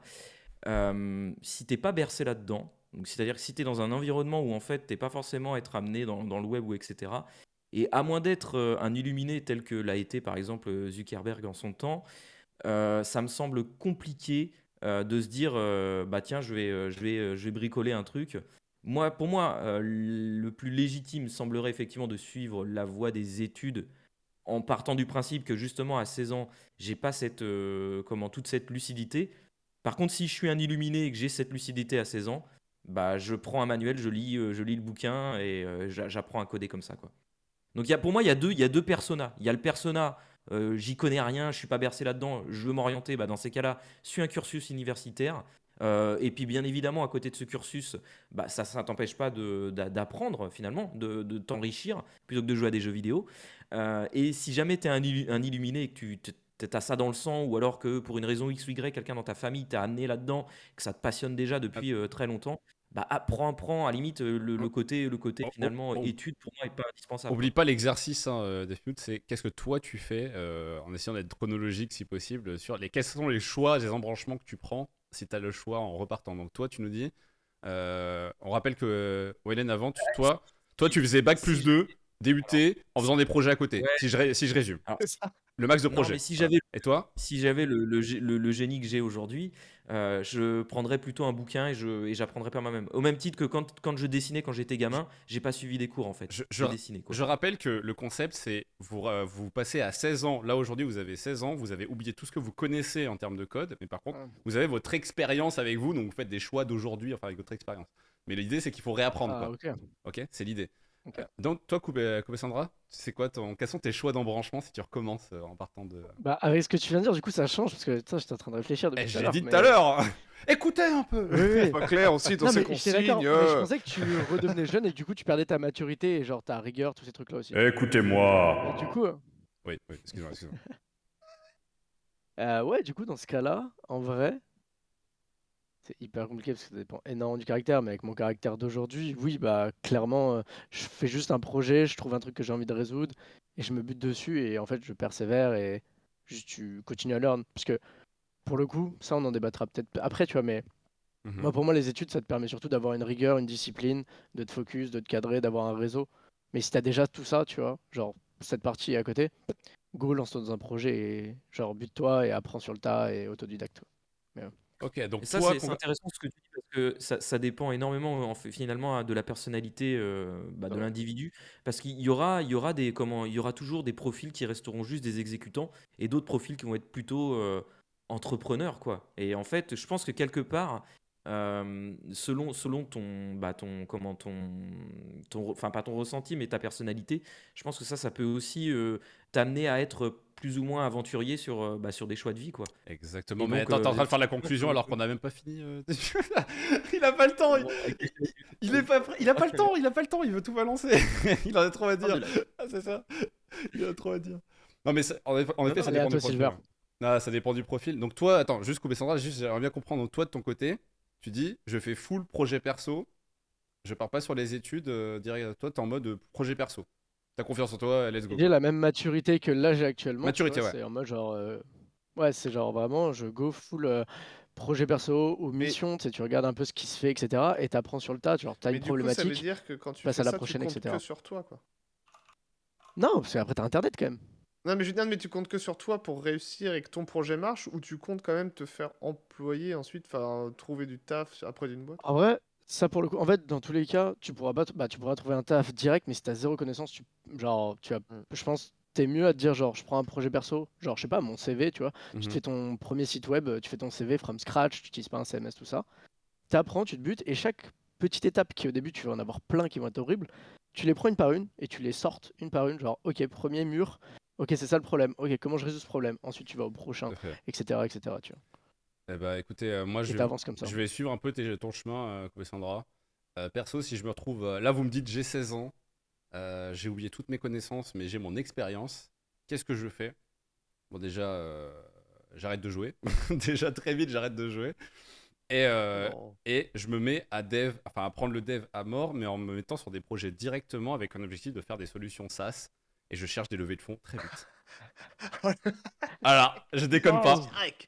euh, si t'es pas bercé là-dedans, donc c'est-à-dire que si tu es dans un environnement où en fait t'es pas forcément à être amené dans, dans le web ou etc. Et à moins d'être euh, un illuminé tel que l'a été par exemple Zuckerberg en son temps, euh, ça me semble compliqué euh, de se dire bah tiens je vais, je, vais, je vais bricoler un truc. Moi, pour moi, le plus légitime semblerait effectivement de suivre la voie des études en partant du principe que justement à 16 ans, j'ai pas cette, comment, toute cette lucidité. Par contre, si je suis un illuminé et que j'ai cette lucidité à 16 ans, bah, je prends un manuel, je lis, je lis le bouquin et j'a- j'apprends à coder comme ça. Quoi. Donc il y a, pour moi, il y a deux, il y a deux personas. Il y a le persona, euh, j'y connais rien, je suis pas bercé là-dedans, je veux m'orienter. Bah, dans ces cas-là, suis un cursus universitaire. Euh, et puis bien évidemment, à côté de ce cursus, bah, ça ne t'empêche pas d'apprendre finalement, de, de t'enrichir plutôt que de jouer à des jeux vidéo. Euh, et si jamais tu es un, illu- un illuminé et que tu as ça dans le sang, ou alors que pour une raison X ou Y, quelqu'un dans ta famille t'a amené là-dedans, que ça te passionne déjà depuis euh, très longtemps, bah apprends, prends à la limite euh, le, le côté, le côté Oh, oh, finalement oh. étude pour moi est pas indispensable. Oublie pas l'exercice, hein, euh, Defmute, c'est qu'est-ce que toi tu fais euh, en essayant d'être chronologique si possible sur les quels sont les choix, les embranchements que tu prends si tu as le choix en repartant. Donc toi tu nous dis, euh, on rappelle que Waylen avant, tu- toi, toi tu faisais bac plus 2, DUT en faisant des projets à côté. Ouais. Si, je ré- si je résume, le max de Non, projets. mais si j'avais Et toi? si j'avais le, le, gé- le- le génie que j'ai aujourd'hui, euh, je prendrais plutôt un bouquin et je et j'apprendrais par moi-même. Au même titre que quand, quand je dessinais quand j'étais gamin, j'ai pas suivi des cours en fait. Je- je- dessiné quoi. Je rappelle que le concept, c'est vous, euh, vous passez à 16 ans. Là, aujourd'hui, vous avez 16 ans. Vous avez oublié tout ce que vous connaissez en termes de code. Mais par contre, Ah. vous avez votre expérience avec vous. Donc, vous faites des choix d'aujourd'hui, enfin, avec votre expérience. Mais l'idée, c'est qu'il faut réapprendre. Ah, quoi. ok. Ok, c'est l'idée. Euh, Donc, toi, Koubé, Koubé Sandra, c'est quoi ton... Quels sont tes choix d'embranchement si tu recommences euh, en partant de. Bah, avec ce que tu viens de dire, du coup, ça change parce que ça, j'étais en train de réfléchir depuis Eh, je l'ai dit tout mais- à l'heure Écoutez un peu Oui, pas clair aussi dans Non, ces mais j'étais d'accord, consignes. mais je euh. pensais que tu redevenais jeune et du coup, tu perdais ta maturité et genre ta rigueur, tous ces trucs-là aussi. Écoutez-moi du coup, euh, Oui, oui, excuse-moi, excuse-moi. euh, ouais, du coup, dans ce cas-là, en vrai, C'est hyper compliqué parce que ça dépend énormément du caractère, mais avec mon caractère d'aujourd'hui, oui, bah clairement, euh, je fais juste un projet, je trouve un truc que j'ai envie de résoudre et je me bute dessus et en fait je persévère et juste tu continues à learn. Parce que pour le coup, ça on en débattra peut-être après, tu vois, mais Mhm. moi pour moi les études ça te permet surtout d'avoir une rigueur, une discipline, de te focus, de te cadrer, d'avoir un réseau. Mais si t'as déjà tout ça, tu vois, genre cette partie à côté, go lance-toi dans un projet et genre bute-toi et apprends sur le tas et autodidacte. Ok, donc Et ça, c'est intéressant ce que tu dis parce que ça, ça dépend énormément en fait, finalement de la personnalité euh, bah, de Ouais. l'individu. Parce qu'il y aura, il y aura des comment, il y aura toujours des profils qui resteront juste des exécutants et d'autres profils qui vont être plutôt euh, entrepreneurs quoi. Et en fait, je pense que quelque part, euh, selon selon ton bah ton comment ton ton enfin pas ton ressenti mais ta personnalité, je pense que ça ça peut aussi euh, t'amener à être plus ou moins aventurier sur euh, bah, sur des choix de vie quoi. Exactement, Et mais t'es en train de faire la conclusion alors qu'on n'a même pas fini. euh, il a pas le temps, il, il est pas il a pas le temps, il a pas le temps, il veut tout balancer. il en a trop à dire. Ah, c'est ça. Il a trop à dire. Non, mais ça- en effet, en effet, ça dépend du profil. Ah, ça dépend du profil. Donc toi, attends, juste couper Sandra, juste j'aimerais bien comprendre. Donc toi, de ton côté, tu dis, je fais full projet perso, je pars pas sur les études, euh, direct. Toi, t'es en mode projet perso. T'as confiance en toi, let's go. J'ai la même maturité que là j'ai actuellement. tu Maturité, vois, ouais. C'est en mode genre. euh, Ouais, c'est genre vraiment, je go full euh, projet perso ou mission, tu sais, tu regardes un peu ce qui se fait, etc. Et t'apprends sur le tas, genre t'as Mais une du coup, ça veut problématique. dire que quand tu passes à la ça, prochaine, tu etc. que sur toi, quoi. Non, parce qu'après t'as internet quand même. Non, mais je dire, mais tu comptes que sur toi pour réussir et que ton projet marche, ou tu comptes quand même te faire employer ensuite, enfin, trouver du taf après d'une boîte? En vrai, ça pour le coup, en fait, dans tous les cas, tu pourras pas, bah, tu pourras trouver un taf direct, mais si t'as zéro connaissance, tu, genre, tu as, Mm. je pense, t'es mieux à te dire, genre, je prends un projet perso, genre, je sais pas, mon CV, tu vois, tu Mhm. te fais ton premier site web, tu fais ton CV from scratch, tu utilises pas un CMS, tout ça. T'apprends, tu te butes, et chaque petite étape qui au début, tu vas en avoir plein qui vont être horribles, tu les prends une par une et tu les sortes une par une, genre, ok, premier mur, ok, c'est ça le problème, ok, comment je résous ce problème, ensuite tu vas au prochain, etc., etc., tu vois, Eh bah écoutez, euh, moi je, t'avances comme ça. je vais suivre un peu tes- ton chemin, euh, Cassandra. Euh, perso, si je me retrouve. euh, là, vous me dites j'ai 16 ans, euh, j'ai oublié toutes mes connaissances, mais j'ai mon expérience. Qu'est-ce que je fais? Bon, déjà, euh, j'arrête de jouer. déjà, très vite, j'arrête de jouer. Et, euh, et je me mets à dev, enfin à prendre le dev à mort, mais en me mettant sur des projets directement avec un objectif de faire des solutions SaaS. Et je cherche des levées de fonds très vite. Alors, je déconne pas.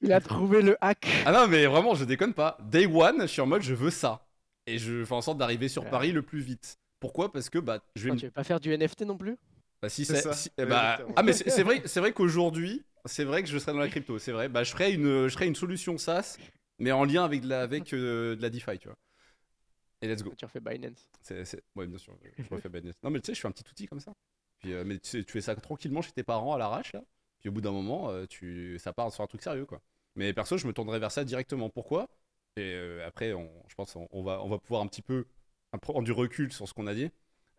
Il a trouvé le hack Ah non, mais vraiment, je déconne pas. Day one, je suis en mode je veux ça. Et je fais en sorte d'arriver sur Ouais. Paris le plus vite. Pourquoi? Parce que bah, je vais Tu veux pas faire du NFT non plus? Bah, si C'est si- eh bah. Ah, mais c'est vrai, c'est vrai qu'aujourd'hui, c'est vrai que je serais dans la crypto. C'est vrai. Bah, je ferais une, je ferais une solution SaaS, mais en lien avec de la, avec, euh, de la DeFi, tu vois. Et let's go. Tu refais Binance. C'est, c'est- Ouais, bien sûr, je, je refais Binance. Non, mais tu sais, je fais un petit outil comme ça. Euh, mais tu, fais ça tranquillement chez tes parents à l'arrache. Puis au bout d'un moment, euh, tu... ça part sur un truc sérieux, quoi. Mais perso, je me tournerai vers ça directement. Pourquoi? Et euh, après, je pense on, va, on va pouvoir un petit peu prendre du recul sur ce qu'on a dit.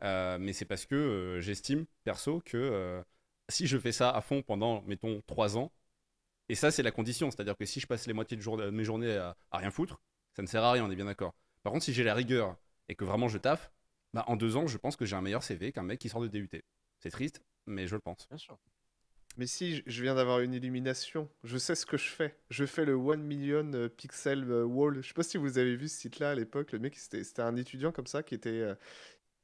Mais c'est parce que j'estime, perso, que si je fais ça à fond pendant, mettons, 3 ans, et ça, c'est la condition. C'est-à-dire que si je passe les moitiés de mes journées à, à rien foutre, ça ne sert à rien, on est bien d'accord. Par contre, si j'ai la rigueur et que vraiment je taffe, bah, en deux ans, je pense que j'ai un meilleur CV qu'un mec qui sort de DUT. C'est triste, mais je le pense. Bien sûr. Mais si, je- viens d'avoir une illumination. Je sais ce que je fais. Je fais le 1 million euh, pixel euh, wall. Je sais pas si vous avez vu ce site-là à l'époque. Le mec, c'était c'était un étudiant comme ça qui était.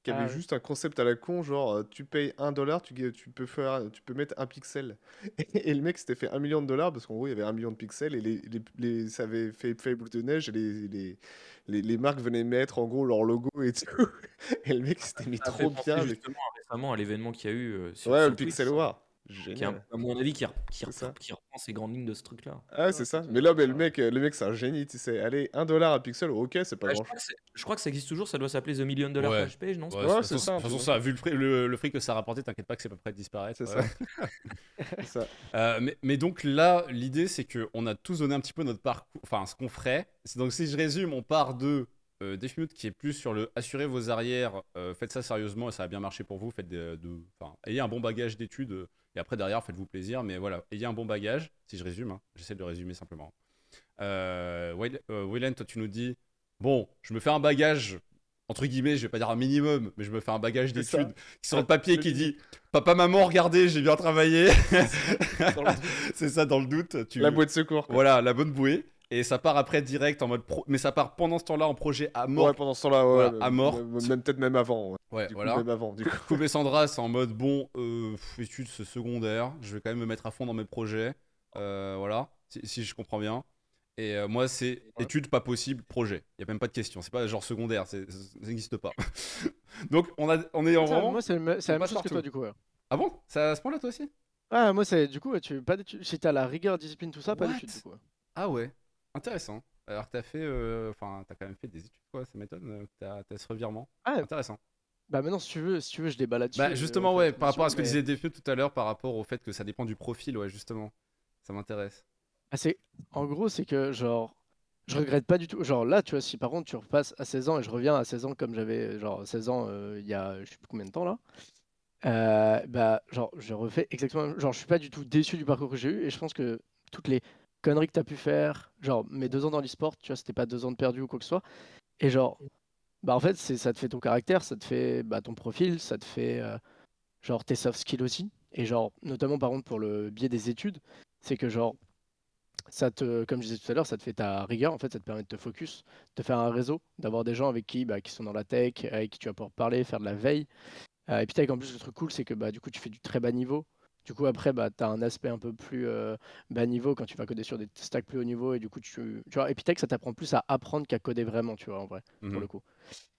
Qui Ah avait juste un concept à la con, genre euh, tu payes un dollar, tu, peux faire, tu peux mettre un pixel. Et, et le mec s'était fait un million de dollars parce qu'en gros il y avait un million de pixels et les, les, les- ça avait fait boule de neige et les, les, les, les marques venaient mettre en gros leur logo et tout. Et le mec s'était mis Ça fait trop bien. avec- justement récemment à l'événement qu'il y a eu euh, sur, Ouais, sur le Pixel War. Qui à mon avis qui, re- qui, C'est ça. reprend, qui reprend ces grandes lignes de ce truc-là. Ah, c'est ça. Mais là, mais le mec, euh, le mec, c'est un génie, tu sais. Allez, un dollar un pixel, ok, c'est pas Ouais, je, grand crois que c'est- je crois que ça existe toujours, ça doit s'appeler The Million Dollar Ouais. Flash Page, non? Ouais, Ouais, de toute c'est façon- ça, De toute façon, ça, vu le, prix- le, le fric que ça a rapporté, t'inquiète pas que c'est pas prêt de disparaître. C'est ouais. ça. Euh, mais, mais donc là, l'idée, c'est qu'on a tous donné un petit peu notre parcours, enfin ce qu'on ferait. Donc si je résume, on part de euh, Defmute qui est plus sur le assurer vos arrières, euh, faites ça sérieusement et ça va bien marcher pour vous. Faites des- de, enfin, ayez un bon bagage d'études euh, et après derrière, faites-vous plaisir. Mais voilà, ayez un bon bagage. Si je résume, hein, j'essaie de le résumer simplement. Euh, euh, toi tu nous dis, bon, je me fais un bagage. Entre guillemets, je vais pas dire un minimum, mais je me fais un bagage d'études qui sur le papier qui dit Papa, maman, regardez, j'ai bien travaillé. C'est ça, dans le doute. Tu... La boîte de secours. quoi. Voilà, la bonne bouée. Et ça part après direct en mode pro, mais ça part pendant ce temps-là en projet à mort. Ouais, pendant ce temps-là, ouais, Voilà, à mort. Même, même- peut-être même avant. Ouais. Ouais, Du coup, voilà. Même avant, du coup. Kobe Sandra, c'est en mode bon, euh, études c'est secondaire, je vais quand même me mettre à fond dans mes projets, euh, voilà, si, si je comprends bien. Et euh, moi, c'est Ouais. études pas possible, projet. Il y a même pas de question, c'est pas genre secondaire, c'est- ça n'existe pas. Donc on a, on est en Ça, vraiment. moi, c'est le me- c'est la même chose que toi, du coup. ouais. Ah bon, ça à ce point-là toi aussi? Ah, moi, c'est du coup, tu pas d'études. Si t'as la rigueur, discipline, tout ça, pas d'études, du coup. Ah ouais, intéressant. Alors que t'as fait, euh, enfin, t'as quand même fait des études quoi, ça m'étonne. euh, T'as t'as ce revirement. Ah, Intéressant. bah maintenant, si tu veux, si tu veux, je débat là-dessus. Bah euh, justement en ouais, par rapport à ce que mais- disait Defieux tout à l'heure, par rapport au fait que ça dépend du profil, ouais justement, ça m'intéresse. Ah, c'est... En gros, c'est que, genre, je regrette pas du tout. Genre, là, tu vois, si par contre tu repasses à 16 ans et je reviens à 16 ans comme j'avais, genre, 16 ans euh, il y a je sais plus combien de temps là, euh, bah, genre, je refais exactement. Genre, je suis pas du tout déçu du parcours que j'ai eu et je pense que toutes les conneries que tu as pu faire, genre, mes deux ans dans l'e-sport, tu vois, c'était pas deux ans de perdu ou quoi que ce soit. Et genre, bah, en fait, ça te fait ton caractère, ça te fait bah, ton profil, ça te fait, euh, genre, tes soft skills aussi. Et genre, notamment par contre pour le biais des études, c'est que genre, ça te, comme je disais tout à l'heure, ça te fait ta rigueur, en fait, ça te permet de te focus, de faire un réseau, d'avoir des gens avec qui, bah, qui sont dans la tech, avec qui tu vas pouvoir parler, faire de la veille. Euh, et puis en plus, le truc cool, c'est que bah, du coup, tu fais du très bas niveau. Du coup, après, bah, tu as un aspect un peu plus euh, bas niveau quand tu vas coder sur des stacks plus haut niveau. Et du coup, tu, tu vois, Epitech, ça t'apprend plus à apprendre qu'à coder vraiment, tu vois, en vrai, pour le coup.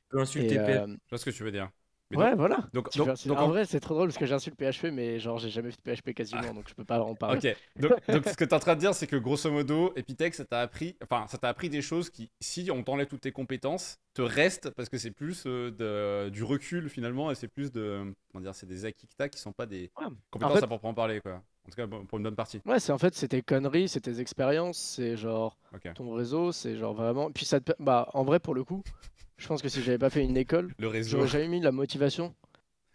Tu peux insulter Et, PL. euh, Je vois ce que tu veux dire. Mais ouais, donc- voilà. Donc, en en- vrai, c'est trop drôle parce que j'insulte PHP, mais genre, j'ai jamais fait de PHP quasiment, donc je peux pas en parler. Ok, donc, ce que tu es en train de dire, c'est que grosso modo, Epitech, ça t'a appris, enfin, ça t'a appris des choses qui, si on t'enlève toutes tes compétences, te restent parce que c'est plus euh, de, du recul finalement et c'est plus de, comment dire, c'est des acquis que qui sont pas des Ouais. compétences fait- à proprement parler, quoi. En tout cas, pour une bonne partie. Ouais, c'est en fait, c'est tes conneries, c'est tes expériences, c'est genre ton réseau, c'est genre vraiment. Puis ça te. Bah, en vrai, pour le coup, je pense que si j'avais pas fait une école, j'aurais jamais mis la motivation.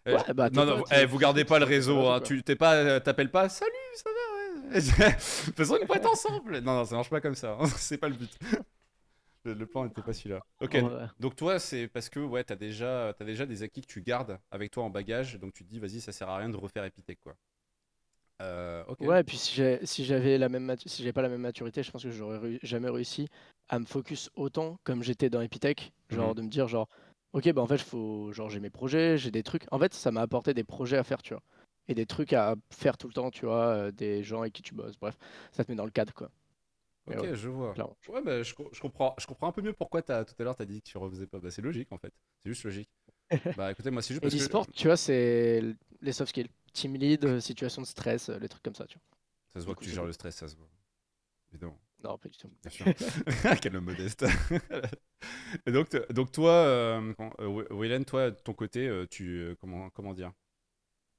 Eh, Ouais, bah, non, non, eh, vous gardez pas le réseau, hein. tu t'es pas, euh, t'appelles pas, salut, ça va, ouais. Faisons une boîte ensemble. Non, non, ça marche pas comme ça. hein. c'est pas le but. Le, plan n'était pas celui-là. Ok. Ouais. Donc toi, c'est parce que ouais, t'as déjà, as déjà des acquis que tu gardes avec toi en bagage, donc tu te dis, vas-y, ça sert à rien de refaire Epitech, quoi. Euh. Ouais, et puis si j'ai- si j'avais la même si j'avais pas la même maturité, je pense que j'aurais jamais réussi à me focus autant comme j'étais dans Epitech, genre Mhm. de me dire genre OK, bah en fait, faut genre j'ai mes projets, j'ai des trucs. En fait, ça m'a apporté des projets à faire, tu vois. Et des trucs à faire tout le temps, tu vois, euh, des gens avec qui tu bosses. Bref, ça te met dans le cadre quoi. Ok, ouais, je vois. clairement. Ouais, bah, je, je comprends, je comprends un peu mieux pourquoi as, tout à l'heure t'as dit que tu refaisais pas. Bah, c'est logique en fait. C'est juste logique. bah écoutez, moi c'est juste Et parce que l'e-sport, tu vois, c'est les soft skills, team lead, euh, situation de stress, euh, les trucs comme ça, tu vois. ça se voit du que coup, tu gères le stress, ça se voit. Évidemment. Non, pas du tout. Bien sûr. Quel homme modeste. Et donc, donc toi, euh, euh, Wi- Wayland, toi, de ton côté, tu euh, comment comment dire?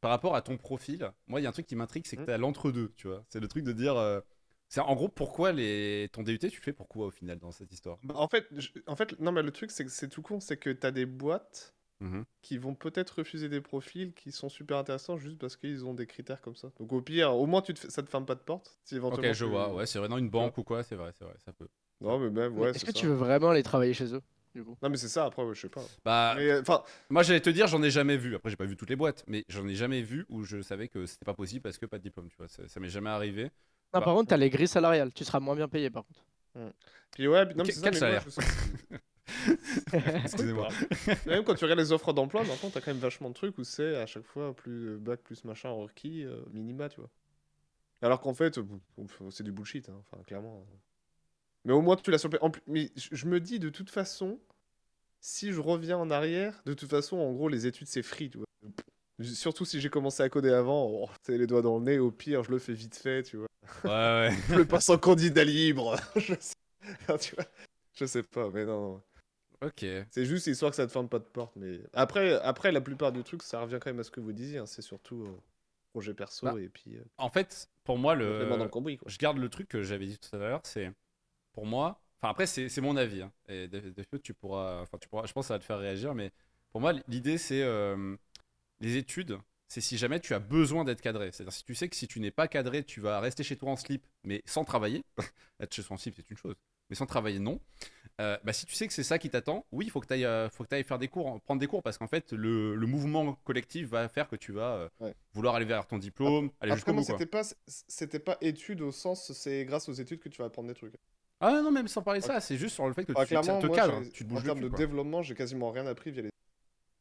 Par rapport à ton profil, moi, il y a un truc qui m'intrigue, c'est que Hmm. tu as l'entre-deux, tu vois. C'est le truc de dire. euh, c'est en gros pourquoi les ton DUT, tu le fais pourquoi au final dans cette histoire? Bah, en, fait, je- en fait, non, mais le truc, c'est que c'est tout con, c'est que t'as des boîtes Mhm. qui vont peut-être refuser des profils qui sont super intéressants juste parce qu'ils ont des critères comme ça. Donc au pire, au moins tu te fais- ça te ferme pas de porte. Si éventuellement Ok, je tu- vois. Ouais, c'est vraiment une banque ou quoi, c'est vrai, c'est vrai, ça peut. Non mais même ouais. Est-ce que ça. tu veux vraiment aller travailler chez eux, du coup? Non mais c'est ça. Après, ouais, je sais pas. Bah, euh, enfin, moi j'allais te dire, j'en ai jamais vu. Après, j'ai pas vu toutes les boîtes, mais j'en ai jamais vu où je savais que c'était pas possible parce que pas de diplôme, tu vois. Ça, ça m'est jamais arrivé. Non, Bah, par contre, t'as les grilles salariales, tu seras moins bien payé par contre. puis ouais, puis- non, mais Que- c'est ça, quel mais moi, salaire Excusez-moi. Même quand tu regardes les offres d'emploi, maintenant t'as quand même vachement de trucs où c'est à chaque fois plus euh, bac plus machin requis euh, minima, tu vois. Alors qu'en fait, c'est du bullshit, hein, enfin clairement. Mais au moins tu l'as sur Mais je me dis de toute façon, si je reviens en arrière, de toute façon, en gros, les études c'est free, tu vois. Surtout si j'ai commencé à coder avant, oh, c'est les doigts dans le nez, au pire, je le fais vite fait, tu vois. Ouais, ouais. Je le passe en candidat libre. je sais... tu vois. Je sais pas, mais non, non. Ok. C'est juste histoire que ça te ferme pas de porte. Mais après, après la plupart du truc, ça revient quand même à ce que vous disiez. hein, C'est surtout euh, projet perso Bah, et puis euh, En fait, pour moi, dans le, le cambouis. Quoi. je garde le truc que j'avais dit tout à l'heure, c'est pour moi. Enfin après, c'est c'est mon avis. hein, et de, de fait, tu pourras, enfin tu pourras. Je pense que ça va te faire réagir, mais pour moi, l'idée c'est euh, les études. C'est si jamais tu as besoin d'être cadré. C'est-à-dire si tu sais que si tu n'es pas cadré, tu vas rester chez toi en slip, mais sans travailler. être chez soi en slip, c'est une chose, mais sans travailler, non. Euh, bah, si tu sais que c'est ça qui t'attend, oui, il faut que tu ailles, faut que ailles faire des cours, prendre des cours parce qu'en fait, le, le mouvement collectif va faire que tu vas euh, Ouais. vouloir aller vers ton diplôme, aller Après, jusqu'au moi, bout. c'était pas, c'était pas études au sens, c'est grâce aux études que tu vas apprendre des trucs. Ah non, même sans parler de ça, c'est juste sur le fait que Enfin, tu ça clairement, te moi, cadre, j'ai- tu te en bouges le termes de quoi. développement, j'ai quasiment rien appris via les.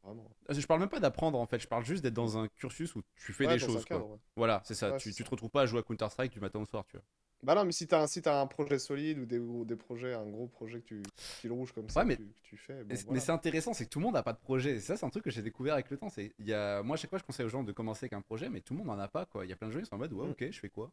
Vraiment. Je parle même pas d'apprendre en fait, je parle juste d'être dans un cursus où tu fais Ouais, des choses. quoi. cadre, ouais. Voilà, c'est ça. Tu, tu te retrouves pas à jouer à Counter-Strike du matin au soir, tu vois. Bah non, mais si t'as un, si t'as un projet solide ou des, ou des projets, un gros projet que tu, fil rouge comme ça, Ouais, mais- que, tu, que tu fais. Mais Bon, c'est- voilà. Mais c'est intéressant, c'est que tout le monde n'a pas de projet. Et ça, c'est un truc que j'ai découvert avec le temps. C'est, il y a... Moi, à chaque fois, je conseille aux gens de commencer avec un projet, mais tout le monde n'en a pas. Quoi. Il y a plein de gens qui sont en mode, ouais, Mm. ok, je fais quoi?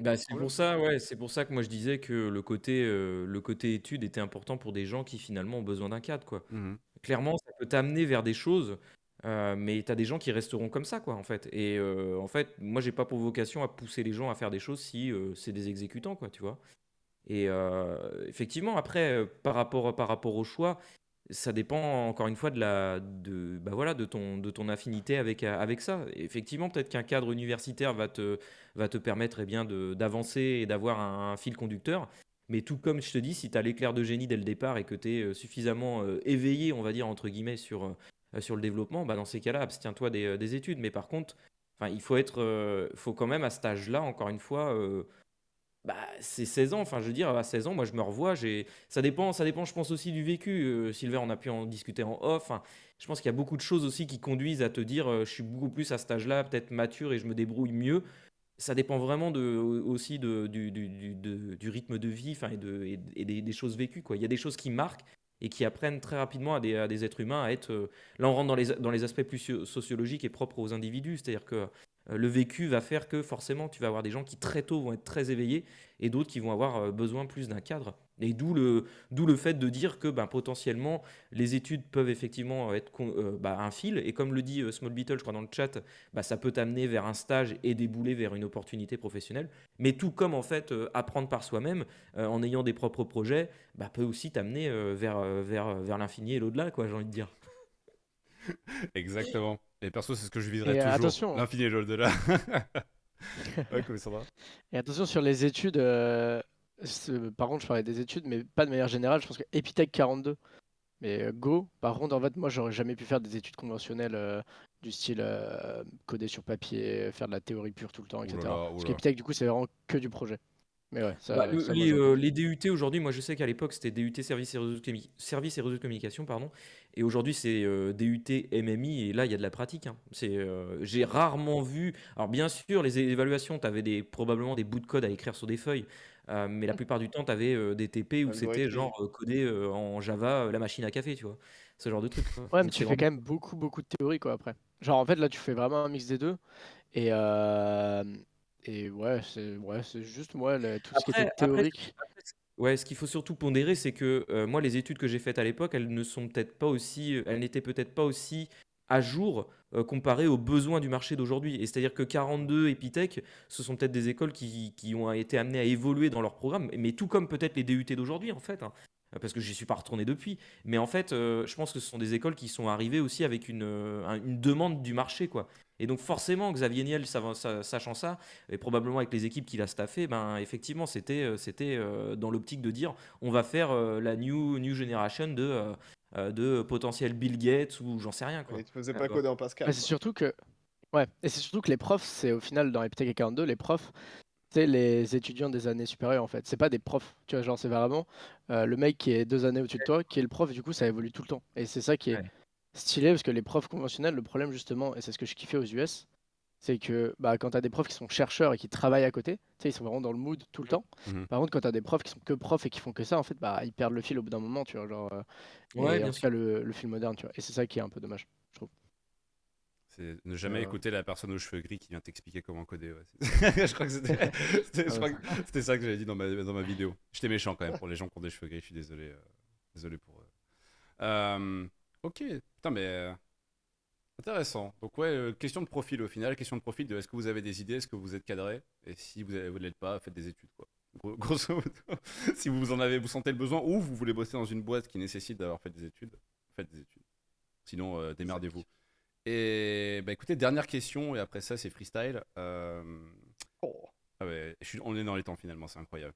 Bah, c'est pour ça, ouais, c'est pour ça que moi je disais que le côté, euh, le côté études était important pour des gens qui finalement ont besoin d'un cadre, quoi. Mhm. Clairement, ça peut t'amener vers des choses, euh, mais t'as des gens qui resteront comme ça, quoi, en fait. Et euh, en fait, moi j'ai pas pour vocation à pousser les gens à faire des choses si euh, c'est des exécutants, quoi, tu vois. Et effectivement, après, par rapport, par rapport au choix, ça dépend encore une fois de la, de, bah voilà, de ton, de ton affinité avec, avec ça. Effectivement, peut-être qu'un cadre universitaire va te, va te permettre eh bien, d'avancer et d'avoir un, fil conducteur. Mais tout comme je te dis, si tu as l'éclair de génie dès le départ et que tu es suffisamment éveillé, on va dire, entre guillemets, sur, sur le développement, bah, dans ces cas-là, abstiens-toi des, euh, des études. Mais par contre, il faut être, euh, faut quand même à cet âge-là, encore une fois, euh, bah, c'est 16 ans. Enfin, je veux dire, à 16 ans, moi, je me revois. J'ai, ça dépend, ça dépend, je pense aussi du vécu. Euh, Sylvain, on a pu en discuter en off. Je pense qu'il y a beaucoup de choses aussi qui conduisent à te dire, euh, je suis beaucoup plus à cet âge-là, peut-être mature et je me débrouille mieux. Ça dépend vraiment aussi du, rythme de vie et, de, et, et des, choses vécues. Il y a des choses qui marquent et qui apprennent très rapidement à des, êtres humains à être. euh, là, on rentre dans les, dans les aspects plus socio- sociologiques et propres aux individus. C'est-à-dire que le vécu va faire que forcément, tu vas avoir des gens qui très tôt vont être très éveillés et d'autres qui vont avoir euh, besoin plus d'un cadre. Et d'où le, d'où le fait de dire que ben, potentiellement, les études peuvent effectivement être euh, bah, un fil. Et comme le dit euh, Small Beetle, je crois, dans le chat, bah, ça peut t'amener vers un stage et débouler vers une opportunité professionnelle. Mais tout comme en fait euh, apprendre par soi-même, euh, en ayant des propres projets, bah, peut aussi t'amener euh, vers, euh, vers, vers l'infini et l'au-delà, quoi, j'ai envie de dire. Exactement. Et perso, c'est ce que je viserais euh, toujours. attention. L'infini et l'au-delà. ouais, comme ça va. Et attention sur les études, euh, par contre je parlais des études, mais pas de manière générale, je pense que Epitech 42, mais euh, Go, par contre en fait moi j'aurais jamais pu faire des études conventionnelles euh, du style coder sur papier, faire de la théorie pure tout le temps, etc. Oulala, Parce qu'Epitech du coup c'est vraiment que du projet. Mais ouais, ça, Bah, le- ça, moi, les, euh, les DUT aujourd'hui, moi je sais qu'à l'époque c'était DUT service et réseau de, commu- service et réseau de communication, pardon, et aujourd'hui c'est euh, DUT MMI et là il y a de la pratique. hein. C'est, euh, j'ai rarement vu. Alors bien sûr les évaluations, tu avais des, probablement des bouts de code à écrire sur des feuilles, euh, mais la plupart du temps tu avais des TP où c'était genre euh, codé euh, en Java euh, la machine à café, tu vois, ce genre de truc. quoi. Ouais, mais Donc, tu fais vraiment- quand même beaucoup, beaucoup de théorie, quoi, après. Genre, en fait, là, tu fais vraiment un mix des deux. Et, euh, et ouais, c'est ouais, juste, moi, tout ce qui était après, théorique. Ouais, ce qu'il faut surtout pondérer, c'est que euh, moi, les études que j'ai faites à l'époque, elles ne sont peut-être pas aussi, elles n'étaient peut-être pas aussi à jour euh, comparées aux besoins du marché d'aujourd'hui. Et c'est-à-dire que 42 Epitech, ce sont peut-être des écoles qui, qui ont été amenées à évoluer dans leur programme, mais tout comme peut-être les DUT d'aujourd'hui, en fait. hein. Euh, Parce que j'y suis pas retourné depuis. Mais en fait, euh, je pense que ce sont des écoles qui sont arrivées aussi avec une, euh, un- une demande du marché, quoi. Et donc forcément, Xavier Niel, sachant ça, et probablement avec les équipes qu'il a staffées, ben effectivement, c'était euh, c'était euh, dans l'optique de dire on va faire euh, la new new generation de de potentiel Bill Gates ou j'en sais rien quoi. Et tu faisais Ah, pas coder en Pascal. C'est surtout que. Ouais, et c'est surtout que les profs, c'est au final, dans Epitech et 42, les profs, c'est les étudiants des années supérieures, en fait. C'est pas des profs, tu vois, genre, c'est vraiment euh, le mec qui est deux années au-dessus de toi, qui est le prof, du coup, ça évolue tout le temps. Et c'est ça qui est Ouais. Stylé, parce que les profs conventionnels, le problème, justement, et c'est ce que je kiffais aux US, c'est que bah, quand tu as des profs qui sont chercheurs et qui travaillent à côté, tu sais, ils sont vraiment dans le mood tout le temps. Mhm. Par contre, quand tu as des profs qui sont que profs et qui font que ça, en fait, bah, ils perdent le fil au bout d'un moment, tu vois, genre. euh, Ouais, et bien en tout cas, le, le fil moderne, tu vois. Et c'est ça qui est un peu dommage, je trouve. C'est ne jamais Euh. écouter la personne aux cheveux gris qui vient t'expliquer comment coder. ouais. je crois que c'était Ah c'était ça que j'avais dit dans ma, dans ma vidéo. J'étais méchant quand même pour les gens qui ont des cheveux gris, je suis désolé. euh, désolé pour eux. Euh, ok, putain, mais. euh, Intéressant. Donc, ouais, euh, question de profil au final. Question de profil de est-ce que vous avez des idées, est-ce que vous êtes cadré? Et si vous ne l'êtes pas, faites des études, quoi. Gros- Grosso modo, si vous en avez, vous sentez le besoin ou vous voulez bosser dans une boîte qui nécessite d'avoir fait des études, faites des études. Sinon, euh, démerdez-vous. Et bah écoutez, dernière question, et après ça, c'est freestyle. Oh. ah ouais, je suis- on est dans les temps finalement, c'est incroyable.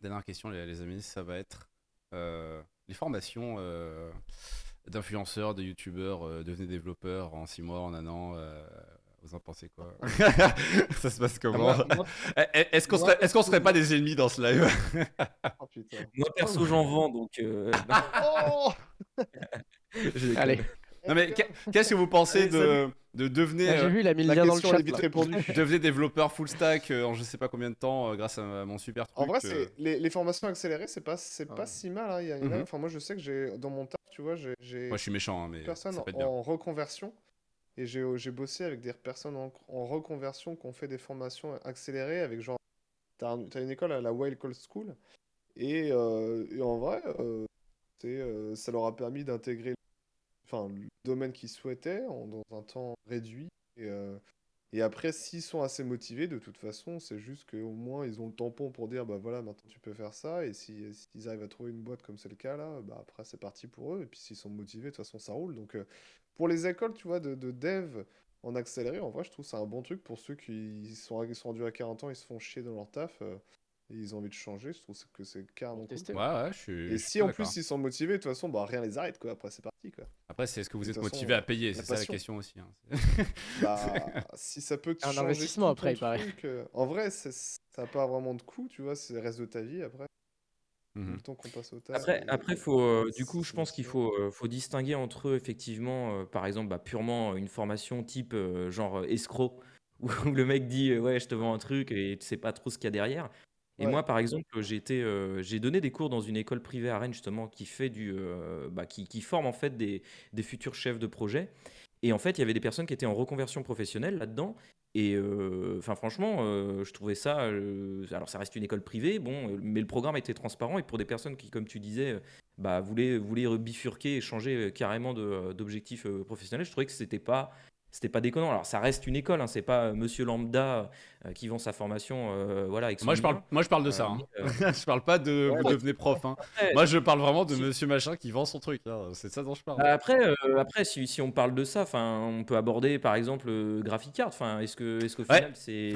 Dernière question, les, les amis, ça va être les formations d'influenceurs, de youtubeurs, euh, devenez développeurs en 6 mois, en un an. euh, vous en pensez quoi Ça se passe comment Moi- moi- Eh, eh, Est-ce qu'on serait, est-ce qu'on serait pas des ennemis dans ce live oh. Moi, perso, j'en vends, donc. euh. Oh. Allez. Non mais qu'est- qu'est-ce que vous pensez Allez, de, de devenir Ah, J'ai vu, La lien dans le question chat. est vite là. répondue. devenez développeur full stack euh, en je sais pas combien de temps euh, grâce à mon super truc En vrai, euh, c'est les, les formations accélérées, c'est pas c'est Ah pas si mal. hein. Il y a- Mhm. Enfin, moi, je sais que j'ai dans mon taf, tu vois, j'ai Moi je suis méchant hein, mais des personnes ça peut être bien. en reconversion et j'ai j'ai bossé avec des personnes en, en reconversion qui ont fait des formations accélérées avec genre t'as un- t'as une école à la Wild Cold School et, euh, et en vrai, euh, c'est euh, ça leur a permis d'intégrer enfin le domaine qu'ils souhaitaient en- dans un temps réduit et euh, après, s'ils sont assez motivés, de toute façon, c'est juste qu'au moins ils ont le tampon pour dire bah voilà, maintenant tu peux faire ça. Et si, s'ils arrivent à trouver une boîte comme c'est le cas là, bah après c'est parti pour eux. Et puis s'ils sont motivés, de toute façon ça roule. Donc euh, pour les écoles, tu vois, de, de dev en accéléré, en vrai, je trouve c'est un bon truc pour ceux qui sont, sont rendus à 40 ans, ils se font chier dans leur taf euh, et ils ont envie de changer. Je trouve que c'est carrément cool. Tester. Ouais ouais je suis. je Et si en plus ils sont motivés, de toute façon, bah rien les arrête quoi. Après c'est parti quoi. Après c'est est-ce que vous êtes motivé à payer c'est ça la question aussi. hein. Bah, si ça peut te Un changer investissement tout après, ton il paraît. truc, euh, En vrai, ça n'a pas vraiment de coût, tu vois, c'est le reste de ta vie après. Mhm. Le temps qu'on passe au taf. Après, et- après faut, euh, du coup, je pense qu'il faut, euh, faut distinguer entre eux, effectivement, euh, par exemple, bah, purement une formation type euh, genre euh, escroc, où le mec dit euh, Ouais, je te vends un truc et tu sais pas trop ce qu'il y a derrière. Et Ouais. moi, par exemple, j'ai été, euh, j'ai donné des cours dans une école privée à Rennes, justement, qui fait du, euh, bah, qui, qui forme en fait des, des futurs chefs de projet. Et en fait, il y avait des personnes qui étaient en reconversion professionnelle là-dedans. Et euh, enfin, franchement, euh, je trouvais ça. euh, alors, ça reste une école privée, bon, euh, mais le programme était transparent. Et pour des personnes qui, comme tu disais, euh, bah, voulaient, voulaient bifurquer et changer euh, carrément de, euh, d'objectif euh, professionnel, je trouvais que c'était pas. C'était pas déconnant. Alors, ça reste une école, hein, c'est pas euh, monsieur lambda euh, qui vend sa formation euh, voilà, avec son Moi je parle moi je parle de Euh, ça. hein. euh, je parle pas de Ouais, vous ouais. devenez prof. hein. après, Moi je parle vraiment de Si. Monsieur machin qui vend son truc. hein. C'est ça dont je parle. Bah, après, euh, après si, si on parle de ça, enfin, on peut aborder par exemple le Graphic Card. Enfin, est-ce que, est-ce qu'au Ouais, final c'est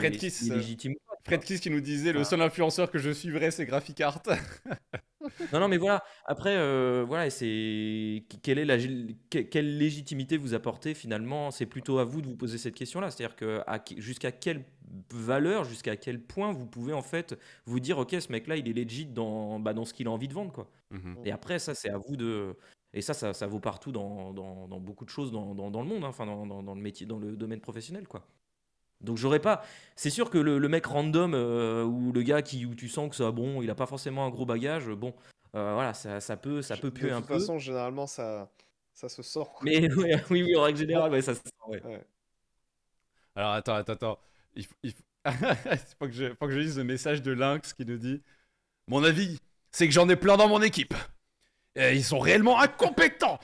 légitime Fred Kiss qui nous disait le Ah. seul influenceur que je suivrais c'est Graphic Art. Non, non, mais voilà. Après, euh, voilà, c'est quelle est la que- quelle légitimité vous apportez finalement? C'est plutôt à vous de vous poser cette question-là. C'est-à-dire que jusqu'à quelle valeur, jusqu'à quel point vous pouvez en fait vous dire, ok, ce mec-là, il est legit dans, bah, dans ce qu'il a envie de vendre, quoi. Mhm. Et après, ça, c'est à vous de. Et ça, ça, ça vaut partout dans, dans, dans beaucoup de choses dans, dans, le monde, hein, enfin, dans le métier, dans le domaine professionnel, quoi. Donc j'aurais pas. C'est sûr que le, le mec random euh, ou le gars qui où tu sens que ça bon, il a pas forcément un gros bagage. Bon, euh, voilà, ça, ça peut ça peut de puer un toute peu. façon, généralement, ça, ça se sort. quoi. Mais ouais, oui, oui, en règle générale, ouais, ça se sent, ouais. Alors attends, attends, attends. Il faut, il faut... faut que je, faut que je lise le message de Lynx qui nous dit Mon avis, c'est que j'en ai plein dans mon équipe. Et ils sont réellement incompétents.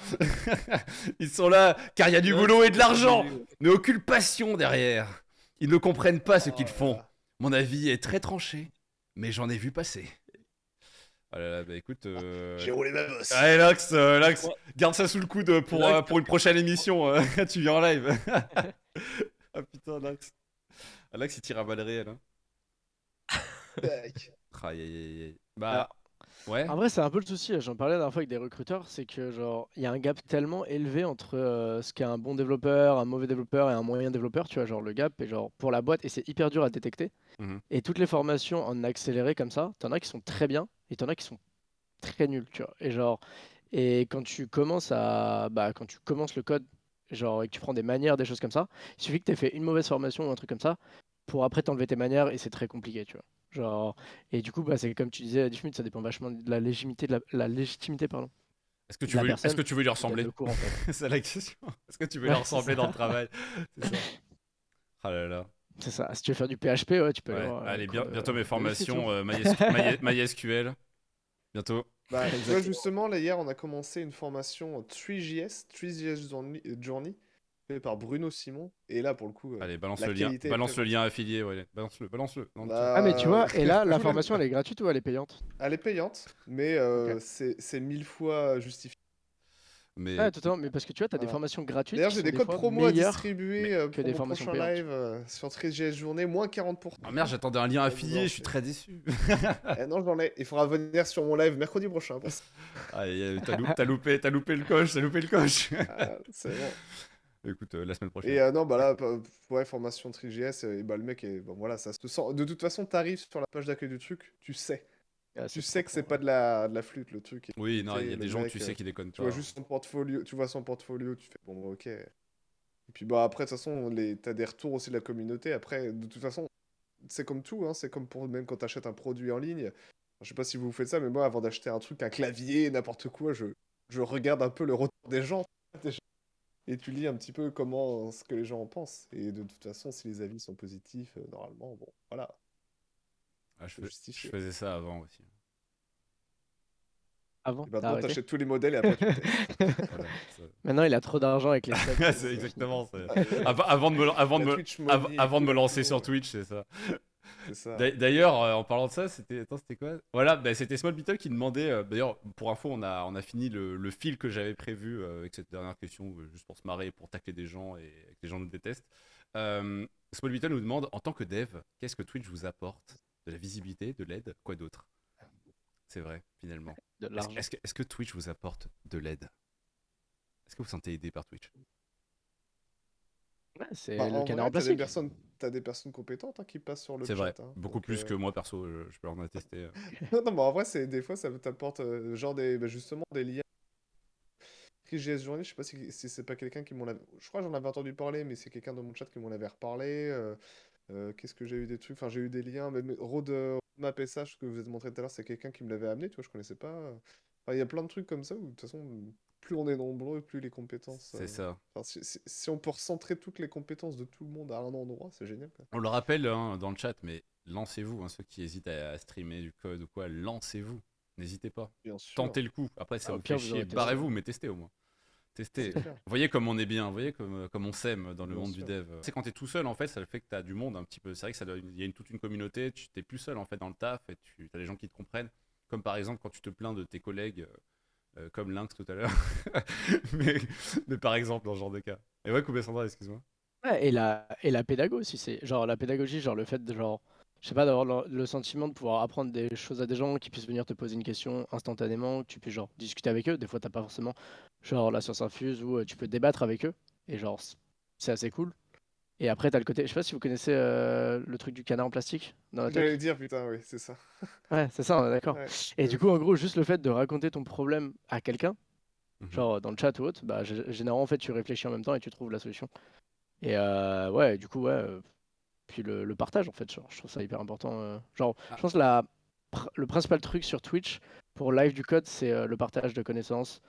ils sont là car il y a du boulot et de l'argent, mais aucune passion derrière. Ils ne comprennent pas ce qu'ils Oh là font. là. Mon avis est très tranché, mais j'en ai vu passer. Oh là là, bah écoute. euh, J'ai roulé ma bosse. Allez, Lynx, euh, Ouais. garde ça sous le coude pour, euh, pour une prochaine émission. euh, tu viens en live. ah putain, Lynx. Ah, Lynx, il tire à balles réelles. Hein. Tac. Aïe, aïe, aïe, aïe. Bah, ouais. En vrai, c'est un peu le souci. J'en parlais la dernière fois avec des recruteurs, c'est que genre il y a un gap tellement élevé entre euh, ce qu'est un bon développeur, un mauvais développeur et un moyen développeur. Tu vois, genre le gap est genre pour la boîte et c'est hyper dur à détecter. Mhm. Et toutes les formations en accéléré comme ça, t'en as qui sont très bien et t'en as qui sont très nuls. Tu vois. Et genre et quand tu commences à bah quand tu commences le code, genre et que tu prends des manières, des choses comme ça, il suffit que tu aies fait une mauvaise formation ou un truc comme ça pour après t'enlever tes manières et c'est très compliqué. Tu vois. Genre, et du coup, bah, c'est comme tu disais, Diffmut, ça dépend vachement de la légitimité, de la, la légitimité pardon, Est-ce que, tu veux, est-ce que tu veux lui ressembler? en fait. C'est la question. Est-ce que tu veux Ouais, lui ressembler dans le travail? C'est ça. Ah là là. C'est ça. Si tu veux faire du PHP, ouais, tu peux Ouais. euh, Allez, bien- bientôt mes formations euh, MyS- My- MySQL. Bientôt. Bah, tu vois, justement, là, hier, on a commencé une formation 3JS, 3JS Journey, Journey fait par Bruno Simon. Et là, pour le coup, euh, Allez, balance la le lien. Balance le lien affilié. Ouais. Balance-le. Balance-le. dans le bah, Ah, mais tu vois, et là, la formation, elle est gratuite ou elle est payante? Elle est payante, mais euh, c'est c'est mille fois justifié. Mais Ouais, totalement, mais parce que tu vois, t'as des Voilà. formations gratuites. D'ailleurs, j'ai des des codes promo à distribuer euh, que pour des mon formations prochain payantes. live euh, sur 13GS Journée, moins 40%. Ah merde, j'attendais un lien Ouais, affilié, je suis très déçu. Eh non, j'en ai. Il faudra venir sur mon live mercredi prochain. ça. Ah, t'as loupé, t'as loupé, loupé le coche, t'as loupé le coche. Ah, c'est bon. Écoute, euh, la semaine prochaine. Et euh, non, bah là, ouais, formation 3GS, et bah le mec est. Bon, voilà, ça se sent. De toute façon, t'arrives sur la page d'accueil du truc, tu sais. Ah, Tu sais que c'est ouais. pas de la, de la flûte, le truc. Oui, non, il y a des gens, mec, tu sais, euh, qui déconnent Tu pas. vois juste son portfolio, tu vois son portfolio, tu fais bon, ok. Et puis bah après, de toute façon, les... t'as des retours aussi de la communauté. Après, de toute façon, c'est comme tout, hein, c'est comme pour même quand t'achètes un produit en ligne. Je sais pas si vous faites ça, mais moi, avant d'acheter un truc, un clavier, n'importe quoi, je... je regarde un peu le retour des gens. déjà. Et tu lis un petit peu comment ce que les gens en pensent. Et de toute façon, si les avis sont positifs, euh, normalement, bon, voilà. Ah, je, fais- faisais ça avant aussi. Avant, Et maintenant, arrêté t'achètes tous les modèles et après tu testes. Voilà, ça- Maintenant, il a trop d'argent avec les c'est exactement ça. Avant, avant de me, avant de me, avant de me lancer sur Twitch, c'est ça. D'ailleurs, euh, en parlant de ça, c'était attends, c'était quoi? Voilà, bah, c'était Small Beetle qui demandait. euh, D'ailleurs, pour info, on a on a fini le, le fil que j'avais prévu euh, avec cette dernière question, euh, juste pour se marrer, pour tacler des gens et que les gens nous détestent. Euh, Small Beetle nous demande en tant que dev, qu'est-ce que Twitch vous apporte? De la visibilité, de l'aide, quoi d'autre? C'est vrai, finalement. Est-ce que, Twitch vous apporte de l'aide? Est-ce que vous vous sentez aidé par Twitch? Ouais, c'est Bah, le canard vrai, t'as des plastique. personnes, t'as des personnes compétentes hein, qui passent sur le C'est chat. vrai, hein. beaucoup plus euh, que moi perso, je, je peux en attester. euh. non, mais en vrai, c'est des fois, ça t'apporte euh, genre des, bah, justement des liens. JS Journée, je sais pas si, si c'est pas quelqu'un qui m'en avait. Je crois que j'en avais entendu parler, mais c'est quelqu'un dans mon chat qui m'en avait reparlé. euh, Qu'est-ce que j'ai eu des trucs Enfin, j'ai eu des liens. Mais, mais Road Map SH que vous avez montré tout à l'heure, c'est quelqu'un qui me l'avait amené, tu vois, je connaissais pas. Enfin, il y a plein de trucs comme ça où, de toute façon, plus on est nombreux, plus les compétences. C'est euh, ça. enfin, si, si- si on peut recentrer toutes les compétences de tout le monde à un endroit, c'est génial. Quoi. On le rappelle hein, dans le chat, mais lancez-vous, hein, ceux qui hésitent à, à streamer du code ou quoi, lancez-vous. N'hésitez pas. Bien sûr. Tentez le coup. Après, ça Ah, au vous chier. Barrez-vous, mais testez au moins. Testez. C'est. Voyez comme on est bien, voyez comme, euh, comme on s'aime dans le Bien monde sûr. du dev. C'est quand t'es tout seul, en fait, ça fait que t'as du monde un petit peu. C'est vrai que ça doit- il y a une, toute une communauté, tu t'es plus seul en fait dans le taf et tu as des gens qui te comprennent. Comme par exemple quand tu te plains de tes collègues, euh, comme Lynx tout à l'heure. mais, par exemple, dans ce genre de cas. Et ouais, Koubé Sandra, excuse-moi. Et la, et la pédago aussi, c'est genre la pédagogie, genre le fait de genre, je sais pas, d'avoir le, sentiment de pouvoir apprendre des choses à des gens qui puissent venir te poser une question instantanément, que tu puisses genre discuter avec eux. Des fois, t'as pas forcément genre la science infuse où euh, tu peux débattre avec eux et genre c'est assez cool. Et après, t'as le côté, je sais pas si vous connaissez euh, le truc du canard en plastique dans la tech. J'allais dire, putain, oui, c'est ça. Ouais, c'est ça, on est d'accord. Ouais. Et du coup, en gros, juste le fait de raconter ton problème à quelqu'un, Mhm. genre dans le chat ou autre, bah, généralement, en fait, tu réfléchis en même temps et tu trouves la solution. Et euh, ouais, du coup, ouais. euh, puis le, le partage, en fait, genre, je trouve ça hyper important. euh. genre, Ah. je pense que la, pr- le principal truc sur Twitch pour live du code, c'est euh, le partage de connaissances.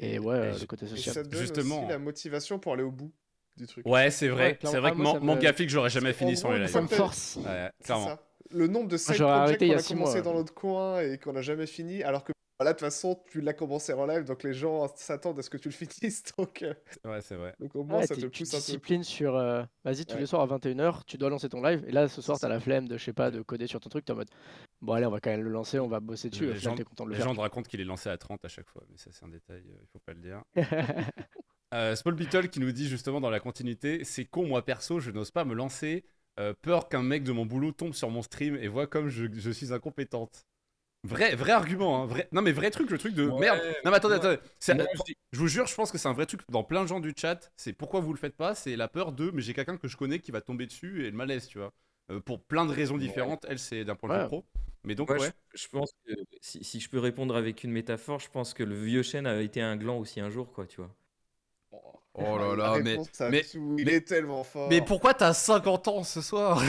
Et ouais, euh, le côté Et social. ça te donne Justement. aussi la motivation pour aller au bout du truc. Ouais, c'est vrai. c'est vrai Ah, que mon me- gaffique, j'aurais jamais fini sans les lives. Ça me force. Ouais, clairement. ça. Le nombre de side projects qu'on a commencé mois, dans notre coin et qu'on n'a jamais fini, alors que bah, là, de toute façon, tu l'as commencé en live, donc les gens s'attendent à ce que tu le finisses. Donc, euh, Ouais, c'est vrai. donc au moins, Ouais, ça te pousse un peu. disciplines sur. euh, Vas-y, tous Ouais. les soirs à 21h, tu dois lancer ton live. Et là, ce soir, t'as la flemme de, je sais pas, de coder sur ton truc. T'es en mode, bon, allez, on va quand même le lancer, on va bosser dessus. Les gens- t'es content de le Les faire. gens te racontent qu'il est lancé à 30 à chaque fois, mais ça c'est un détail, euh, il faut pas le dire. Euh, Small Beetle qui nous dit justement dans la continuité, c'est con moi perso, je n'ose pas me lancer, euh, peur qu'un mec de mon boulot tombe sur mon stream et voit comme je, je suis incompétente. Vrai, vrai argument, hein, vrai... non mais vrai truc, le truc de Ouais, merde. Non mais attendez, attendez, je dis- je vous jure, je pense que c'est un vrai truc dans plein de gens du chat. C'est pourquoi vous le faites pas, c'est la peur de, mais j'ai quelqu'un que je connais qui va tomber dessus et le malaise, tu vois. Euh, pour plein de raisons différentes, elle c'est d'un point de vue pro. Mais donc Ouais, ouais, je, je pense que si, si je peux répondre avec une métaphore, je pense que le vieux chêne a été un gland aussi un jour, quoi, tu vois. Oh là là, mais- il mais- est tellement fort. mais pourquoi t'as 50 ans ce soir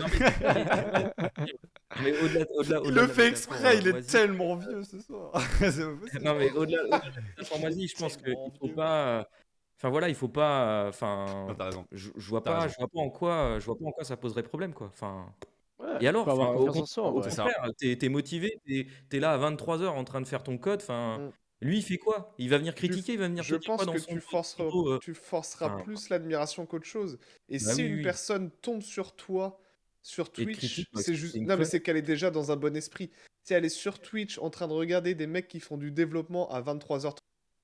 Non, mais, mais au-delà, au-delà, Il au-delà le fait exprès, il euh, est tellement vieux ce soir. Non, mais au-delà, au-delà de je pense qu'il faut vieux. pas. euh, Enfin voilà, il faut pas. euh, Enfin, Non, je, je vois pas, je vois pas en quoi, je vois pas en quoi ça poserait problème, quoi. Enfin. Ouais, Et alors, au, au. C'est ça. contraire, t'es, t'es motivé, t'es, t'es là à 23h en train de faire ton code. Enfin, Mm. Lui, il fait quoi? Il va venir Tu- critiquer, il va venir Je pense quoi dans que son tu forceras, euh, tu forceras enfin, plus l'admiration qu'autre chose. Et Bah si oui, une oui. personne tombe sur toi sur Twitch, c'est juste. Non, mais c'est qu'elle est déjà dans un bon esprit. Si elle est sur Twitch en train de regarder des mecs qui font du développement à 23h30,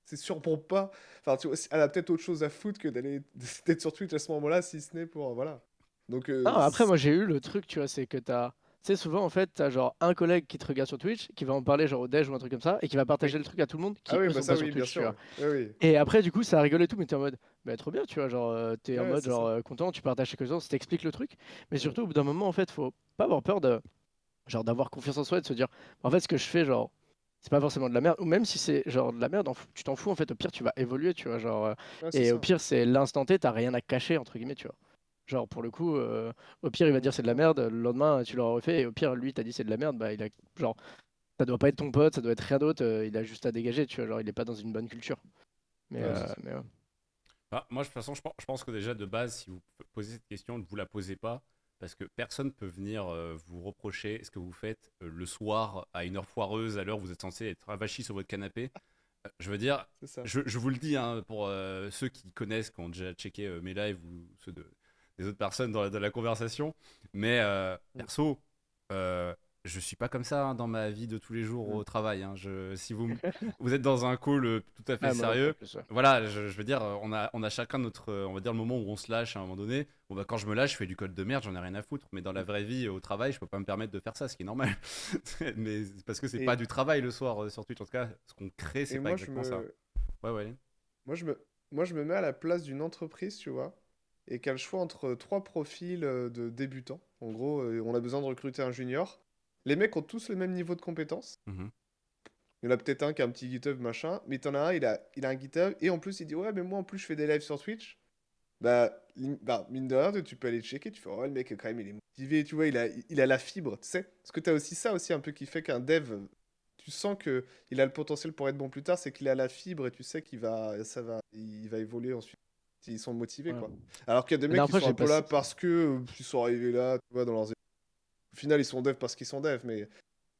c'est sûrement pas. Enfin, tu vois, elle a peut-être autre chose à foutre que d'aller d'être sur Twitch à ce moment-là, si ce n'est pour. Voilà. Donc. euh, Non, après, moi j'ai eu le truc, tu vois, c'est que t'as. Tu sais, souvent en fait, t'as genre un collègue qui te regarde sur Twitch, qui va en parler genre au déj ou un truc comme ça, et qui va partager le truc à tout le monde qui Ah oui, eux, bah sont ça, pas oui, sur Twitch, tu sûr. vois. Oui, oui. Et après, du coup, ça rigole et tout, mais t'es en mode, bah trop bien, tu vois, genre, euh, t'es en mode, c'est genre, euh, content, tu partages quelque chose, t'expliques le truc. Mais surtout, au bout d'un moment, en fait, faut pas avoir peur de, genre, d'avoir confiance en soi et de se dire, en fait, ce que je fais, genre, c'est pas forcément de la merde, ou même si c'est genre de la merde, tu t'en fous, en fait, au pire, tu vas évoluer, tu vois, genre, euh, Ouais, c'est et au pire, c'est l'instant T, t'as rien à cacher, entre guillemets, tu vois. Genre, pour le coup, euh, au pire, il va dire c'est de la merde, le lendemain, tu l'auras refait, et au pire, lui, t'as dit c'est de la merde, bah, il a, genre, ça doit pas être ton pote, ça doit être rien d'autre, euh, il a juste à dégager, tu vois, genre, il est pas dans une bonne culture. Mais, Ouais, euh, ça. mais ouais. Bah, moi, de toute façon, je pense, je pense que déjà de base, si vous posez cette question, ne vous la posez pas. Parce que personne peut venir euh, vous reprocher ce que vous faites euh, le soir à une heure foireuse, à l'heure où vous êtes censé être avachi sur votre canapé. Je veux dire, je, je vous le dis hein, pour euh, ceux qui connaissent, qui ont déjà checké euh, mes lives ou ceux de, des autres personnes dans la, dans la conversation. Mais euh, perso, euh, je suis pas comme ça hein, dans ma vie de tous les jours au travail. hein. Je, si vous, vous êtes dans un call euh, tout à fait Ah, sérieux, voilà, je, je veux dire, on a, on a chacun notre, on va dire, le moment où on se lâche à un moment donné. Bon, bah, quand je me lâche, je fais du code de merde, j'en ai rien à foutre. Mais dans la vraie vie, au travail, je peux pas me permettre de faire ça, ce qui est normal. mais parce que c'est Et- pas du travail le soir euh, sur Twitch. En tout cas, ce qu'on crée, c'est pas moi, exactement me... ça. Ouais, ouais. Moi, je me... Moi, je me mets à la place d'une entreprise, tu vois, et qui a le choix entre trois profils euh, de débutants. En gros, euh, on a besoin de recruter un junior. Les mecs ont tous le même niveau de compétences. Mhm. Il y en a peut-être un qui a un petit GitHub, machin, mais t'en as un, il a, il a un GitHub, et en plus, il dit, ouais, mais moi, en plus, je fais des lives sur Twitch. Bah, bah, mine de rien, tu peux aller checker, tu fais, oh, le mec, quand même, il est motivé, tu vois, il a, il a la fibre, tu sais. Parce que t'as aussi ça aussi un peu qui fait qu'un dev, tu sens que il a le potentiel pour être bon plus tard, c'est qu'il a la fibre et tu sais qu'il va, ça va, il va évoluer ensuite. S'ils sont motivés, Ouais. quoi. Alors qu'il y a des mecs après, qui sont un peu là parce que euh, ils sont arrivés là, tu vois, dans leurs. Au final, ils sont devs parce qu'ils sont devs, mais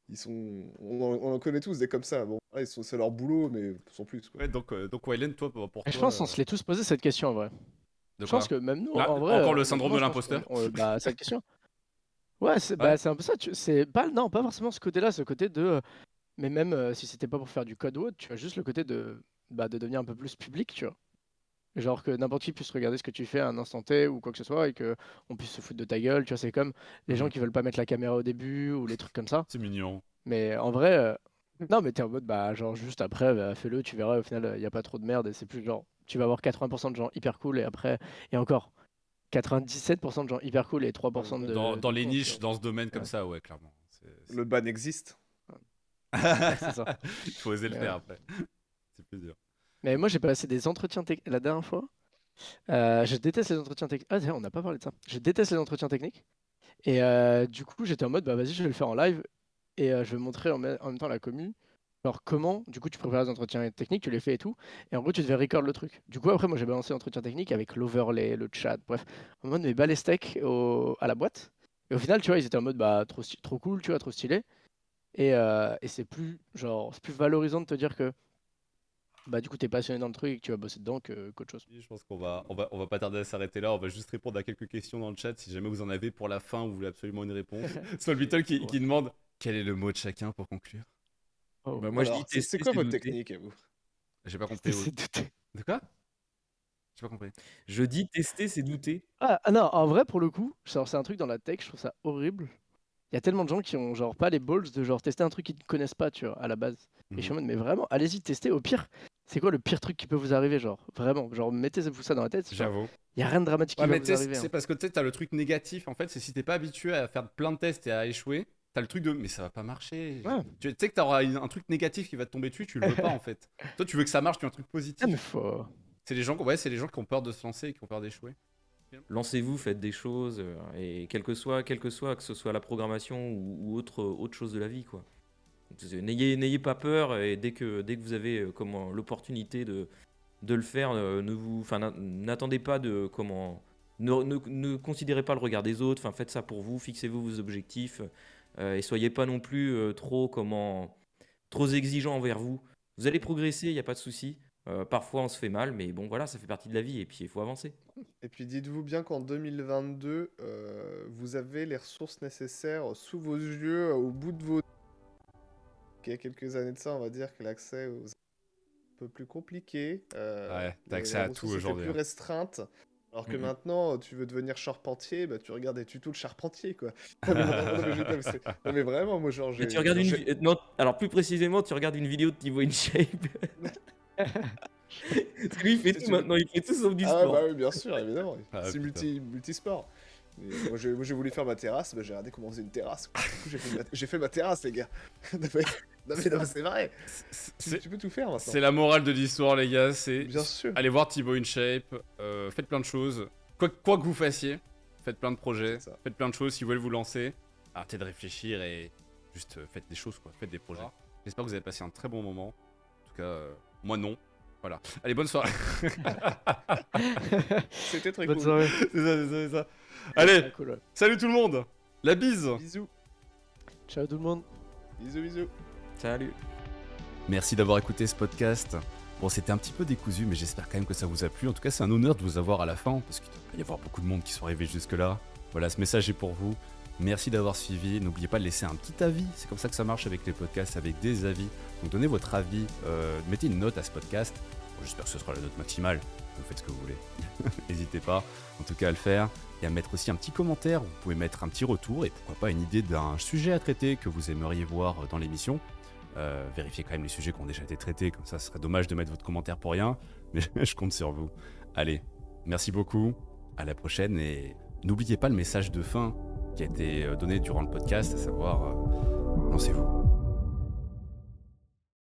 ils sont. On, en- on en connaît tous des comme ça. Bon, là, ils sont... c'est leur boulot, mais sans plus. Quoi. Ouais, donc, euh, donc Wylen, toi, pour toi. je pense qu'on euh, se l'est tous posé cette question en vrai. de Je pense que même nous, Ah, en vrai. encore le euh, syndrome de l'imposteur on- bah, cette question. Ouais, c'est bah, Ouais. c'est un peu ça. tu- C'est pas non, pas forcément ce côté-là, ce côté de. euh, Mais même euh, si c'était pas pour faire du code ou autre, tu as juste le côté de bah, de devenir un peu plus public, tu vois. Genre que n'importe qui puisse regarder ce que tu fais à un instant T ou quoi que ce soit et que on puisse se foutre de ta gueule, tu vois. C'est comme les gens Mhm. qui veulent pas mettre la caméra au début ou les trucs comme ça. C'est mignon. Mais en vrai, euh, non, mais t'es en mode, bah, genre, juste après, bah, fais-le, tu verras, au final, il n'y a pas trop de merde et c'est plus genre, tu vas avoir 80% de gens hyper cool et après, et encore, 97% de gens hyper cool et 3% de. Dans, dans les niches, dans ce domaine comme Ouais. ça, ouais, clairement. Le ban existe. c'est ça. Il faut oser le Ouais. faire après. C'est plus dur. Mais moi, j'ai passé des entretiens techniques la dernière fois. euh, je déteste les entretiens techniques. Ah, on n'a pas parlé de ça. Je déteste les entretiens techniques. Et euh, du coup, j'étais en mode, bah, vas-y, je vais le faire en live et euh, je vais montrer en, me- en même temps la commu. Alors, comment, du coup, tu prépares les entretiens techniques, tu les fais et tout. Et en gros, tu devais record le truc. Du coup, après, moi, j'ai balancé l'entretien technique avec l'overlay, le chat, bref. En mode, mais bas les steaks à la boîte. Et au final, tu vois, ils étaient en mode, bah, trop, trop cool, tu vois, trop stylé. Et, et c'est plus, genre, c'est plus valorisant de te dire que, bah, du coup, t'es passionné dans le truc et que tu vas bosser dedans que- qu'autre chose. Je pense qu'on va, on va, on va pas tarder à s'arrêter là. On va juste répondre à quelques questions dans le chat si jamais vous en avez pour la fin ou vous voulez absolument une réponse. Soit le Beatle qui, qui demande quel est le mot de chacun pour conclure? Oh. Bah, moi, je dis c'est- tester, c'est quoi votre douter. technique à vous J'ai pas compris. C'est douter. De quoi? J'ai pas compris. Je dis tester, c'est douter. Ah, ah non, en vrai, pour le coup, genre, c'est un truc dans la tech, je trouve ça horrible. Il y a tellement de gens qui ont genre pas les balls de genre tester un truc qu'ils ne connaissent pas, tu vois, à la base. Et je suis en mode, mais vraiment, allez-y, testez. Au pire, c'est quoi le pire truc qui peut vous arriver, genre Vraiment, genre, mettez-vous ça dans la tête. J'avoue. Il y a rien de dramatique Ouais, qui va mais vous arriver. c'est hein. parce que tu t'as le truc négatif en fait. C'est si t'es pas habitué à faire plein de tests et à échouer, t'as le truc de mais ça va pas marcher. Ouais. Tu sais que t'auras un truc négatif qui va te tomber dessus, tu le veux pas en fait. Toi, tu veux que ça marche, tu veux un truc positif. Ah, faut. C'est les gens, ouais, c'est les gens qui ont peur de se lancer et qui ont peur d'échouer. Lancez-vous, faites des choses, euh, et quel que soit, quel que soit, que ce soit la programmation ou, ou autre, autre chose de la vie, quoi. N'ayez, pas peur, et dès que, dès que vous avez euh, comment, l'opportunité de, de le faire, euh, ne vous, n'attendez pas de comment, ne, ne, considérez pas le regard des autres. Enfin, faites ça pour vous, fixez-vous vos objectifs, euh, et soyez pas non plus trop comment, trop exigeant envers vous. Vous allez progresser, il n'y a pas de souci. Parfois, on se fait mal, mais bon, voilà, ça fait partie de la vie, et puis il faut avancer. Et puis dites-vous bien qu'en 2022, euh, vous avez les ressources nécessaires sous vos yeux, au bout de vos... Il y a quelques années de ça, on va dire que l'accès aux... peu plus compliqué. euh, Ouais, t'as accès à tout aujourd'hui, plus restreinte. Alors que maintenant, tu veux devenir charpentier, bah, tu regardes des tutos de charpentier, quoi. Non, mais vraiment, non, mais moi, genre, j'ai. tu regardes une euh, non, alors plus précisément, tu regardes une vidéo de Thibaut InShape. Parce que lui, il fait tout maintenant, il fait tout sauf du Ah, sport. bah oui, bien sûr, évidemment. Ah, c'est multi, multisport. Et moi, j'ai voulu faire ma terrasse, bah, j'ai regardé comment on faisait une terrasse. fait, ma- j'ai fait ma terrasse, les gars. Non, mais, non, c'est vrai. Tu, C'est tu peux tout faire maintenant. c'est la morale de l'histoire, les gars. C'est Bien sûr. allez voir Thibaut InShape. euh, faites plein de choses. Quoi, quoi que vous fassiez, faites plein de projets. Faites plein de choses si vous voulez vous lancer. Arrêtez de réfléchir et juste euh, faites des choses, quoi. Faites des projets. J'espère que vous avez passé un très bon moment. En tout cas, euh, moi non. Voilà. Allez, bonne soirée. C'était très Bonne cool. soirée. c'est ça, c'est ça, c'est ça. Allez, Ah, cool, ouais. salut tout le monde. La bise. Bisous. Ciao tout le monde. Bisous, bisous. Salut. Merci d'avoir écouté ce podcast. Bon, c'était un petit peu décousu, mais j'espère quand même que ça vous a plu. En tout cas, c'est un honneur de vous avoir à la fin, parce qu'il doit y avoir beaucoup de monde qui sont arrivés jusque-là. Voilà, ce message est pour vous. Merci d'avoir suivi. N'oubliez pas de laisser un petit avis. C'est comme ça que ça marche avec les podcasts, avec des avis. Donc donnez votre avis, euh, mettez une note à ce podcast. Bon, J'espère que ce sera la note maximale. Vous faites ce que vous voulez. N'hésitez pas, en tout cas, à le faire. Et à mettre aussi un petit commentaire. Vous pouvez mettre un petit retour et pourquoi pas une idée d'un sujet à traiter que vous aimeriez voir dans l'émission. Euh, vérifiez quand même les sujets qui ont déjà été traités, comme ça ce serait dommage de mettre votre commentaire pour rien, mais je compte sur vous. Allez, merci beaucoup, à la prochaine et n'oubliez pas le message de fin qui a été euh, donné durant le podcast, à savoir, euh, lancez-vous.